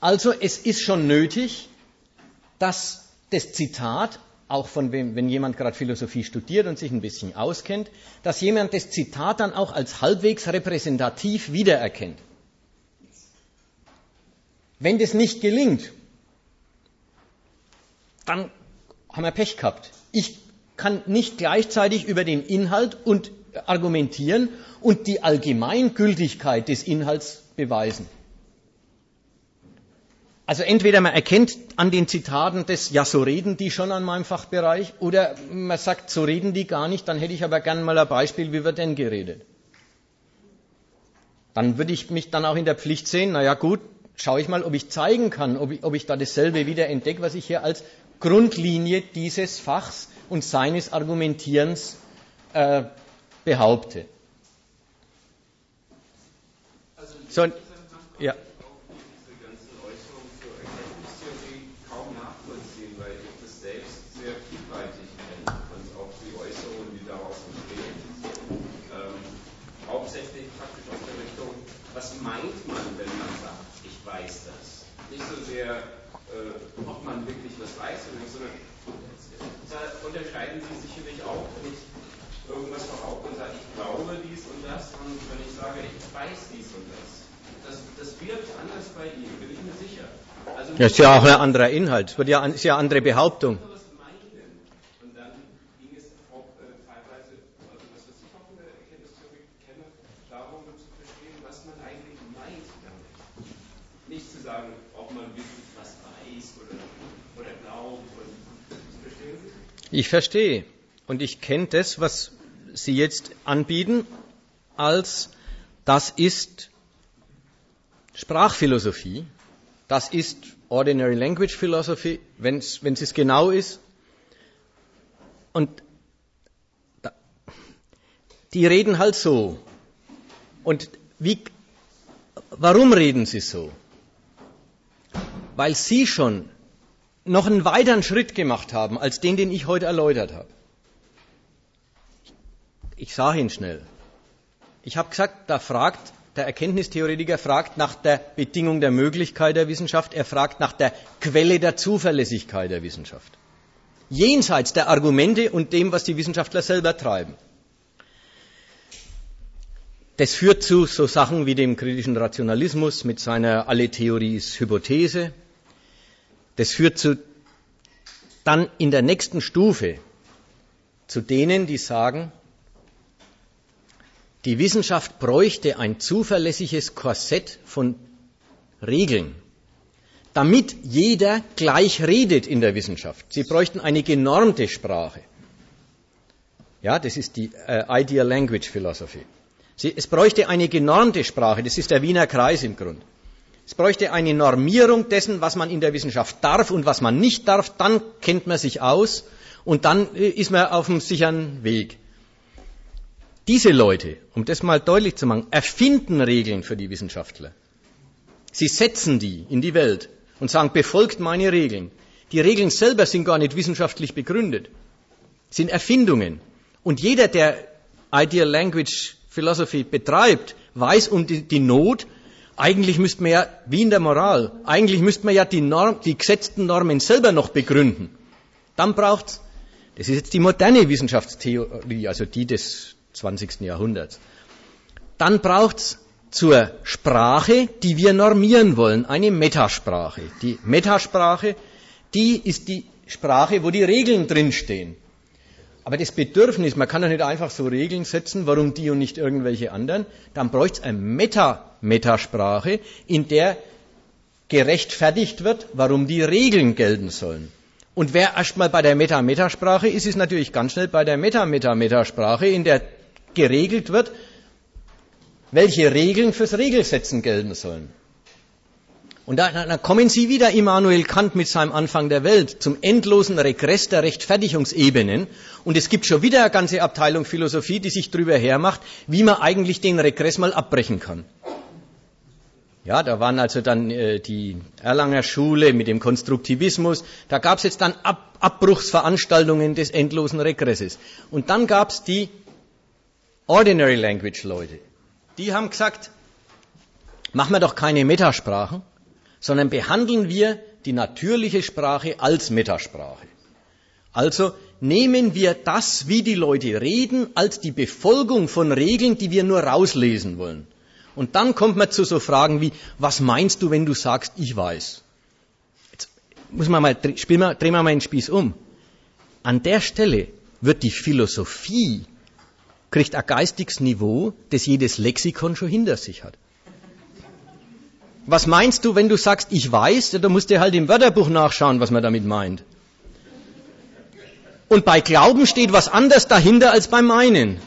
Speaker 1: Also es ist schon nötig, dass das Zitat, auch von wem, wenn jemand gerade Philosophie studiert und sich ein bisschen auskennt, dass jemand das Zitat dann auch als halbwegs repräsentativ wiedererkennt. Wenn das nicht gelingt, dann haben wir Pech gehabt. Ich kann nicht gleichzeitig über den Inhalt und argumentieren und die Allgemeingültigkeit des Inhalts beweisen. Also entweder man erkennt an den Zitaten das, ja, so reden die schon an meinem Fachbereich, oder man sagt, so reden die gar nicht, dann hätte ich aber gern mal ein Beispiel, wie wird denn geredet. Dann würde ich mich dann auch in der Pflicht sehen, naja gut, schaue ich mal, ob ich zeigen kann, ob ich, ob ich da dasselbe wieder entdecke, was ich hier als Grundlinie dieses Fachs und seines Argumentierens äh, behaupte.
Speaker 3: Also
Speaker 1: So, ja.
Speaker 3: auch diese ganzen Äußerungen zur Erkenntnistheorie kaum nachvollziehen, weil ich das selbst sehr vielfältig kenne und auch die Äußerungen, die daraus entstehen, ähm, hauptsächlich praktisch aus der Richtung, was meint man, wenn man sagt, ich weiß das? Nicht so sehr, äh, ob man wirklich was weiß oder nicht, sondern da unterscheiden sie sicherlich auch, wenn ich irgendwas behaupte und sage, ich glaube dies und das, und wenn ich sage, ich weiß dies und das. Das, das wirkt anders bei Ihnen, bin ich mir sicher. Also
Speaker 1: Das ist ja auch ein anderer Inhalt, ja, ist ja eine andere Behauptung.
Speaker 3: das? Ich
Speaker 1: verstehe. Und ich kenne das, was Sie jetzt anbieten, als das ist Sprachphilosophie, das ist Ordinary Language Philosophy, wenn es genau ist. Und da, die reden halt so. Und wie, warum reden sie so? Weil sie schon noch einen weiteren Schritt gemacht haben als den, den ich heute erläutert habe. Ich sage ihn schnell. Ich habe gesagt, da fragt der Erkenntnistheoretiker fragt nach der Bedingung der Möglichkeit der Wissenschaft, er fragt nach der Quelle der Zuverlässigkeit der Wissenschaft. Jenseits der Argumente und dem, was die Wissenschaftler selber treiben. Das führt zu so Sachen wie dem kritischen Rationalismus mit seiner Alle Theorie ist Hypothese. Das führt zu, dann in der nächsten Stufe zu denen, die sagen, die Wissenschaft bräuchte ein zuverlässiges Korsett von Regeln, damit jeder gleich redet in der Wissenschaft. Sie bräuchten eine genormte Sprache. Ja, das ist die äh, Ideal Language Philosophy. Sie, es bräuchte eine genormte Sprache, das ist der Wiener Kreis im Grund. Es bräuchte eine Normierung dessen, was man in der Wissenschaft darf und was man nicht darf, dann kennt man sich aus und dann äh, ist man auf einem sicheren Weg. Diese Leute, um das mal deutlich zu machen, erfinden Regeln für die Wissenschaftler. Sie setzen die in die Welt und sagen, befolgt meine Regeln. Die Regeln selber sind gar nicht wissenschaftlich begründet, sind Erfindungen. Und jeder, der Ideal Language Philosophy betreibt, weiß um die, die Not. Eigentlich müsste man ja, wie in der Moral, eigentlich müsste man ja die, Norm, die gesetzten Normen selber noch begründen. Dann braucht's, das ist jetzt die moderne Wissenschaftstheorie, also die des 20. Jahrhunderts. Dann braucht's zur Sprache, die wir normieren wollen, eine Metasprache. Die Metasprache, die ist die Sprache, wo die Regeln drinstehen. Aber das Bedürfnis, man kann doch nicht einfach so Regeln setzen, warum die und nicht irgendwelche anderen, dann bräuchte es eine Meta-Metasprache, in der gerechtfertigt wird, warum die Regeln gelten sollen. Und wer erstmal bei der Meta-Metasprache ist, ist natürlich ganz schnell bei der Meta-Meta-Metasprache, in der geregelt wird, welche Regeln fürs Regelsetzen gelten sollen. Und da, da kommen Sie wieder, Immanuel Kant, mit seinem Anfang der Welt zum endlosen Regress der Rechtfertigungsebenen. Und es gibt schon wieder eine ganze Abteilung Philosophie, die sich darüber hermacht, wie man eigentlich den Regress mal abbrechen kann. Ja, da waren also dann äh, die Erlanger Schule mit dem Konstruktivismus. Da gab es jetzt dann Ab Abbruchsveranstaltungen des endlosen Regresses. Und dann gab es die Ordinary Language Leute. Die haben gesagt, machen wir doch keine Metasprachen, sondern behandeln wir die natürliche Sprache als Metasprache. Also nehmen wir das, wie die Leute reden, als die Befolgung von Regeln, die wir nur rauslesen wollen. Und dann kommt man zu so Fragen wie, was meinst du, wenn du sagst, ich weiß? Jetzt muss man mal, drehen wir mal den Spieß um. An der Stelle wird die Philosophie, kriegt ein geistiges Niveau, das jedes Lexikon schon hinter sich hat. Was meinst du, wenn du sagst, ich weiß? Da musst du halt im Wörterbuch nachschauen, was man damit meint. Und bei Glauben steht was anderes dahinter als bei meinen.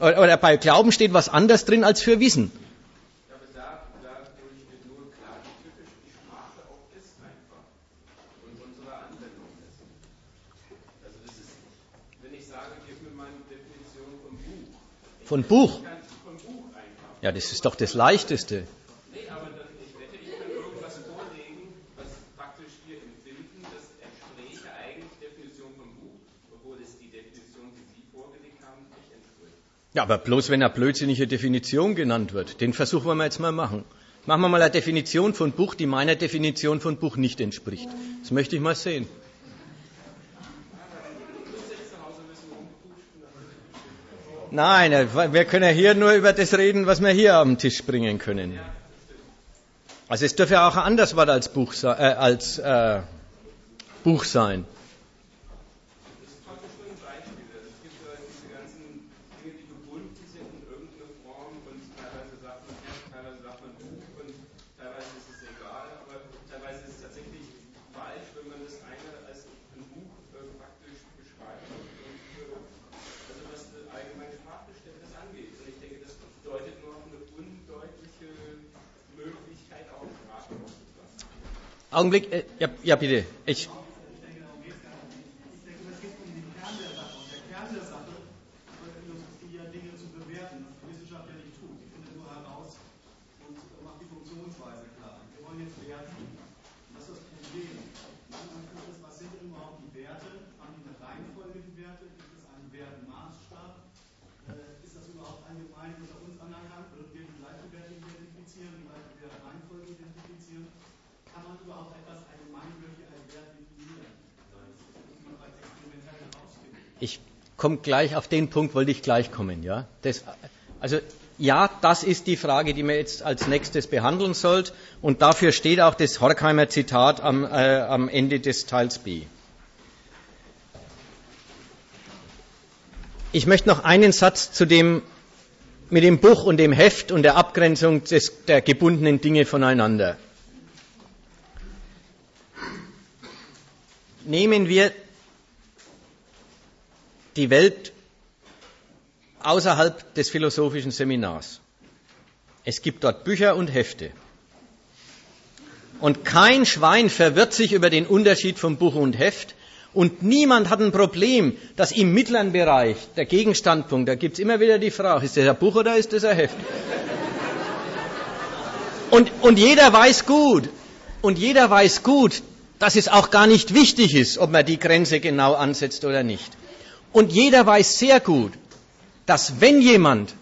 Speaker 1: Oder bei Glauben steht was anderes drin als für Wissen.
Speaker 3: Ja, aber da, dadurch wird nur klar, wie typisch die Sprache auch ist einfach. Und unsere Anwendung ist. Also das ist, wenn ich sage, gib mir meine Definition vom Buch.
Speaker 1: Von Buch?
Speaker 3: Kann vom Buch einfach.
Speaker 1: Ja, das ist doch das Leichteste.
Speaker 3: Nee, aber dann, ich wette, ich kann irgendwas vorlegen, was praktisch wir empfinden, das entspräche eigentlich der Definition vom Buch, obwohl es die Definition, die Sie vorgelegt haben, nicht entspricht.
Speaker 1: Ja, aber bloß wenn eine blödsinnige Definition genannt wird. Den Versuch wollen wir jetzt mal machen. Machen wir mal eine Definition von Buch, die meiner Definition von Buch nicht entspricht. Das möchte ich mal sehen. Nein, wir können ja hier nur über das reden, was wir hier am Tisch bringen können. Also es dürfte ja auch ein anderes Wort als Buch, äh, als, äh, Buch sein.
Speaker 3: Das ist praktisch nur ein Beispiel. Also es gibt ja diese ganzen Dinge, die gebunden sind in irgendeine Form und teilweise sagt man Heft, teilweise sagt man Buch und teilweise ist es egal, aber teilweise ist es tatsächlich falsch, wenn man das eine als ein Buch äh, praktisch beschreibt. Und, äh, also was die allgemeine Sprachverständnis angeht. Und ich denke, das deutet nur auf eine undeutliche Möglichkeit auf Sprache aufzufassen.
Speaker 1: Augenblick, äh, ja, ja bitte. Ich,
Speaker 6: Ich denke, darum geht es gar nicht. Ich denke, es geht um den Kern der Sache. Und der Kern der Sache ist bei der Philosophie ja Dinge zu bewerten, was die Wissenschaft ja nicht tut. Sie findet nur heraus und macht die Funktionsweise klar. Wir wollen jetzt werten. Und das ist das Problem. Manchmal ist es, was sind denn überhaupt die Werte? Haben die eine Reihenfolge, die Werte? Gibt es einen Wertmaßstab? Äh, ist das überhaupt allgemein unter uns anerkannt? Würden wir die gleichen Werte identifizieren, die gleiche Wertreihenfolge identifizieren? Kann man überhaupt etwas allgemeingültig als Wert definieren? Das muss man als experimentell herausfinden.
Speaker 1: ich komme gleich auf den Punkt, wollte ich gleich kommen, ja. Das, also ja, das ist die Frage, die man jetzt als nächstes behandeln sollt. Und dafür steht auch das Horkheimer Zitat am, äh, am Ende des Teils B. Ich möchte noch einen Satz zu dem mit dem Buch und dem Heft und der Abgrenzung des, der gebundenen Dinge voneinander. Nehmen wir die Welt außerhalb des philosophischen Seminars. Es gibt dort Bücher und Hefte. Und kein Schwein verwirrt sich über den Unterschied von Buch und Heft. Und niemand hat ein Problem, dass im mittleren Bereich der Gegenstandpunkt, da gibt's immer wieder die Frage, ist das ein Buch oder ist das ein Heft? Und, und jeder weiß gut, und jeder weiß gut, dass es auch gar nicht wichtig ist, ob man die Grenze genau ansetzt oder nicht. Und jeder weiß sehr gut, dass wenn jemand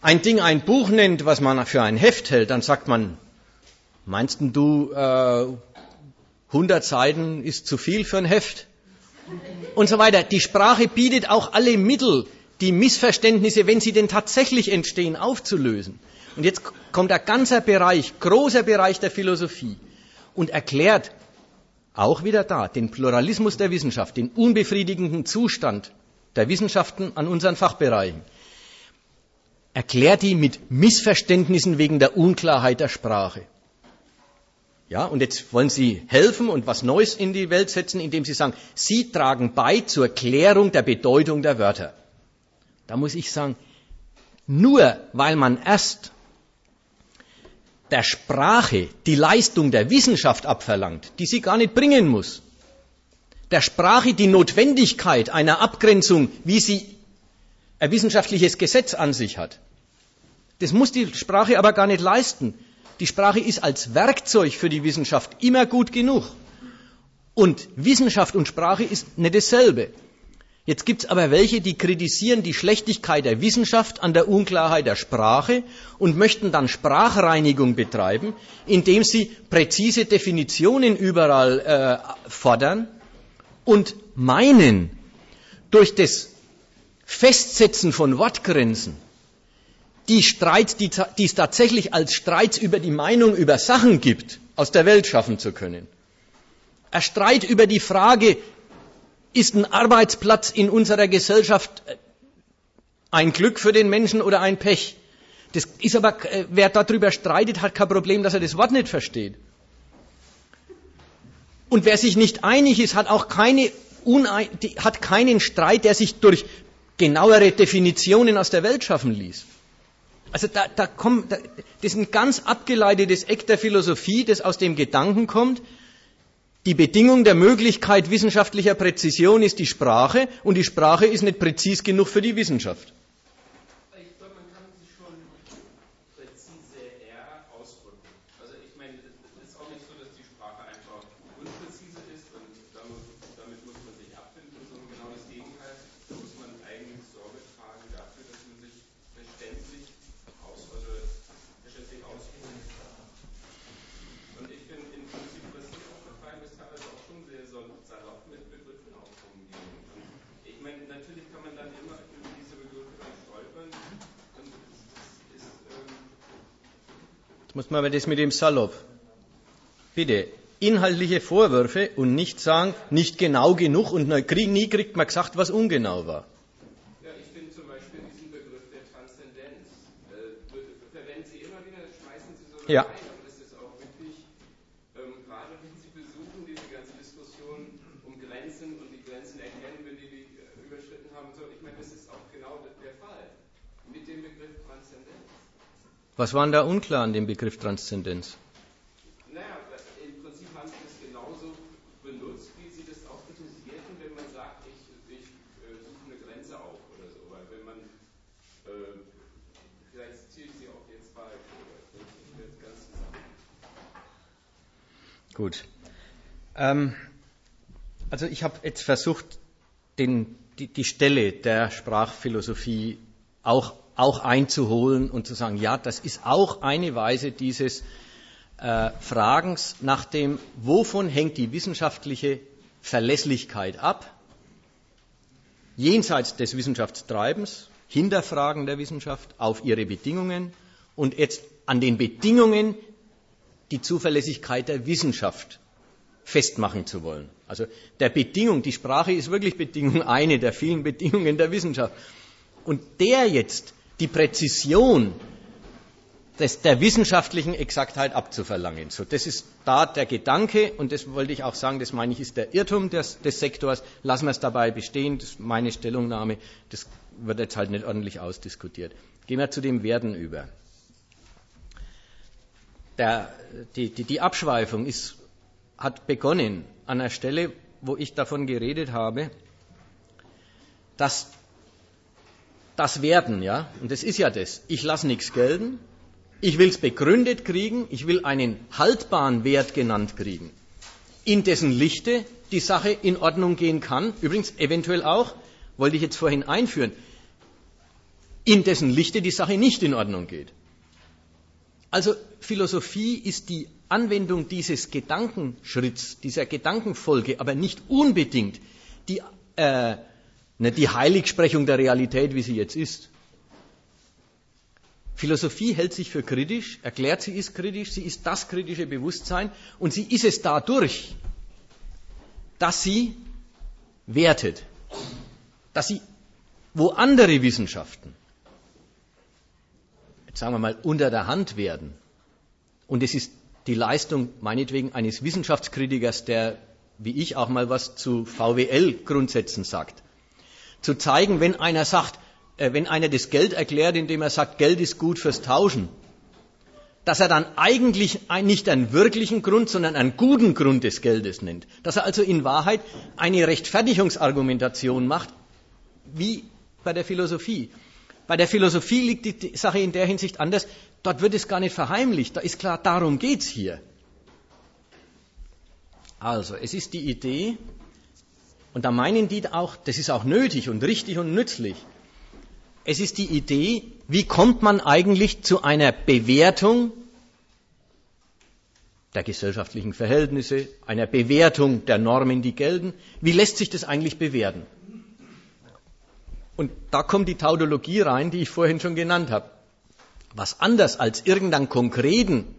Speaker 1: ein Ding ein Buch nennt, was man für ein Heft hält, dann sagt man, meinst du, äh, 100 Seiten ist zu viel für ein Heft? Und so weiter. Die Sprache bietet auch alle Mittel, die Missverständnisse, wenn sie denn tatsächlich entstehen, aufzulösen. Und jetzt kommt ein ganzer Bereich, großer Bereich der Philosophie und erklärt auch wieder da den Pluralismus der Wissenschaft, den unbefriedigenden Zustand der Wissenschaften an unseren Fachbereichen. Erklärt die mit Missverständnissen wegen der Unklarheit der Sprache. Ja, und jetzt wollen Sie helfen und was Neues in die Welt setzen, indem Sie sagen, Sie tragen bei zur Klärung der Bedeutung der Wörter. Da muss ich sagen, nur weil man erst der Sprache die Leistung der Wissenschaft abverlangt, die sie gar nicht bringen muss, der Sprache die Notwendigkeit einer Abgrenzung, wie sie ein wissenschaftliches Gesetz an sich hat. Das muss die Sprache aber gar nicht leisten. Die Sprache ist als Werkzeug für die Wissenschaft immer gut genug. Und Wissenschaft und Sprache ist nicht dasselbe. Jetzt gibt es aber welche, die kritisieren die Schlechtigkeit der Wissenschaft an der Unklarheit der Sprache und möchten dann Sprachreinigung betreiben, indem sie präzise Definitionen überall äh, fordern und meinen, durch das Festsetzen von Wortgrenzen die Streits, die, die es tatsächlich als Streits über die Meinung über Sachen gibt, aus der Welt schaffen zu können. Ein Streit über die Frage, Ist ein Arbeitsplatz in unserer Gesellschaft äh, ein Glück für den Menschen oder ein Pech? Das ist aber, äh, wer darüber streitet, hat kein Problem, dass er das Wort nicht versteht. Und wer sich nicht einig ist, hat auch keine hat keinen Streit, der sich durch genauere Definitionen aus der Welt schaffen ließ. Also da, da kommt, da, das ist ein ganz abgeleitetes Eck der Philosophie, das aus dem Gedanken kommt, die Bedingung der Möglichkeit wissenschaftlicher Präzision ist die Sprache und die Sprache ist nicht präzis genug für die Wissenschaft.
Speaker 3: Ich glaube, man kann sich schon präzise eher ausdrücken. Also ich meine, es ist auch nicht so, dass die Sprache einfach unpräzise ist und damit, damit muss man sich abfinden, sondern genau das Gegenteil. Da muss man eigentlich Sorge tragen dafür, dass man sich verständlich aus, also verständlich ausdrücken kann. Und ich finde im Prinzip, was hier aufgefallen ist, teilweise auch schon sehr so salopp mit Begriffen auch umgehen. Und ich meine, natürlich kann man dann immer über diese Begriffe dann stolpern. Und es ist, ähm,
Speaker 1: Jetzt muss man aber das mit dem Salopp. Bitte, inhaltliche Vorwürfe und nicht sagen, nicht genau genug und nie kriegt man gesagt, was ungenau war.
Speaker 3: Ja, ich finde zum Beispiel diesen Begriff der Transzendenz. Äh, verwenden Sie immer wieder, schmeißen Sie so
Speaker 1: Ja.
Speaker 3: rein, aber das ist auch wirklich, ähm, gerade wenn Sie versuchen, diese ganze Diskussion um Grenzen und die Grenzen erkennen, wenn die die äh, überschritten haben, und so, ich meine, das ist auch genau der Fall. Mit dem Begriff Transzendenz.
Speaker 1: Was war denn da unklar an dem Begriff Transzendenz?
Speaker 3: Naja, im Prinzip haben Sie das genauso benutzt, wie Sie das auch kritisierten, wenn man sagt, ich, ich äh, suche eine Grenze auf oder so. Weil wenn man, äh, vielleicht zitiere ich Sie auch jetzt oder ich werde ganz zusammen.
Speaker 1: Gut. Ähm, also ich habe jetzt versucht, den, die, die Stelle der Sprachphilosophie auch, auch einzuholen und zu sagen, ja, das ist auch eine Weise dieses äh, Fragens nach dem, wovon hängt die wissenschaftliche Verlässlichkeit ab, jenseits des Wissenschaftstreibens, Hinterfragen der Wissenschaft auf ihre Bedingungen und jetzt an den Bedingungen die Zuverlässigkeit der Wissenschaft festmachen zu wollen. Also der Bedingung, die Sprache ist wirklich Bedingung eine der vielen Bedingungen der Wissenschaft. Und der jetzt die Präzision des, der wissenschaftlichen Exaktheit abzuverlangen. So, das ist da der Gedanke und das wollte ich auch sagen, das meine ich, ist der Irrtum des, des Sektors. Lassen wir es dabei bestehen, das ist meine Stellungnahme, das wird jetzt halt nicht ordentlich ausdiskutiert. Gehen wir zu dem Werden über. Der, die, die, die Abschweifung ist, hat begonnen an einer Stelle, wo ich davon geredet habe, dass das Werden, ja, und das ist ja das, ich lasse nichts gelten, ich will es begründet kriegen, ich will einen haltbaren Wert genannt kriegen, in dessen Lichte die Sache in Ordnung gehen kann, übrigens eventuell auch, wollte ich jetzt vorhin einführen, in dessen Lichte die Sache nicht in Ordnung geht. Also Philosophie ist die Anwendung dieses Gedankenschritts, dieser Gedankenfolge, aber nicht unbedingt die, äh, nicht die Heiligsprechung der Realität, wie sie jetzt ist. Philosophie hält sich für kritisch, erklärt, sie ist kritisch, sie ist das kritische Bewusstsein und sie ist es dadurch, dass sie wertet, dass sie, wo andere Wissenschaften, jetzt sagen wir mal, unter der Hand werden, und es ist die Leistung meinetwegen eines Wissenschaftskritikers, der wie ich auch mal was zu VWL-Grundsätzen sagt, zu zeigen, wenn einer sagt, äh, wenn einer das Geld erklärt, indem er sagt, Geld ist gut fürs Tauschen, dass er dann eigentlich nicht einen wirklichen Grund, sondern einen guten Grund des Geldes nennt. Dass er also in Wahrheit eine Rechtfertigungsargumentation macht, wie bei der Philosophie. Bei der Philosophie liegt die, die Sache in der Hinsicht anders. Dort wird es gar nicht verheimlicht. Da ist klar, darum geht's hier. Also, es ist die Idee, und da meinen die auch, das ist auch nötig und richtig und nützlich. Es ist die Idee, wie kommt man eigentlich zu einer Bewertung der gesellschaftlichen Verhältnisse, einer Bewertung der Normen, die gelten. Wie lässt sich das eigentlich bewerten? Und da kommt die Tautologie rein, die ich vorhin schon genannt habe. Was anders als irgendeinen konkreten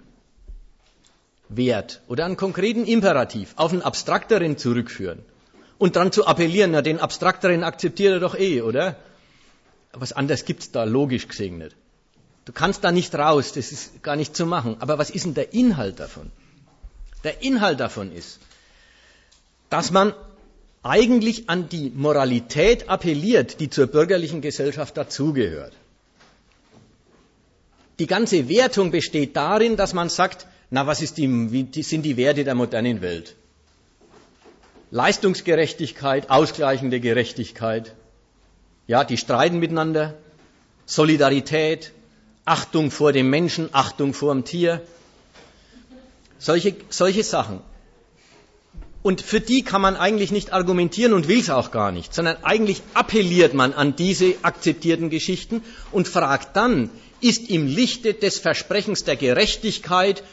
Speaker 1: Wert oder einen konkreten Imperativ auf einen abstrakteren zurückführen und dran zu appellieren, na, den Abstrakteren akzeptiert er doch eh, oder? Was anderes gibt's da logisch gesehen nicht. Du kannst da nicht raus, das ist gar nicht zu machen. Aber was ist denn der Inhalt davon? Der Inhalt davon ist, dass man eigentlich an die Moralität appelliert, die zur bürgerlichen Gesellschaft dazugehört. Die ganze Wertung besteht darin, dass man sagt, na, was ist die, wie sind die Werte der modernen Welt? Leistungsgerechtigkeit, ausgleichende Gerechtigkeit, ja, die streiten miteinander, Solidarität, Achtung vor dem Menschen, Achtung vor dem Tier, solche, solche Sachen. Und für die kann man eigentlich nicht argumentieren und will es auch gar nicht, sondern eigentlich appelliert man an diese akzeptierten Geschichten und fragt dann, ist im Lichte des Versprechens der Gerechtigkeit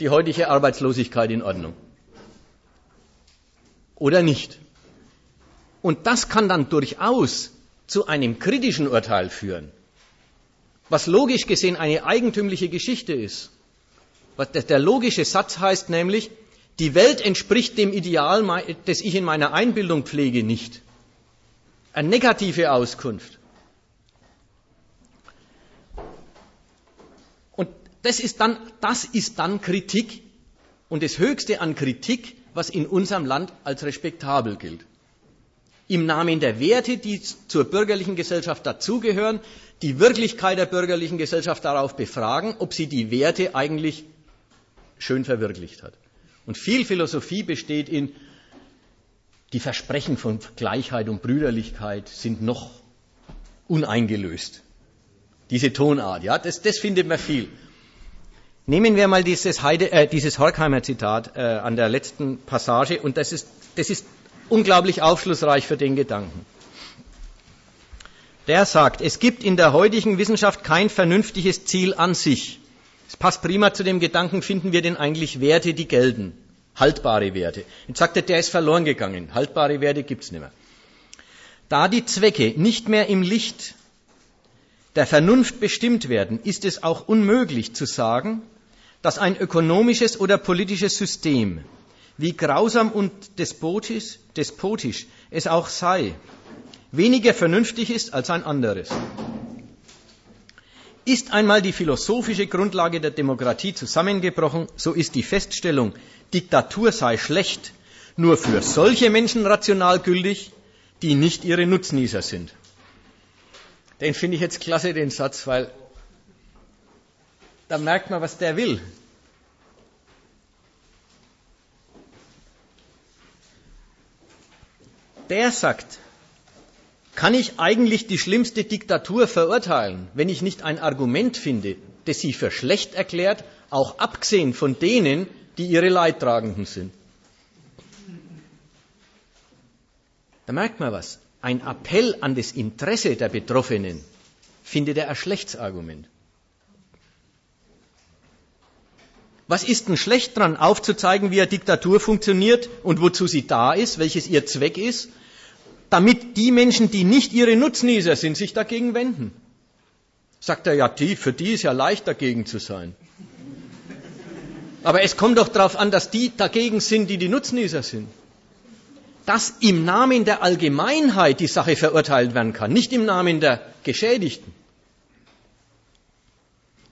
Speaker 1: die heutige Arbeitslosigkeit in Ordnung? Oder nicht? Und das kann dann durchaus zu einem kritischen Urteil führen, was logisch gesehen eine eigentümliche Geschichte ist. Der logische Satz heißt nämlich, die Welt entspricht dem Ideal, das ich in meiner Einbildung pflege, nicht. Eine negative Auskunft. Und das ist dann, das ist dann Kritik und das Höchste an Kritik, was in unserem Land als respektabel gilt. Im Namen der Werte, die zur bürgerlichen Gesellschaft dazugehören, die Wirklichkeit der bürgerlichen Gesellschaft darauf befragen, ob sie die Werte eigentlich schön verwirklicht hat. Und viel Philosophie besteht in, die Versprechen von Gleichheit und Brüderlichkeit sind noch uneingelöst. Diese Tonart, ja, das, das findet man viel. Nehmen wir mal dieses, Heide, äh, dieses Horkheimer Zitat äh, an der letzten Passage und das ist, das ist unglaublich aufschlussreich für den Gedanken. Der sagt, es gibt in der heutigen Wissenschaft kein vernünftiges Ziel an sich. Es passt prima zu dem Gedanken, finden wir denn eigentlich Werte, die gelten? Haltbare Werte. Jetzt sagt er, der ist verloren gegangen. Haltbare Werte gibt's nicht mehr. Da die Zwecke nicht mehr im Licht der Vernunft bestimmt werden, ist es auch unmöglich zu sagen, dass ein ökonomisches oder politisches System, wie grausam und despotisch, despotisch es auch sei, weniger vernünftig ist als ein anderes. Ist einmal die philosophische Grundlage der Demokratie zusammengebrochen, so ist die Feststellung, Diktatur sei schlecht, nur für solche Menschen rational gültig, die nicht ihre Nutznießer sind. Den finde ich jetzt klasse, den Satz, weil da merkt man, was der will. Der sagt, kann ich eigentlich die schlimmste Diktatur verurteilen, wenn ich nicht ein Argument finde, das sie für schlecht erklärt, auch abgesehen von denen, die ihre Leidtragenden sind? Da merkt man was. Ein Appell an das Interesse der Betroffenen findet er ein Schlechtsargument. Was ist denn schlecht dran, aufzuzeigen, wie eine Diktatur funktioniert und wozu sie da ist, welches ihr Zweck ist damit die Menschen, die nicht ihre Nutznießer sind, sich dagegen wenden. Sagt er, ja, die, für die ist ja leicht dagegen zu sein. Aber es kommt doch darauf an, dass die dagegen sind, die die Nutznießer sind. Dass im Namen der Allgemeinheit die Sache verurteilt werden kann, nicht im Namen der Geschädigten.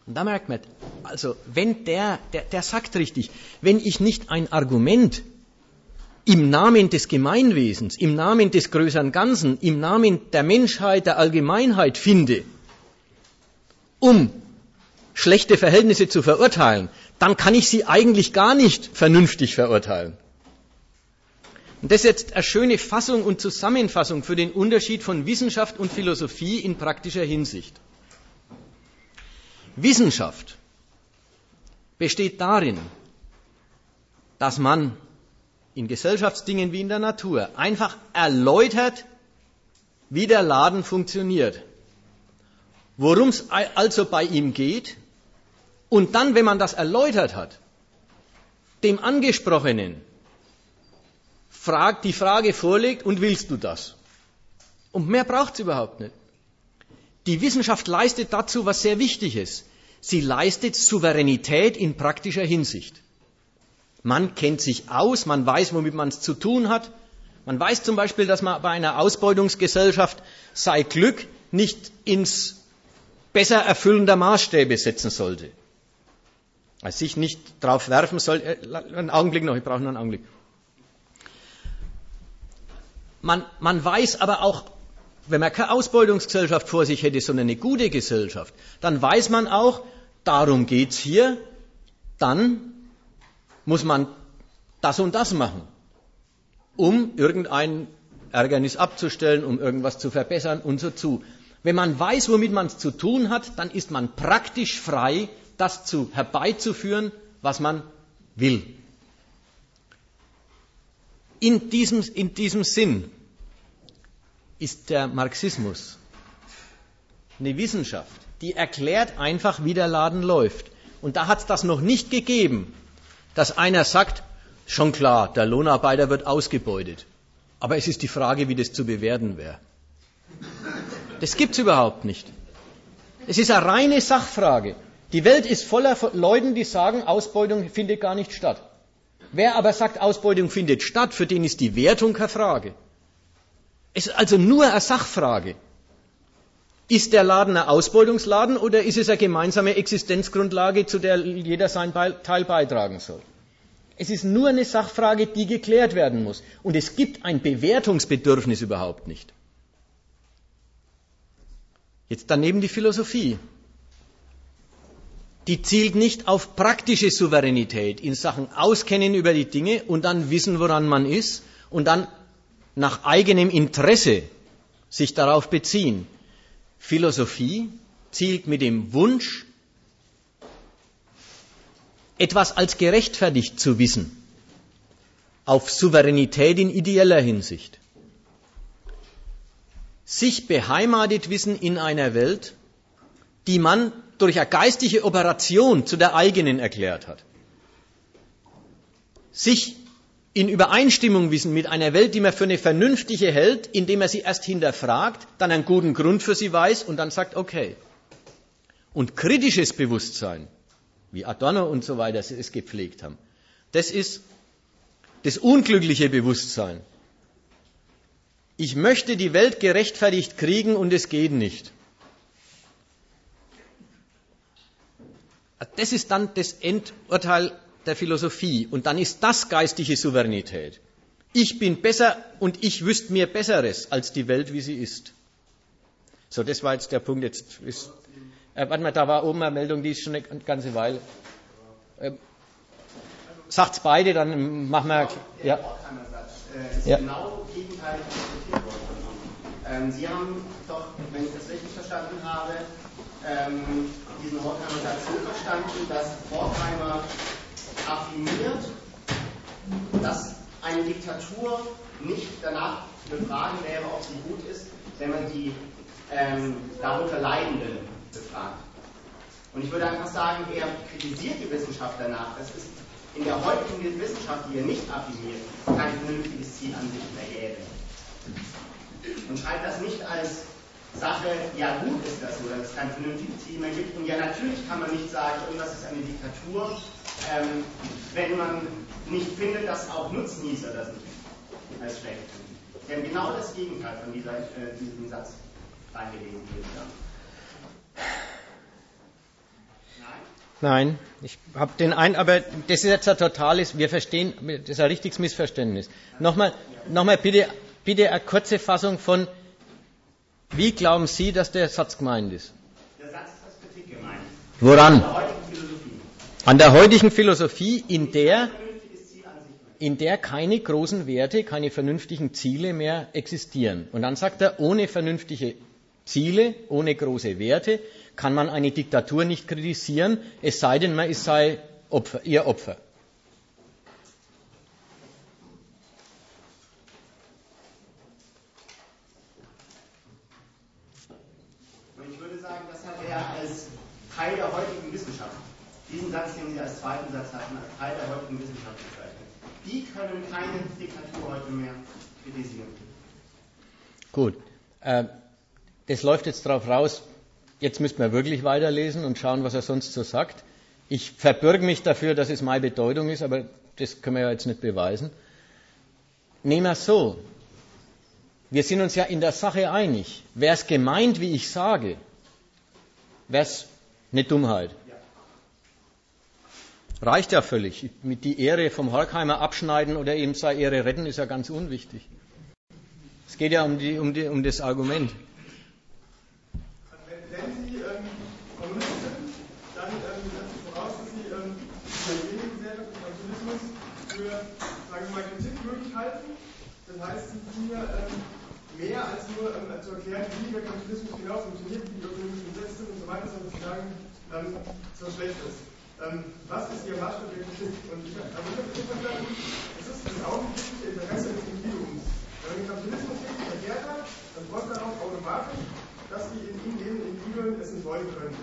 Speaker 1: Und da merkt man, also wenn der, der, der sagt richtig, wenn ich nicht ein Argument im Namen des Gemeinwesens, im Namen des größeren Ganzen, im Namen der Menschheit, der Allgemeinheit finde, um schlechte Verhältnisse zu verurteilen, dann kann ich sie eigentlich gar nicht vernünftig verurteilen. Und das ist jetzt eine schöne Fassung und Zusammenfassung für den Unterschied von Wissenschaft und Philosophie in praktischer Hinsicht. Wissenschaft besteht darin, dass man in Gesellschaftsdingen wie in der Natur einfach erläutert, wie der Laden funktioniert, worum es also bei ihm geht, und dann, wenn man das erläutert hat, dem Angesprochenen fragt, die Frage vorlegt, und willst du das? Und mehr braucht es überhaupt nicht. Die Wissenschaft leistet dazu was sehr wichtig ist. Sie leistet Souveränität in praktischer Hinsicht. Man kennt sich aus, man weiß, womit man es zu tun hat, Man weiß zum Beispiel, dass man bei einer Ausbeutungsgesellschaft sei Glück nicht ins besser erfüllender Maßstäbe setzen sollte. Also sich nicht drauf werfen soll. Äh, einen Augenblick noch, ich brauche noch einen Augenblick. Man, man weiß aber auch, wenn man keine Ausbeutungsgesellschaft vor sich hätte, sondern eine gute Gesellschaft, dann weiß man auch, darum geht's hier, dann muss man das und das machen, um irgendein Ärgernis abzustellen, um irgendwas zu verbessern und so zu. Wenn man weiß, womit man es zu tun hat, dann ist man praktisch frei, das zu herbeizuführen, was man will. In diesem, in diesem Sinn ist der Marxismus eine Wissenschaft, die erklärt einfach, wie der Laden läuft. Und da hat es das noch nicht gegeben, dass einer sagt, schon klar, der Lohnarbeiter wird ausgebeutet. Aber es ist die Frage, wie das zu bewerten wäre. Das gibt es überhaupt nicht. Es ist eine reine Sachfrage. Die Welt ist voller Leuten, die sagen, Ausbeutung findet gar nicht statt. Wer aber sagt, Ausbeutung findet statt, für den ist die Wertung keine Frage. Es ist also nur eine Sachfrage. Ist der Laden ein Ausbeutungsladen oder ist es eine gemeinsame Existenzgrundlage, zu der jeder seinen Teil beitragen soll? Es ist nur eine Sachfrage, die geklärt werden muss. Und es gibt ein Bewertungsbedürfnis überhaupt nicht. Jetzt daneben die Philosophie. Die zielt nicht auf praktische Souveränität in Sachen Auskennen über die Dinge und dann wissen, woran man ist und dann nach eigenem Interesse sich darauf beziehen. Philosophie zielt mit dem Wunsch, etwas als gerechtfertigt zu wissen, auf Souveränität in ideeller Hinsicht. Sich beheimatet wissen in einer Welt, die man durch eine geistige Operation zu der eigenen erklärt hat. Sich in Übereinstimmung wissen mit einer Welt, die man für eine vernünftige hält, indem er sie erst hinterfragt, dann einen guten Grund für sie weiß und dann sagt, okay. Und kritisches Bewusstsein, wie Adorno und so weiter es gepflegt haben, das ist das unglückliche Bewusstsein. Ich möchte die Welt gerechtfertigt kriegen und es geht nicht. Das ist dann das Endurteil der Philosophie. Und dann ist das geistige Souveränität. Ich bin besser und ich wüsste mir Besseres als die Welt, wie sie ist. So, das war jetzt der Punkt. Jetzt ist, äh, warte mal, da war oben eine Meldung, die ist schon eine ganze Weile. Äh, sagt's beide, dann machen wir.
Speaker 5: Ja. Äh, ist ja. genau gegenteilig worden. Ähm, Sie haben doch, wenn ich das richtig verstanden habe, ähm, diesen Horkheimer Satz so verstanden, dass Horkheimer affirmiert, dass eine Diktatur nicht danach befragen wäre, ob sie gut ist, wenn man die ähm, darunter Leidenden befragt. Und ich würde einfach sagen, er kritisiert die Wissenschaft danach. Das ist in der heutigen Wissenschaft, die er nicht affirmiert, kein vernünftiges Ziel an sich mehr gäbe. Und schreibt das nicht als Sache, ja gut ist das so, dass es kein vernünftiges Ziel mehr gibt. Und ja, natürlich kann man nicht sagen, irgendwas ist eine Diktatur, ähm, wenn man nicht findet, dass auch Nutznießer das nicht als schlecht finden. Wir haben genau das Gegenteil von dieser, äh, diesem Satz reingelesen.
Speaker 1: Nein, ich habe den einen, aber das ist jetzt ein totales, wir verstehen, das ist ein richtiges Missverständnis. Nochmal, nochmal bitte, bitte eine kurze Fassung von, wie glauben Sie, dass der Satz gemeint ist?
Speaker 5: Der Satz ist als Kritik gemeint.
Speaker 1: Woran? An der heutigen Philosophie, in der, in der keine großen Werte, keine vernünftigen Ziele mehr existieren. Und dann sagt er, ohne vernünftige Ziele, ohne große Werte kann man eine Diktatur nicht kritisieren, es sei denn, man sei Opfer, ihr Opfer.
Speaker 5: er Teil der heutigen Wissenschaft diesen Satz, den Sie als zweiten Satz hatten, als Teil der heutigen Wissenschaft bezeichnet. Die können keine Diktatur heute mehr kritisieren.
Speaker 1: Gut. Äh, das läuft jetzt darauf raus, jetzt müssten wir wirklich weiterlesen und schauen, was er sonst so sagt. Ich verbürge mich dafür, dass es meine Bedeutung ist, aber das können wir ja jetzt nicht beweisen. nehmen wir es so. Wir sind uns ja in der Sache einig. Wäre es gemeint, wie ich sage, wäre es eine Dummheit. Reicht ja völlig. Mit die Ehre vom Horkheimer abschneiden oder eben seine Ehre retten, ist ja ganz unwichtig. Es geht ja um, die, um, die, um das Argument.
Speaker 6: Wenn Sie ähm, Kommunist sind, dann ähm, setzen Sie voraus, dass Sie ähm, die Mediengesellschaft und Kapitalismus für, sagen wir mal, kritikwürdig halten. Das heißt, Sie tun ja ähm, mehr als nur ähm, zu erklären, wie der Kapitalismus genau funktioniert, wie die ökonomischen Gesetze sind und so weiter, sondern zu sagen, ähm, so schlecht ist. Ähm, was ist Ihr Maßstab der Kritik? Und ich, also habe nicht verstanden, es ist das augenblickliche Interesse des Individuums. Wenn man den Kapitalismus richtig erklärt hat, dann folgt darauf automatisch, dass die in ihm lebenden Individuen es nicht wollen können.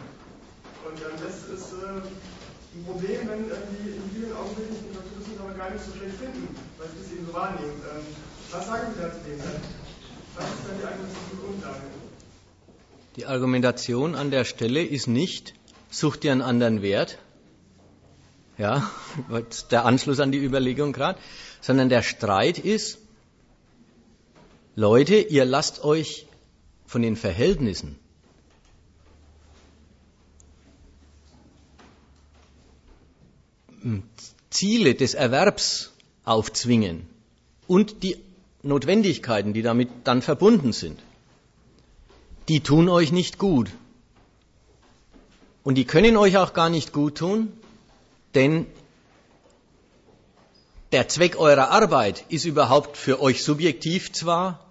Speaker 6: Und ähm, das ist äh, ein Problem, wenn ähm, die Individuen augenblicklich den Kapitalismus aber gar nicht so schlecht finden, weil sie es eben so wahrnehmen. Ähm, was sagen Sie dazu dem? Was ist dann die argumentative Grundlage?
Speaker 1: Die Argumentation an der Stelle ist nicht, such dir einen anderen Wert, ja, der Anschluss an die Überlegung gerade, sondern der Streit ist, Leute, ihr lasst euch von den Verhältnissen Ziele des Erwerbs aufzwingen und die Notwendigkeiten, die damit dann verbunden sind, die tun euch nicht gut. Und die können euch auch gar nicht gut tun, denn der Zweck eurer Arbeit ist überhaupt für euch subjektiv zwar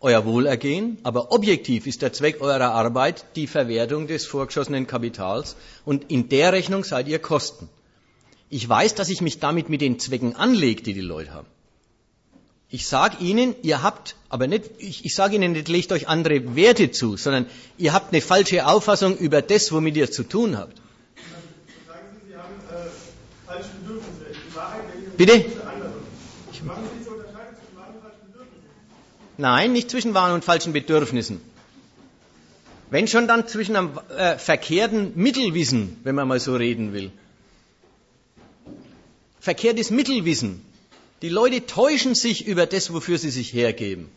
Speaker 1: euer Wohlergehen, aber objektiv ist der Zweck eurer Arbeit die Verwertung des vorgeschossenen Kapitals und in der Rechnung seid ihr Kosten. Ich weiß, dass ich mich damit mit den Zwecken anlege, die die Leute haben. Ich sage Ihnen, ihr habt, aber nicht, ich, ich sage Ihnen nicht, legt euch andere Werte zu, sondern ihr habt eine falsche Auffassung über das, womit ihr zu tun habt.
Speaker 6: Sagen Sie, Sie haben äh, falsche Bedürfnisse. Die Wahrheit der
Speaker 1: Bitte?
Speaker 6: andere. Machen Sie diese Unterscheidung zwischen wahren und falschen Bedürfnissen?
Speaker 1: Nein, nicht zwischen wahren und falschen Bedürfnissen. Wenn schon dann zwischen einem äh, verkehrten Mittelwissen, wenn man mal so reden will. Verkehrtes Mittelwissen. Die Leute täuschen sich über das, wofür sie sich hergeben.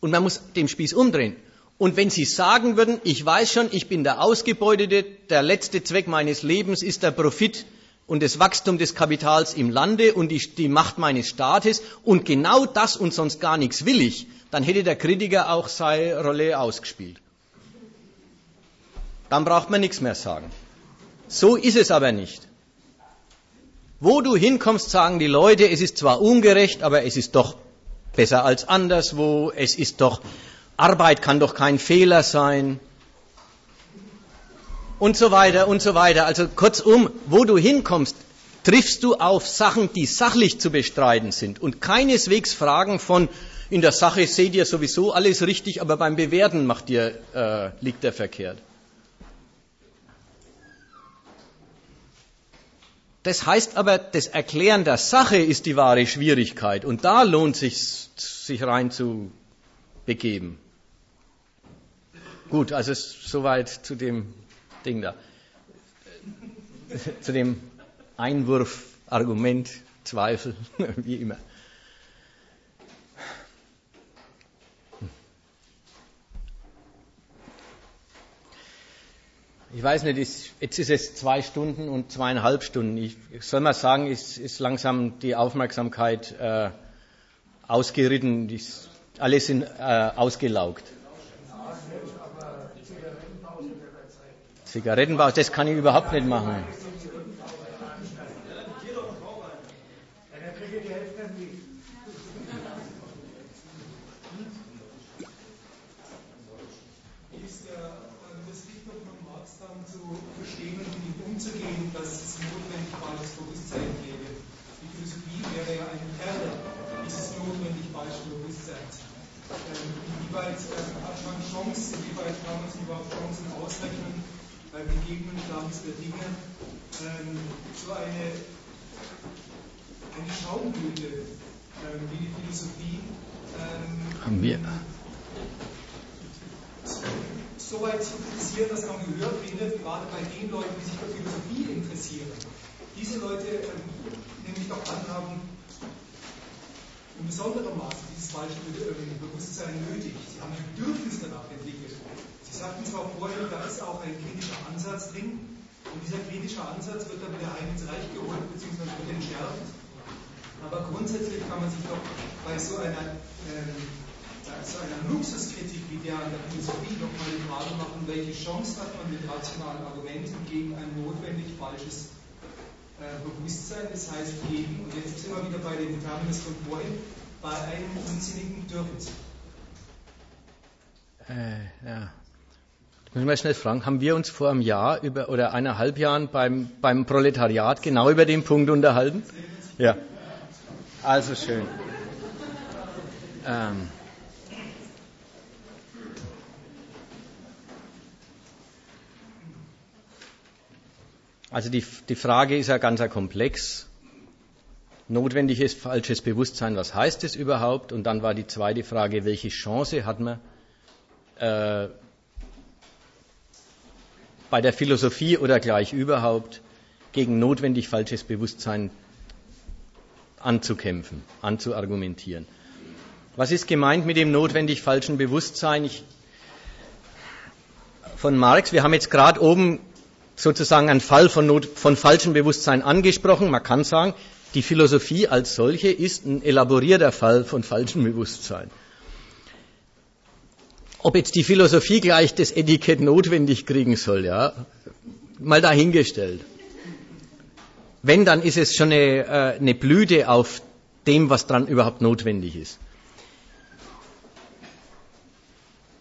Speaker 1: Und man muss den Spieß umdrehen. Und wenn Sie sagen würden, ich weiß schon, ich bin der Ausgebeutete, der letzte Zweck meines Lebens ist der Profit und das Wachstum des Kapitals im Lande und die, die Macht meines Staates und genau das und sonst gar nichts will ich, dann hätte der Kritiker auch seine Rolle ausgespielt. Dann braucht man nichts mehr sagen. So ist es aber nicht. Wo du hinkommst, sagen die Leute, es ist zwar ungerecht, aber es ist doch besser als anderswo, es ist doch, Arbeit kann doch kein Fehler sein. Und so weiter und so weiter. Also kurzum, wo du hinkommst, triffst du auf Sachen, die sachlich zu bestreiten sind und keineswegs Fragen von, in der Sache seht ihr sowieso alles richtig, aber beim Bewerten macht ihr, äh, liegt der verkehrt. Das heißt aber, das Erklären der Sache ist die wahre Schwierigkeit und da lohnt sich, sich rein zu begeben. Gut, also soweit zu dem Ding da. zu dem Einwurf, Argument, Zweifel, wie immer. Ich weiß nicht, jetzt ist es zwei Stunden und zweieinhalb Stunden. Ich soll mal sagen, ist, ist langsam die Aufmerksamkeit äh, ausgeritten. Die, alle sind äh, ausgelaugt. Zigarettenpause, das kann ich überhaupt nicht machen.
Speaker 7: ist ja, das liegt doch von Marx dann zu verstehen und mit ihm umzugehen, dass es notwendig falsches Bewusstsein gäbe. Die Philosophie wäre ja ein Kern dieses notwendig falschen Bewusstseins. Ähm, inwieweit ähm, hat man Chancen, inwieweit kann man sich überhaupt Chancen ausrechnen, bei Begegnungsglanz der Dinge, ähm, so eine, eine Schaumblüte ähm, wie die Philosophie ähm,
Speaker 1: Haben wir.
Speaker 7: so weit zu kritisieren, dass man Gehör findet, gerade bei den Leuten, die sich für Philosophie interessieren. Diese Leute ähm, nämlich doch anhaben, besonderem Maße dieses falsche äh, Bewusstsein nötig. Sie haben ein Bedürfnis danach entwickelt. Sie sagten zwar vorhin, da ist auch ein kritischer Ansatz drin, und dieser kritische Ansatz wird dann wieder heim ins Reich geholt, beziehungsweise wird entschärft. Aber grundsätzlich kann man sich doch bei so einer, ähm, so einer Luxuskritik wie der an der Philosophie noch mal die Frage machen, welche Chance hat man mit rationalen Argumenten gegen ein notwendig falsches äh, Bewusstsein, das heißt gegen, und jetzt sind wir wieder bei den Terminus von vorhin, bei einem unsinnigen Dürren.
Speaker 1: Äh, ja. Müssen wir schnell fragen, haben wir uns vor einem Jahr über, oder eineinhalb Jahren beim, beim Proletariat genau über den Punkt unterhalten? Ja. Also schön. Ähm. Also die, die Frage ist ja ganz komplex. Notwendiges falsches Bewusstsein, was heißt es überhaupt? Und dann war die zweite Frage, welche Chance hat man äh, bei der Philosophie oder gleich überhaupt gegen notwendig falsches Bewusstsein anzukämpfen, anzuargumentieren. Was ist gemeint mit dem notwendig falschen Bewusstsein? Ich, von Marx, wir haben jetzt gerade oben sozusagen einen Fall von, Not, von falschem Bewusstsein angesprochen. Man kann sagen, die Philosophie als solche ist ein elaborierter Fall von falschem Bewusstsein. Ob jetzt die Philosophie gleich das Etikett notwendig kriegen soll, ja, mal dahingestellt. Wenn, dann ist es schon eine, äh, eine Blüte auf dem, was dran überhaupt notwendig ist.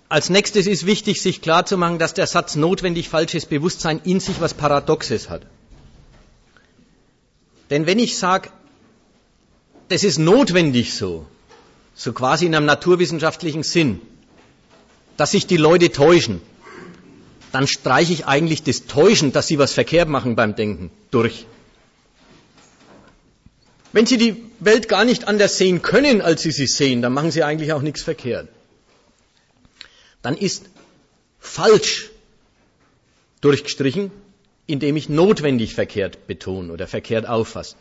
Speaker 1: Als nächstes ist wichtig, sich klarzumachen, dass der Satz notwendig falsches Bewusstsein in sich was Paradoxes hat. Denn wenn ich sage, das ist notwendig so, so quasi in einem naturwissenschaftlichen Sinn, dass sich die Leute täuschen, dann streiche ich eigentlich das Täuschen, dass sie was verkehrt machen beim Denken, durch. Wenn sie die Welt gar nicht anders sehen können, als sie sie sehen, dann machen sie eigentlich auch nichts verkehrt. Dann ist falsch durchgestrichen, indem ich notwendig verkehrt betone oder verkehrt auffasse.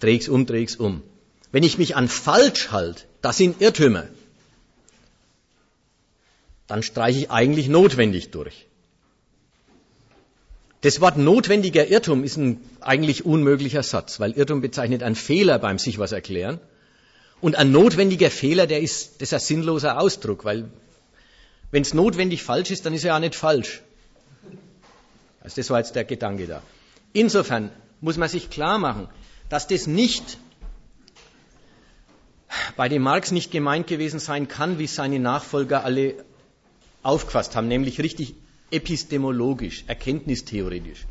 Speaker 1: Dreh's um, dreh's um. Wenn ich mich an falsch halte, das sind Irrtümer dann streiche ich eigentlich notwendig durch. Das Wort notwendiger Irrtum ist ein eigentlich unmöglicher Satz, weil Irrtum bezeichnet einen Fehler beim sich was erklären. Und ein notwendiger Fehler, der ist, das ist ein sinnloser Ausdruck, weil wenn es notwendig falsch ist, dann ist er ja nicht falsch. Also das war jetzt der Gedanke da. Insofern muss man sich klar machen, dass das nicht bei dem Marx nicht gemeint gewesen sein kann, wie seine Nachfolger alle aufgefasst haben, nämlich richtig epistemologisch, erkenntnistheoretisch.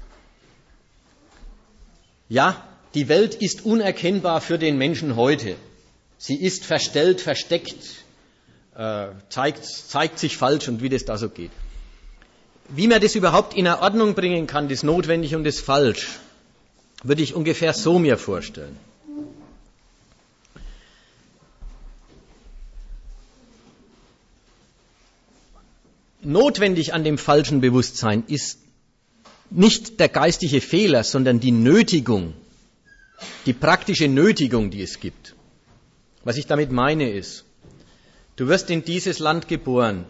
Speaker 1: Ja, die Welt ist unerkennbar für den Menschen heute. Sie ist verstellt, versteckt, äh, zeigt, zeigt sich falsch und wie das da so geht. Wie man das überhaupt in Ordnung bringen kann, das Notwendig und das Falsch, würde ich ungefähr so mir vorstellen. Notwendig an dem falschen Bewusstsein ist nicht der geistige Fehler, sondern die Nötigung, die praktische Nötigung, die es gibt. Was ich damit meine ist, du wirst in dieses Land geboren,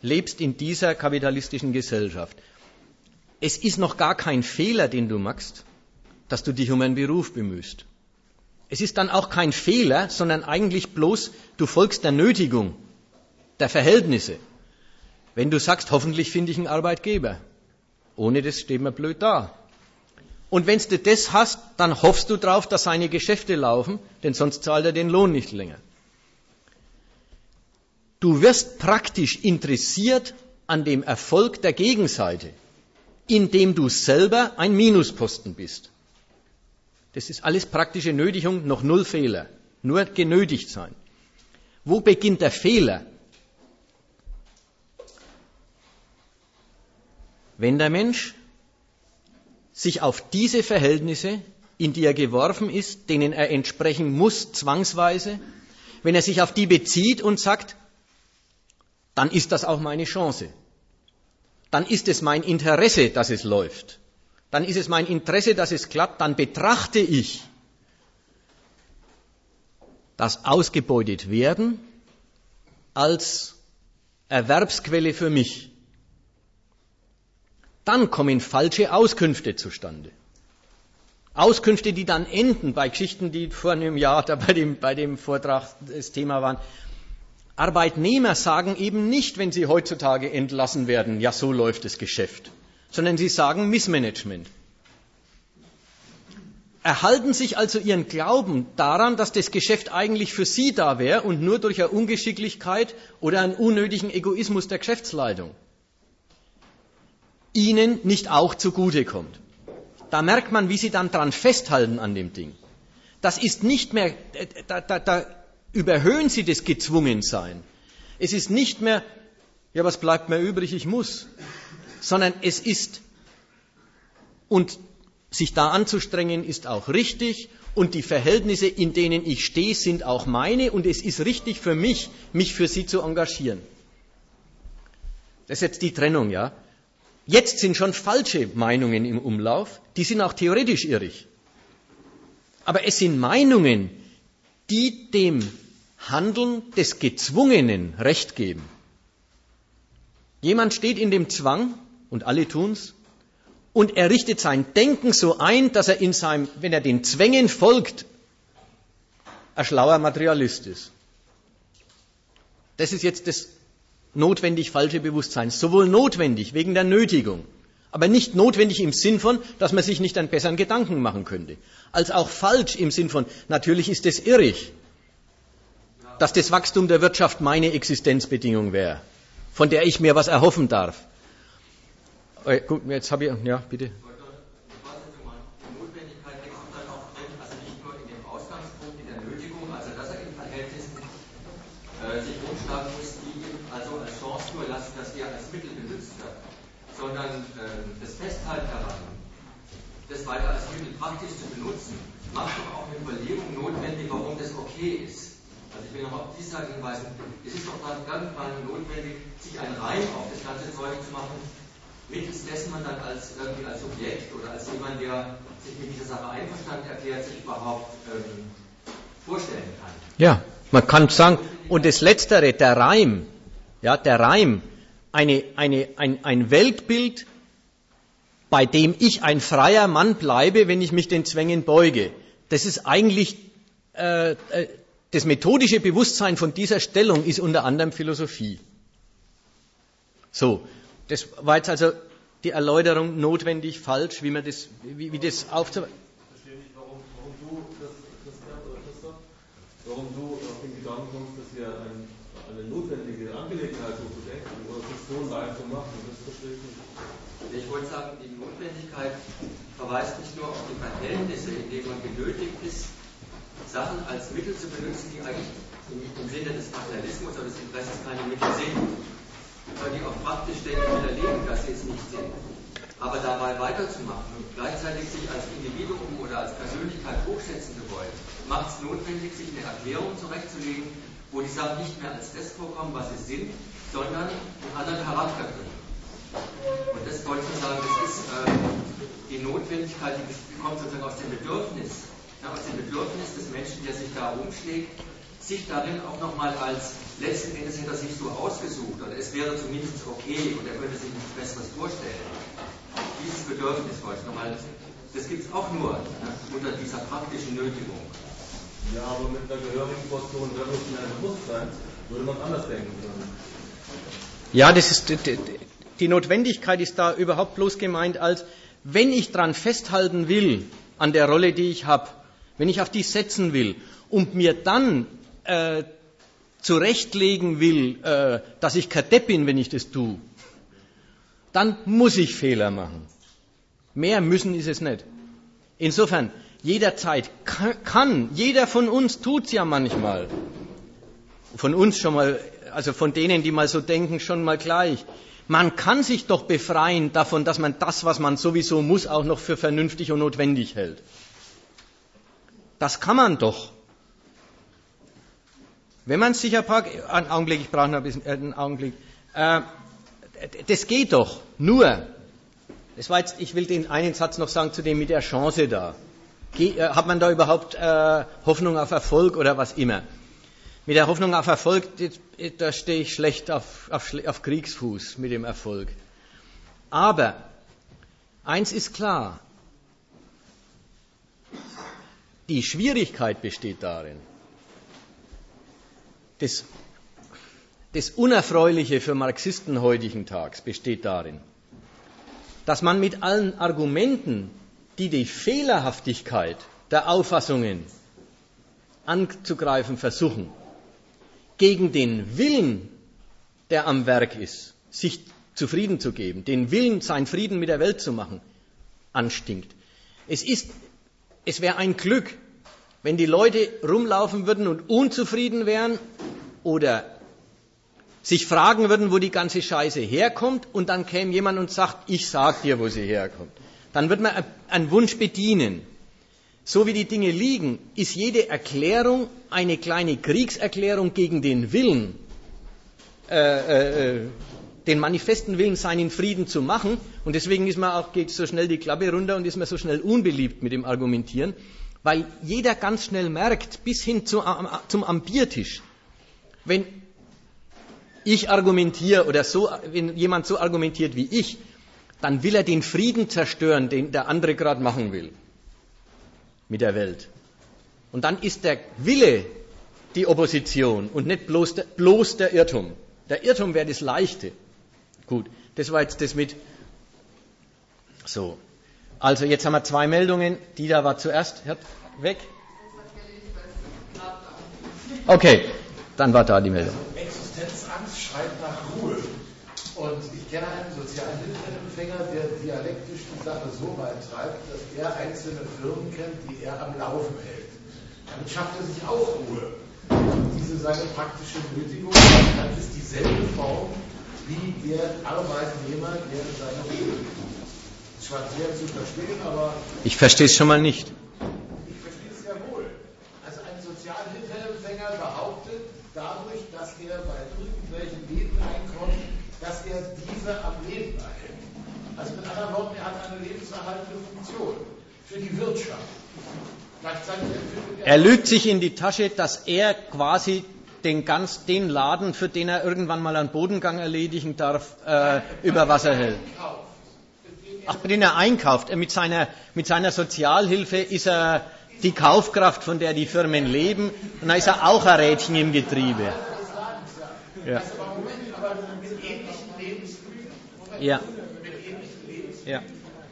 Speaker 1: lebst in dieser kapitalistischen Gesellschaft. Es ist noch gar kein Fehler, den du machst, dass du dich um einen Beruf bemühst. Es ist dann auch kein Fehler, sondern eigentlich bloß, du folgst der Nötigung, der Verhältnisse. Wenn du sagst, hoffentlich finde ich einen Arbeitgeber. Ohne das steht man blöd da. Und wenn du das hast, dann hoffst du darauf, dass seine Geschäfte laufen, denn sonst zahlt er den Lohn nicht länger. Du wirst praktisch interessiert an dem Erfolg der Gegenseite, indem du selber ein Minusposten bist. Das ist alles praktische Nötigung, noch null Fehler. Nur genötigt sein. Wo beginnt der Fehler? Wenn der Mensch sich auf diese Verhältnisse, in die er geworfen ist, denen er entsprechen muss, zwangsweise, wenn er sich auf die bezieht und sagt, dann ist das auch meine Chance. Dann ist es mein Interesse, dass es läuft. Dann ist es mein Interesse, dass es klappt. Dann betrachte ich das ausgebeutet werden als Erwerbsquelle für mich. Dann kommen falsche Auskünfte zustande. Auskünfte, die dann enden bei Geschichten, die vor einem Jahr da bei dem, bei dem Vortrag das Thema waren. Arbeitnehmer sagen eben nicht, wenn sie heutzutage entlassen werden, ja, so läuft das Geschäft, sondern sie sagen Missmanagement. Erhalten sich also ihren Glauben daran, dass das Geschäft eigentlich für sie da wäre und nur durch eine Ungeschicklichkeit oder einen unnötigen Egoismus der Geschäftsleitung ihnen nicht auch zugutekommt. Da merkt man, wie sie dann dran festhalten an dem Ding. Das ist nicht mehr, da, da, da überhöhen sie das Gezwungensein. Es ist nicht mehr, ja, was bleibt mir übrig, ich muss, sondern es ist, und sich da anzustrengen, ist auch richtig, und die Verhältnisse, in denen ich stehe, sind auch meine, und es ist richtig für mich, mich für sie zu engagieren. Das ist jetzt die Trennung, ja. Jetzt sind schon falsche Meinungen im Umlauf, die sind auch theoretisch irrig. Aber es sind Meinungen, die dem Handeln des Gezwungenen Recht geben. Jemand steht in dem Zwang, und alle tun's, und er richtet sein Denken so ein, dass er in seinem, wenn er den Zwängen folgt, ein schlauer Materialist ist. Das ist jetzt das notwendig falsche Bewusstsein. Sowohl notwendig wegen der Nötigung, aber nicht notwendig im Sinn von, dass man sich nicht einen besseren Gedanken machen könnte, als auch falsch im Sinn von, natürlich ist es irrig, dass das Wachstum der Wirtschaft meine Existenzbedingung wäre, von der ich mir was erhoffen darf. Äh, gut, jetzt habe ich, ja, bitte.
Speaker 8: sich umschlagen muss, die ihm also als Chance nur lassen, dass er als Mittel benutzt wird, sondern äh, das Festhalten daran, das weiter als Mittel praktisch zu benutzen, macht doch auch eine Überlegung notwendig, warum das okay ist. Also ich will noch auf die Sache hinweisen, es ist doch dann ganz mal notwendig, sich einen Reim auf das ganze Zeug zu machen, mittels dessen man dann als irgendwie als Subjekt oder als jemand, der sich mit dieser Sache einverstanden erklärt, sich überhaupt ähm, vorstellen kann.
Speaker 1: Ja, man kann sagen, und das Letztere, der Reim, ja, der Reim, eine, eine, ein, ein Weltbild, bei dem ich ein freier Mann bleibe, wenn ich mich den Zwängen beuge. Das ist eigentlich äh, äh, das methodische Bewusstsein von dieser Stellung ist unter anderem Philosophie. So, das war jetzt also die Erläuterung notwendig falsch, wie man das, wie, wie das aufzuweisen.
Speaker 9: verstehe nicht, warum, warum du das, das, das, warum du auf den Gedanken kommst, dass hier ein, eine notwendige Angelegenheit so zu denken oder das so live zu machen. Das verstehe ich nicht.
Speaker 8: Ich wollte sagen, die Notwendigkeit verweist nicht nur auf die Verhältnisse, in denen man genötigt ist, Sachen als Mittel zu benutzen, die eigentlich im, Sinne des Materialismus oder des Interesses keine Mittel sind, sondern die auch praktisch ständig widerlegen, dass sie es nicht sind. Aber dabei weiterzumachen und gleichzeitig sich als Individuum oder als Persönlichkeit hochschätzen zu wollen, macht es notwendig, sich eine Erklärung zurechtzulegen, wo die Sachen nicht mehr als das vorkommen, was sie sind, sondern einen anderen Charakter kriegen. Und das wollte ich sagen, das ist äh, die Notwendigkeit, die kommt sozusagen aus dem Bedürfnis, ja, aus dem Bedürfnis des Menschen, der sich da rumschlägt, sich darin auch nochmal als letzten Endes hätte er sich so ausgesucht oder es wäre zumindest okay und er könnte sich nichts Besseres vorstellen. Dieses Bedürfnis wollte ich nochmal, das gibt es auch nur ne, unter dieser praktischen Nötigung.
Speaker 9: Ja, aber mit einer gehörigen Portion revolutionären Bewusstsein würde man anders denken können.
Speaker 1: Ja, das ist, die Notwendigkeit ist da überhaupt bloß gemeint als, wenn ich dran festhalten will, an der Rolle, die ich habe, wenn ich auf die setzen will und mir dann äh, zurechtlegen will, äh, dass ich kein Depp bin, wenn ich das tue, dann muss ich Fehler machen. Mehr müssen ist es nicht. Insofern, jederzeit kann, jeder von uns tut es ja manchmal. Von uns schon mal, also von denen, die mal so denken, schon mal gleich. Man kann sich doch befreien davon, dass man das, was man sowieso muss, auch noch für vernünftig und notwendig hält. Das kann man doch. Wenn man sich ein einen Augenblick, ich brauche noch ein bisschen, äh, einen Augenblick, äh, das geht doch. Nur, das war jetzt, ich will den einen Satz noch sagen zu dem mit der Chance da. Ge äh, hat man da überhaupt äh, Hoffnung auf Erfolg oder was immer? Mit der Hoffnung auf Erfolg, da stehe ich schlecht auf, auf, auf Kriegsfuß mit dem Erfolg. Aber eins ist klar, die Schwierigkeit besteht darin, das, das Unerfreuliche für Marxisten heutigen Tags besteht darin, dass man mit allen Argumenten, die die Fehlerhaftigkeit der Auffassungen anzugreifen versuchen, gegen den Willen, der am Werk ist, sich zufrieden zu geben, den Willen, seinen Frieden mit der Welt zu machen, anstinkt. Es ist, es wäre ein Glück, wenn die Leute rumlaufen würden und unzufrieden wären oder sich fragen würden, wo die ganze Scheiße herkommt, und dann käme jemand und sagt, ich sag dir, wo sie herkommt. Dann wird man einen Wunsch bedienen. So wie die Dinge liegen, ist jede Erklärung eine kleine Kriegserklärung gegen den Willen, äh, äh, äh, den manifesten Willen, seinen Frieden zu machen. Und deswegen ist man auch, geht so schnell die Klappe runter und ist man so schnell unbeliebt mit dem Argumentieren, weil jeder ganz schnell merkt, bis hin zu, zum Ambiertisch, wenn ich argumentiere oder so, wenn jemand so argumentiert wie ich, dann will er den Frieden zerstören, den der andere gerade machen will mit der Welt. Und dann ist der Wille die Opposition und nicht bloß der, bloß der Irrtum. Der Irrtum wäre das Leichte. Gut, das war jetzt das mit. So. Also jetzt haben wir zwei Meldungen. Die da war zuerst. Weg. Okay, dann war da die Meldung.
Speaker 10: Existenzangst schreit nach Ruhe. Und ich kenne einen Sozialhilfeempfänger, der dialektisch die Sache so weit treibt, dass er einzelne Firmen kennt, die er am Laufen hält. Damit schafft er sich auch Ruhe. Und diese seine praktische Nötigung, das ist dieselbe Form wie der Arbeitnehmer, der seine Ruhe ist. Zwar schwer zu verstehen, aber.
Speaker 1: Ich verstehe es schon mal nicht.
Speaker 10: Ich verstehe es sehr wohl. Also ein Sozialhilfeempfänger behauptet, dadurch, dass er bei er diese am Leben erhält. Also mit anderen Worten, er hat eine lebenserhaltende Funktion für die Wirtschaft.
Speaker 1: Er lügt sich in die Tasche, dass er quasi den, ganz, den Laden, für den er irgendwann mal einen Bodengang erledigen darf, äh, über Wasser hält. Ach, den er einkauft. Mit seiner, mit seiner Sozialhilfe ist er die Kaufkraft, von der die Firmen leben. Und da ist er auch ein Rädchen im Getriebe. Ja. Ja.
Speaker 10: ja.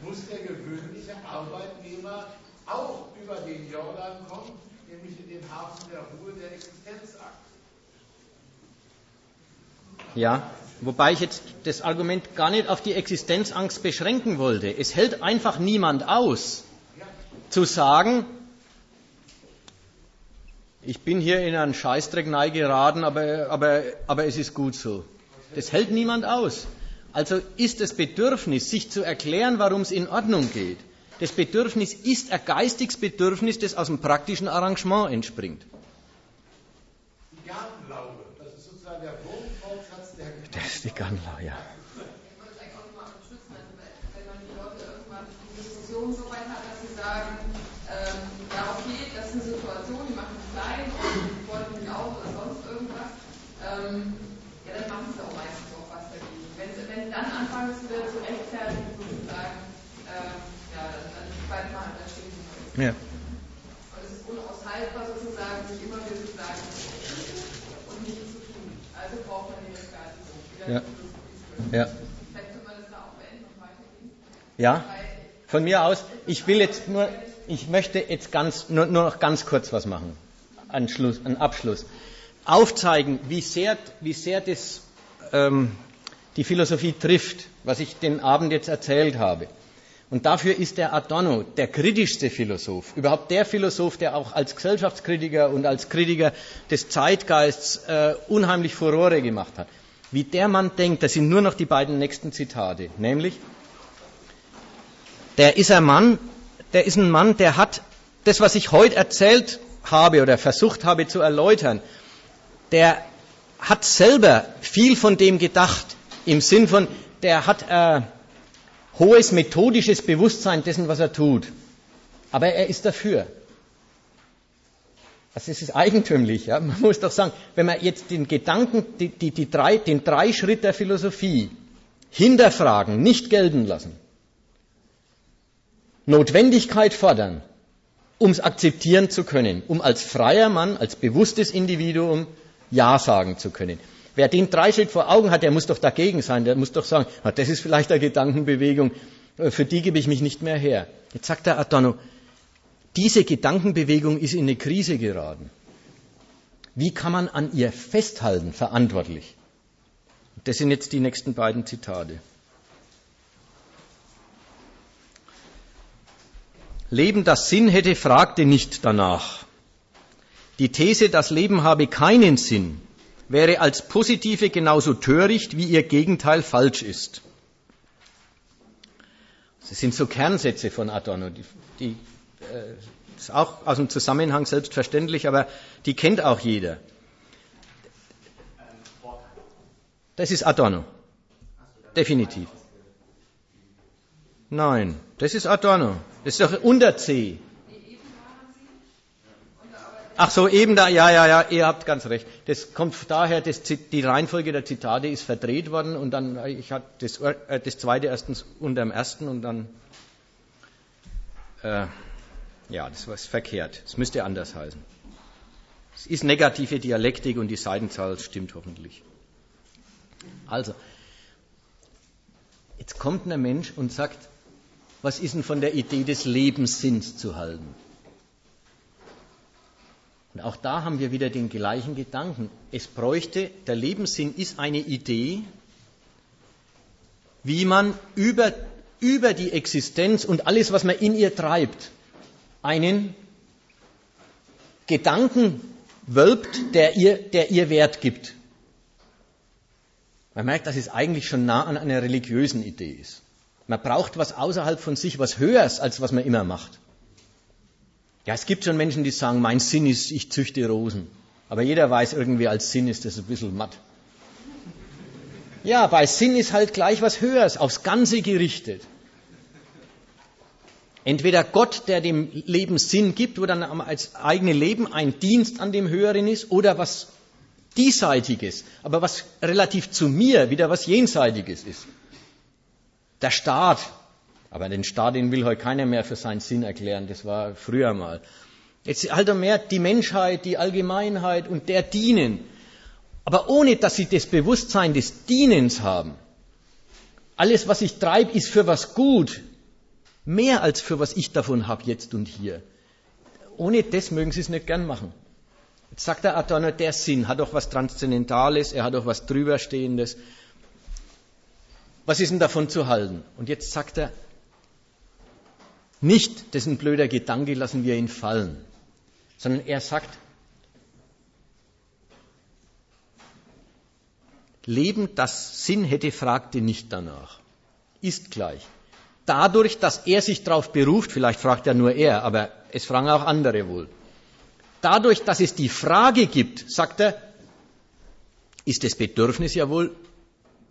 Speaker 10: muss der gewöhnliche Arbeitnehmer auch über den Jordan kommen, nämlich in den Hafen der Ruhe der Existenzakt.
Speaker 1: Ja, wobei ich jetzt das Argument gar nicht auf die Existenzangst beschränken wollte. Es hält einfach niemand aus, zu sagen, ich bin hier in einen Scheißdreck geraten, aber, aber, aber es ist gut so. Das hält niemand aus. Also ist das Bedürfnis, sich zu erklären, warum es in Ordnung geht, das Bedürfnis ist ein geistiges Bedürfnis, das aus dem praktischen Arrangement entspringt.
Speaker 10: Die Gartenlaube, das ist sozusagen der Grundfortsatz der
Speaker 1: Das ist die Gartenlaube, ja.
Speaker 11: so weit hat, dass sie sagen, ähm, ja okay, das ist eine Situation, die machen es klein und die wollen mich auch oder sonst irgendwas, ähm, ja dann machen sie auch meistens wenn sie dann anfangen, es wieder zu rechtfertigen, sozusagen, äh, ja, dann, dann bleibt man halt, dann stehen sie halt. Ja. Es ist unaushaltbar, sozusagen, sich immer wieder zu sagen und nichts zu tun. Also braucht man die Rechtfertigung. Ja.
Speaker 1: ja.
Speaker 11: Vielleicht können wir das da auch beenden und weitergehen.
Speaker 1: Ja. Von mir aus, ich will jetzt nur, ich möchte jetzt ganz, nur, nur noch ganz kurz was machen. Ein, Schluss, ein Abschluss. Aufzeigen, wie sehr, wie sehr das ähm, die Philosophie trifft, was ich den Abend jetzt erzählt habe. Und dafür ist der Adorno der kritischste Philosoph, überhaupt der Philosoph, der auch als Gesellschaftskritiker und als Kritiker des Zeitgeists äh, unheimlich Furore gemacht hat. Wie der Mann denkt, das sind nur noch die beiden nächsten Zitate, nämlich, der ist ein Mann, der ist ein Mann, der hat das, was ich heute erzählt habe oder versucht habe zu erläutern, der hat selber viel von dem gedacht, im Sinn von, der hat ein hohes methodisches Bewusstsein dessen, was er tut. Aber er ist dafür. Also es ist eigentümlich. Ja? Man muss doch sagen, wenn man jetzt den Gedanken, die, die, die drei, den Dreischritt der Philosophie hinterfragen, nicht gelten lassen, Notwendigkeit fordern, um es akzeptieren zu können, um als freier Mann, als bewusstes Individuum Ja sagen zu können. Wer den Dreischritt vor Augen hat, der muss doch dagegen sein, der muss doch sagen, das ist vielleicht eine Gedankenbewegung, äh, für die gebe ich mich nicht mehr her. Jetzt sagt der Adorno, diese Gedankenbewegung ist in eine Krise geraten. Wie kann man an ihr festhalten, verantwortlich? Das sind jetzt die nächsten beiden Zitate. Leben, das Sinn hätte, fragte nicht danach. Die These, das Leben habe keinen Sinn, wäre als positive genauso töricht, wie ihr Gegenteil falsch ist. Das sind so Kernsätze von Adorno, die, die äh, ist auch aus dem Zusammenhang selbstverständlich, aber die kennt auch jeder. Das ist Adorno. Definitiv. Nein, das ist Adorno. Das ist doch unter C. Ach so, eben da, ja, ja, ja, ihr habt ganz recht. Das kommt daher, das, die Reihenfolge der Zitate ist verdreht worden und dann, äh, ich hatte das, äh, das zweite erstens unter dem ersten und dann, äh, ja, das war verkehrt. Es müsste anders heißen. Es ist negative Dialektik und die Seitenzahl stimmt hoffentlich. Also, jetzt kommt ein Mensch und sagt, was ist denn von der Idee des Lebenssinns zu halten? Und auch da haben wir wieder den gleichen Gedanken. Es bräuchte, der Lebenssinn ist eine Idee, wie man über, über die Existenz und alles, was man in ihr treibt, einen Gedanken wölbt, der ihr, der ihr Wert gibt. Man merkt, dass es eigentlich schon nah an einer religiösen Idee ist. Man braucht was außerhalb von sich, was Höheres, als was man immer macht. Ja, es gibt schon Menschen, die sagen, mein Sinn ist, ich züchte Rosen. Aber jeder weiß irgendwie, als Sinn ist das ein bisschen matt. Ja, bei Sinn ist halt gleich was Höheres, aufs Ganze gerichtet. Entweder Gott, der dem Leben Sinn gibt, wo dann als eigene Leben ein Dienst an dem Höheren ist, oder was Diesseitiges, aber was relativ zu mir wieder was Jenseitiges ist. Der Staat. Aber den Staat, den will heute keiner mehr für seinen Sinn erklären. Das war früher mal. Jetzt halt mehr die Menschheit, die Allgemeinheit und der dienen. Aber ohne, dass sie das Bewusstsein des Dienens haben. Alles, was ich treibe, ist für was gut. Mehr als für was ich davon habe, jetzt und hier. Ohne das mögen sie es nicht gern machen. Jetzt sagt der Adorno, der Sinn hat doch was Transzendentales, er hat doch was Drüberstehendes. Was ist denn davon zu halten? Und jetzt sagt er, nicht, ein blöder Gedanke, lassen wir ihn fallen, sondern er sagt, Leben, das Sinn hätte, fragte nicht danach. Ist gleich. Dadurch, dass er sich darauf beruft, vielleicht fragt ja nur er, aber es fragen auch andere wohl. Dadurch, dass es die Frage gibt, sagt er, ist das Bedürfnis ja wohl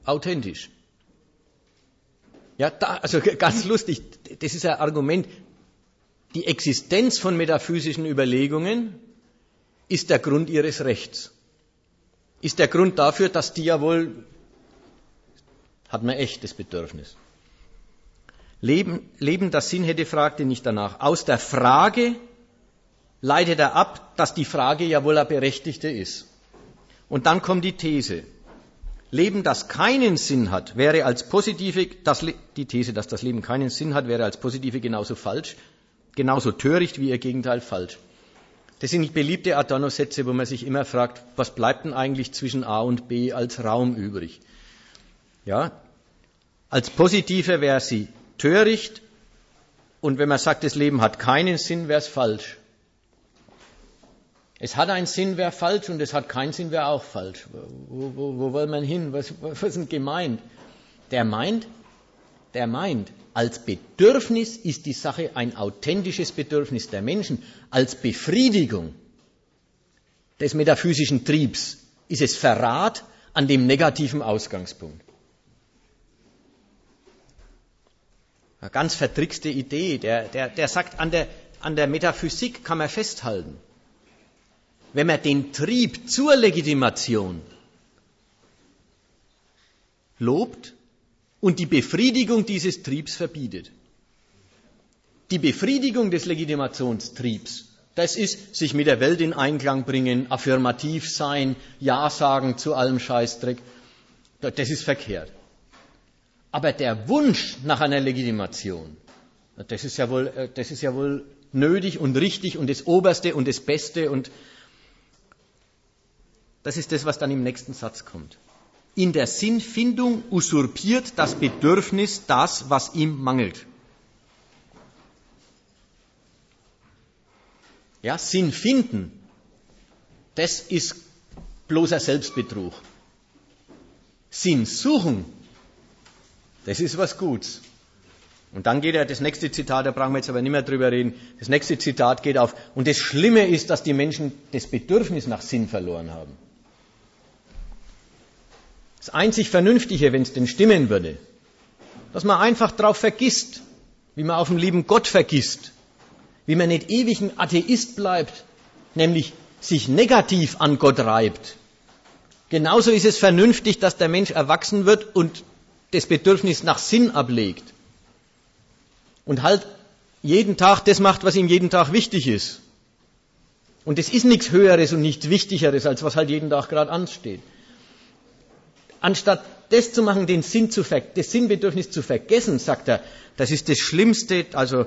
Speaker 1: authentisch. Ja, da, also ganz lustig, das ist ein Argument. Die Existenz von metaphysischen Überlegungen ist der Grund ihres Rechts. Ist der Grund dafür, dass die ja wohl, hat man echtes Bedürfnis. Leben, Leben, das Sinn hätte, fragte nicht danach. Aus der Frage leitet er ab, dass die Frage ja wohl eine berechtigte ist. Und dann kommt die These. Leben, das keinen Sinn hat, wäre als positive, das, die These, dass das Leben keinen Sinn hat, wäre als positive genauso falsch, genauso töricht wie ihr Gegenteil falsch. Das sind beliebte Adorno-Sätze, wo man sich immer fragt, was bleibt denn eigentlich zwischen A und B als Raum übrig? Ja, als positive wäre sie töricht und wenn man sagt, das Leben hat keinen Sinn, wäre es falsch. Es hat einen Sinn, wäre falsch, und es hat keinen Sinn, wäre auch falsch. Wo, wo, wo will man hin? Was, was ist denn gemeint? Der meint, der meint, als Bedürfnis ist die Sache ein authentisches Bedürfnis der Menschen. Als Befriedigung des metaphysischen Triebs ist es Verrat an dem negativen Ausgangspunkt. Eine ganz vertrickste Idee. Der, der, der sagt, an der, an der Metaphysik kann man festhalten. Wenn man den Trieb zur Legitimation lobt und die Befriedigung dieses Triebs verbietet. Die Befriedigung des Legitimationstriebs, das ist sich mit der Welt in Einklang bringen, affirmativ sein, Ja sagen zu allem Scheißdreck. Das ist verkehrt. Aber der Wunsch nach einer Legitimation, das ist ja wohl, äh, das ist ja wohl nötig und richtig und das Oberste und das Beste und das ist das, was dann im nächsten Satz kommt. In der Sinnfindung usurpiert das Bedürfnis das, was ihm mangelt. Ja, Sinn finden, das ist bloßer Selbstbetrug. Sinn suchen, das ist was Gutes. Und dann geht er, das nächste Zitat, da brauchen wir jetzt aber nicht mehr drüber reden, das nächste Zitat geht auf, und das Schlimme ist, dass die Menschen das Bedürfnis nach Sinn verloren haben. Das einzig Vernünftige, wenn es denn stimmen würde, dass man einfach darauf vergisst, wie man auf den lieben Gott vergisst, wie man nicht ewig ein Atheist bleibt, nämlich sich negativ an Gott reibt. Genauso ist es vernünftig, dass der Mensch erwachsen wird und das Bedürfnis nach Sinn ablegt und halt jeden Tag das macht, was ihm jeden Tag wichtig ist. Und es ist nichts Höheres und nichts Wichtigeres, als was halt jeden Tag gerade ansteht. Anstatt das zu machen, den Sinn zu das Sinnbedürfnis zu vergessen, sagt er, das ist das Schlimmste, also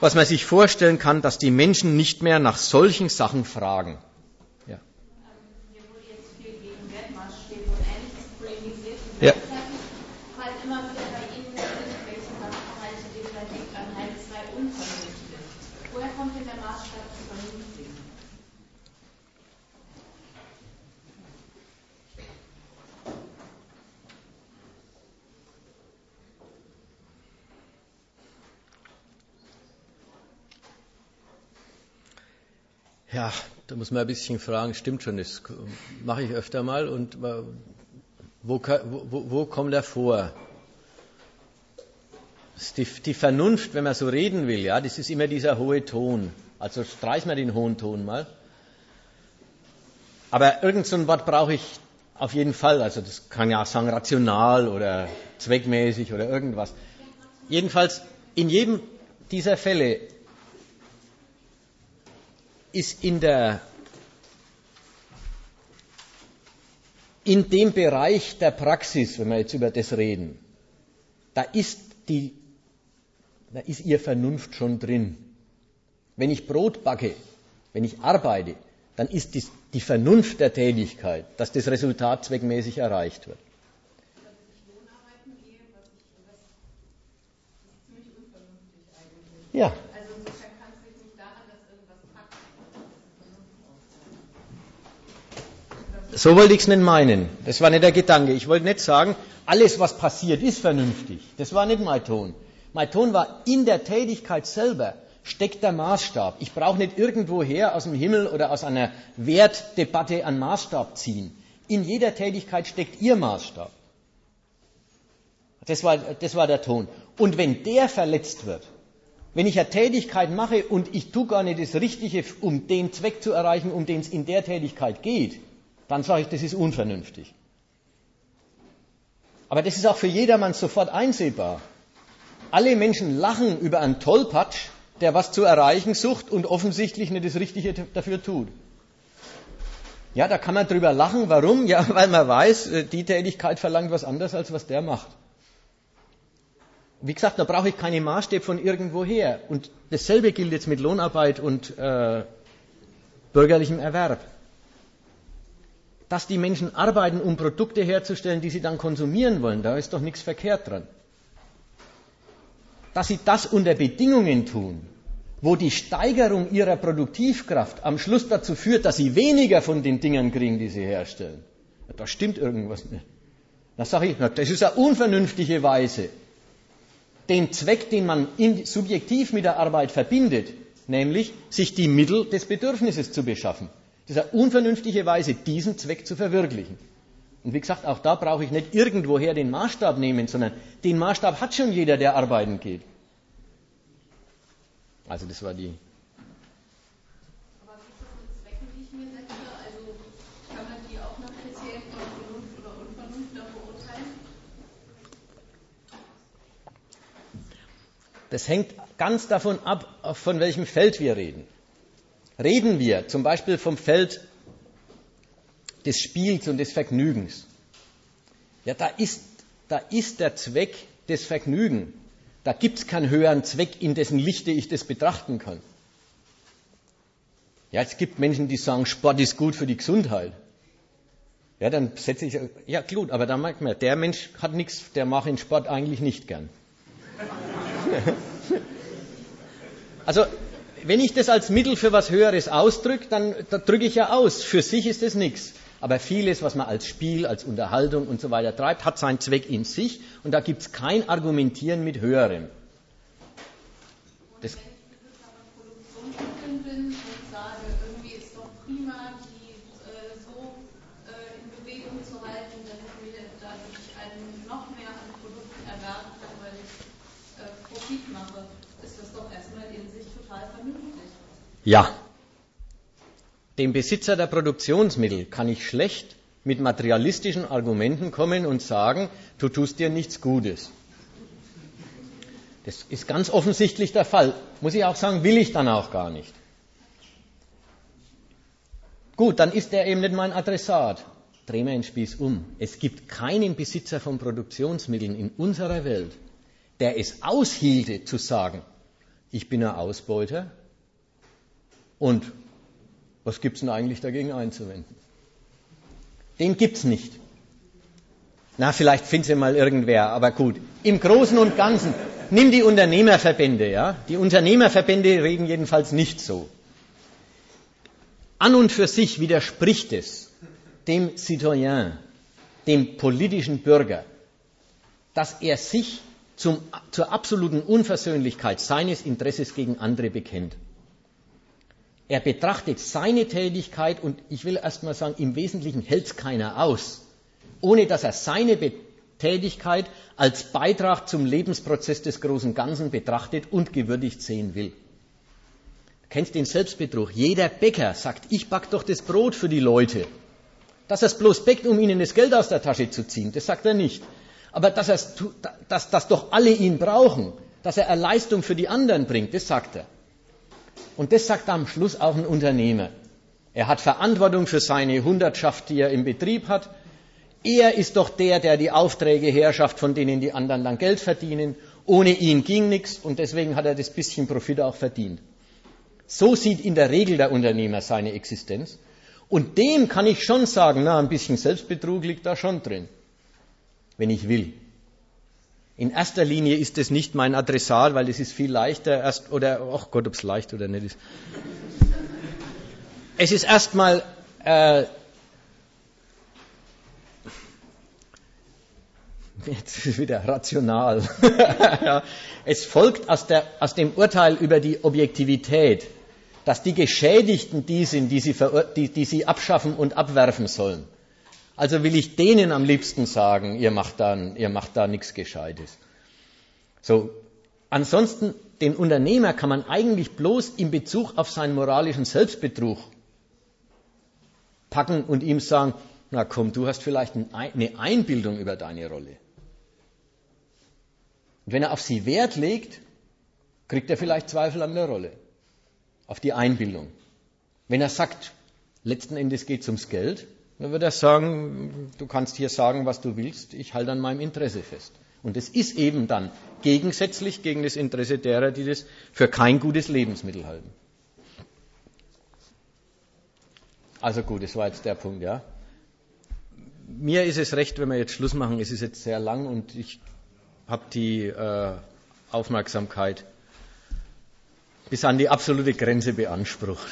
Speaker 1: was man sich vorstellen kann, dass die Menschen nicht mehr nach solchen Sachen fragen. Ja, da muss man ein bisschen fragen, stimmt schon, das mache ich öfter mal. Und wo, wo, wo kommt er vor? Die, die, Vernunft, wenn man so reden will, ja, das ist immer dieser hohe Ton. Also streich mal den hohen Ton mal. Aber irgend so ein Wort brauche ich auf jeden Fall. Also das kann ja auch sagen rational oder zweckmäßig oder irgendwas. Jedenfalls in jedem dieser Fälle ist in der in dem Bereich der Praxis, wenn wir jetzt über das reden, da ist die, da ist ihr Vernunft schon drin. Wenn ich Brot backe, wenn ich arbeite, dann ist die, die Vernunft der Tätigkeit, dass das Resultat zweckmäßig erreicht wird. Ja, So wollte ich es nicht meinen. Das war nicht der Gedanke. Ich wollte nicht sagen, alles, was passiert, ist vernünftig. Das war nicht mein Ton. Mein Ton war, in der Tätigkeit selber steckt der Maßstab. Ich brauche nicht irgendwoher aus dem Himmel oder aus einer Wertdebatte einen Maßstab ziehen. In jeder Tätigkeit steckt Ihr Maßstab. Das war, das war der Ton. Und wenn der verletzt wird, wenn ich eine Tätigkeit mache und ich tue gar nicht das Richtige, um den Zweck zu erreichen, um den es in der Tätigkeit geht, dann sage ich, das ist unvernünftig. Aber das ist auch für jedermann sofort einsehbar. Alle Menschen lachen über einen Tollpatsch, der was zu erreichen sucht und offensichtlich nicht das Richtige dafür tut. Ja, da kann man drüber lachen. Warum? Ja, weil man weiß, äh, die Tätigkeit verlangt was anderes, als was der macht. Wie gesagt, da brauche ich keine Maßstäbe von irgendwoher. Und dasselbe gilt jetzt mit Lohnarbeit und äh, bürgerlichem Erwerb dass die Menschen arbeiten, um Produkte herzustellen, die sie dann konsumieren wollen. Da ist doch nichts verkehrt dran. Dass sie das unter Bedingungen tun, wo die Steigerung ihrer Produktivkraft am Schluss dazu führt, dass sie weniger von den Dingern kriegen, die sie herstellen. Da stimmt irgendwas nicht. Da sage ich, das ist eine unvernünftige Weise, den Zweck, den man subjektiv mit der Arbeit verbindet, nämlich sich die Mittel des Bedürfnisses zu beschaffen. Das ist eine unvernünftige Weise, diesen Zweck zu verwirklichen. Und wie gesagt, auch da brauche ich nicht irgendwoher den Maßstab nehmen, sondern den Maßstab hat schon jeder, der arbeiten geht. Also das war die.
Speaker 11: Aber gibt es eine Zwecke, die ich mir setze? Kann man die auch nach Kriterien von Vernunft oder Unvernunft da beurteilen?
Speaker 1: Das hängt ganz davon ab, von welchem Feld wir reden. Reden wir zum Beispiel vom Feld des Spiels und des Vergnügens. Ja, da ist, da ist der Zweck des Vergnügen. Da gibt es keinen höheren Zweck, in dessen Lichte ich das betrachten kann. Ja, es gibt Menschen, die sagen, Sport ist gut für die Gesundheit. Ja, dann setze ich, ja gut, aber da merkt man, der Mensch hat nichts, der macht den Sport eigentlich nicht gern. also, wenn ich das als Mittel für was Höheres ausdrücke, dann da drücke ich ja aus. Für sich ist das nichts. Aber vieles, was man als Spiel, als Unterhaltung und so weiter treibt, hat seinen Zweck in sich und da gibt es kein Argumentieren mit Höherem. Das
Speaker 11: Produktionsmitteln bin und sage, irgendwie ist doch prima, die äh, so äh, in Bewegung zu halten, dass ich mir dadurch einen noch mehr an Produkten erwerben kann, weil ich äh, Profit mache, ist das doch erstmal in sich total vernünftig.
Speaker 1: Ja. Dem Besitzer der Produktionsmittel kann ich schlecht mit materialistischen Argumenten kommen und sagen, du tust dir nichts Gutes. Das ist ganz offensichtlich der Fall. Muss ich auch sagen, will ich dann auch gar nicht. Gut, dann ist er eben nicht mein Adressat. Drehen wir den Spieß um. Es gibt keinen Besitzer von Produktionsmitteln in unserer Welt, der es aushielte zu sagen, ich bin ein Ausbeuter und was gibt es denn eigentlich dagegen einzuwenden? Den gibt es nicht. Na, vielleicht findet sie mal irgendwer, aber gut. Im Großen und Ganzen, nimm die Unternehmerverbände, ja? Die Unternehmerverbände reden jedenfalls nicht so. An und für sich widerspricht es dem Citoyen, dem politischen Bürger, dass er sich zum, zur absoluten Unversöhnlichkeit seines Interesses gegen andere bekennt. Er betrachtet seine Tätigkeit und ich will erst mal sagen, im Wesentlichen hält es keiner aus, ohne dass er seine Be Tätigkeit als Beitrag zum Lebensprozess des großen Ganzen betrachtet und gewürdigt sehen will. Du kennst den Selbstbetrug. Jeder Bäcker sagt, ich back doch das Brot für die Leute. Dass er es bloß bäckt, um ihnen das Geld aus der Tasche zu ziehen, das sagt er nicht. Aber dass, dass, dass doch alle ihn brauchen, dass er eine Leistung für die anderen bringt, das sagt er. Und das sagt am Schluss auch ein Unternehmer. Er hat Verantwortung für seine Hundertschaft, die er im Betrieb hat. Er ist doch der, der die Aufträge herrschaft, von denen die anderen dann Geld verdienen. Ohne ihn ging nichts und deswegen hat er das bisschen Profit auch verdient. So sieht in der Regel der Unternehmer seine Existenz. Und dem kann ich schon sagen, na, ein bisschen Selbstbetrug liegt da schon drin, wenn ich will. In erster Linie ist es nicht mein Adressat, weil es ist viel leichter erst oder ach Gott, ob es leicht oder nicht ist. Es ist erstmal äh, jetzt ist wieder rational. ja, es folgt aus, der, aus, dem Urteil über die Objektivität, dass die Geschädigten die sind, die sie, die, die sie abschaffen und abwerfen sollen. Also will ich denen am liebsten sagen, ihr macht da, ihr macht da nichts Gescheites. So. Ansonsten, den Unternehmer kann man eigentlich bloß in Bezug auf seinen moralischen Selbstbetrug packen und ihm sagen, na komm, du hast vielleicht eine Einbildung über deine Rolle. Und wenn er auf sie Wert legt, kriegt er vielleicht Zweifel an der Rolle, auf die Einbildung. Wenn er sagt, letzten Endes geht es ums Geld, dann wird er sagen, du kannst hier sagen, was du willst, ich halte an meinem Interesse fest. Und es ist eben dann gegensätzlich gegen das Interesse derer, die das für kein gutes Lebensmittel halten. Also gut, das war jetzt der Punkt, ja. Mir ist es recht, wenn wir jetzt Schluss machen. Es ist jetzt sehr lang und ich habe die äh, Aufmerksamkeit bis an die absolute Grenze beansprucht.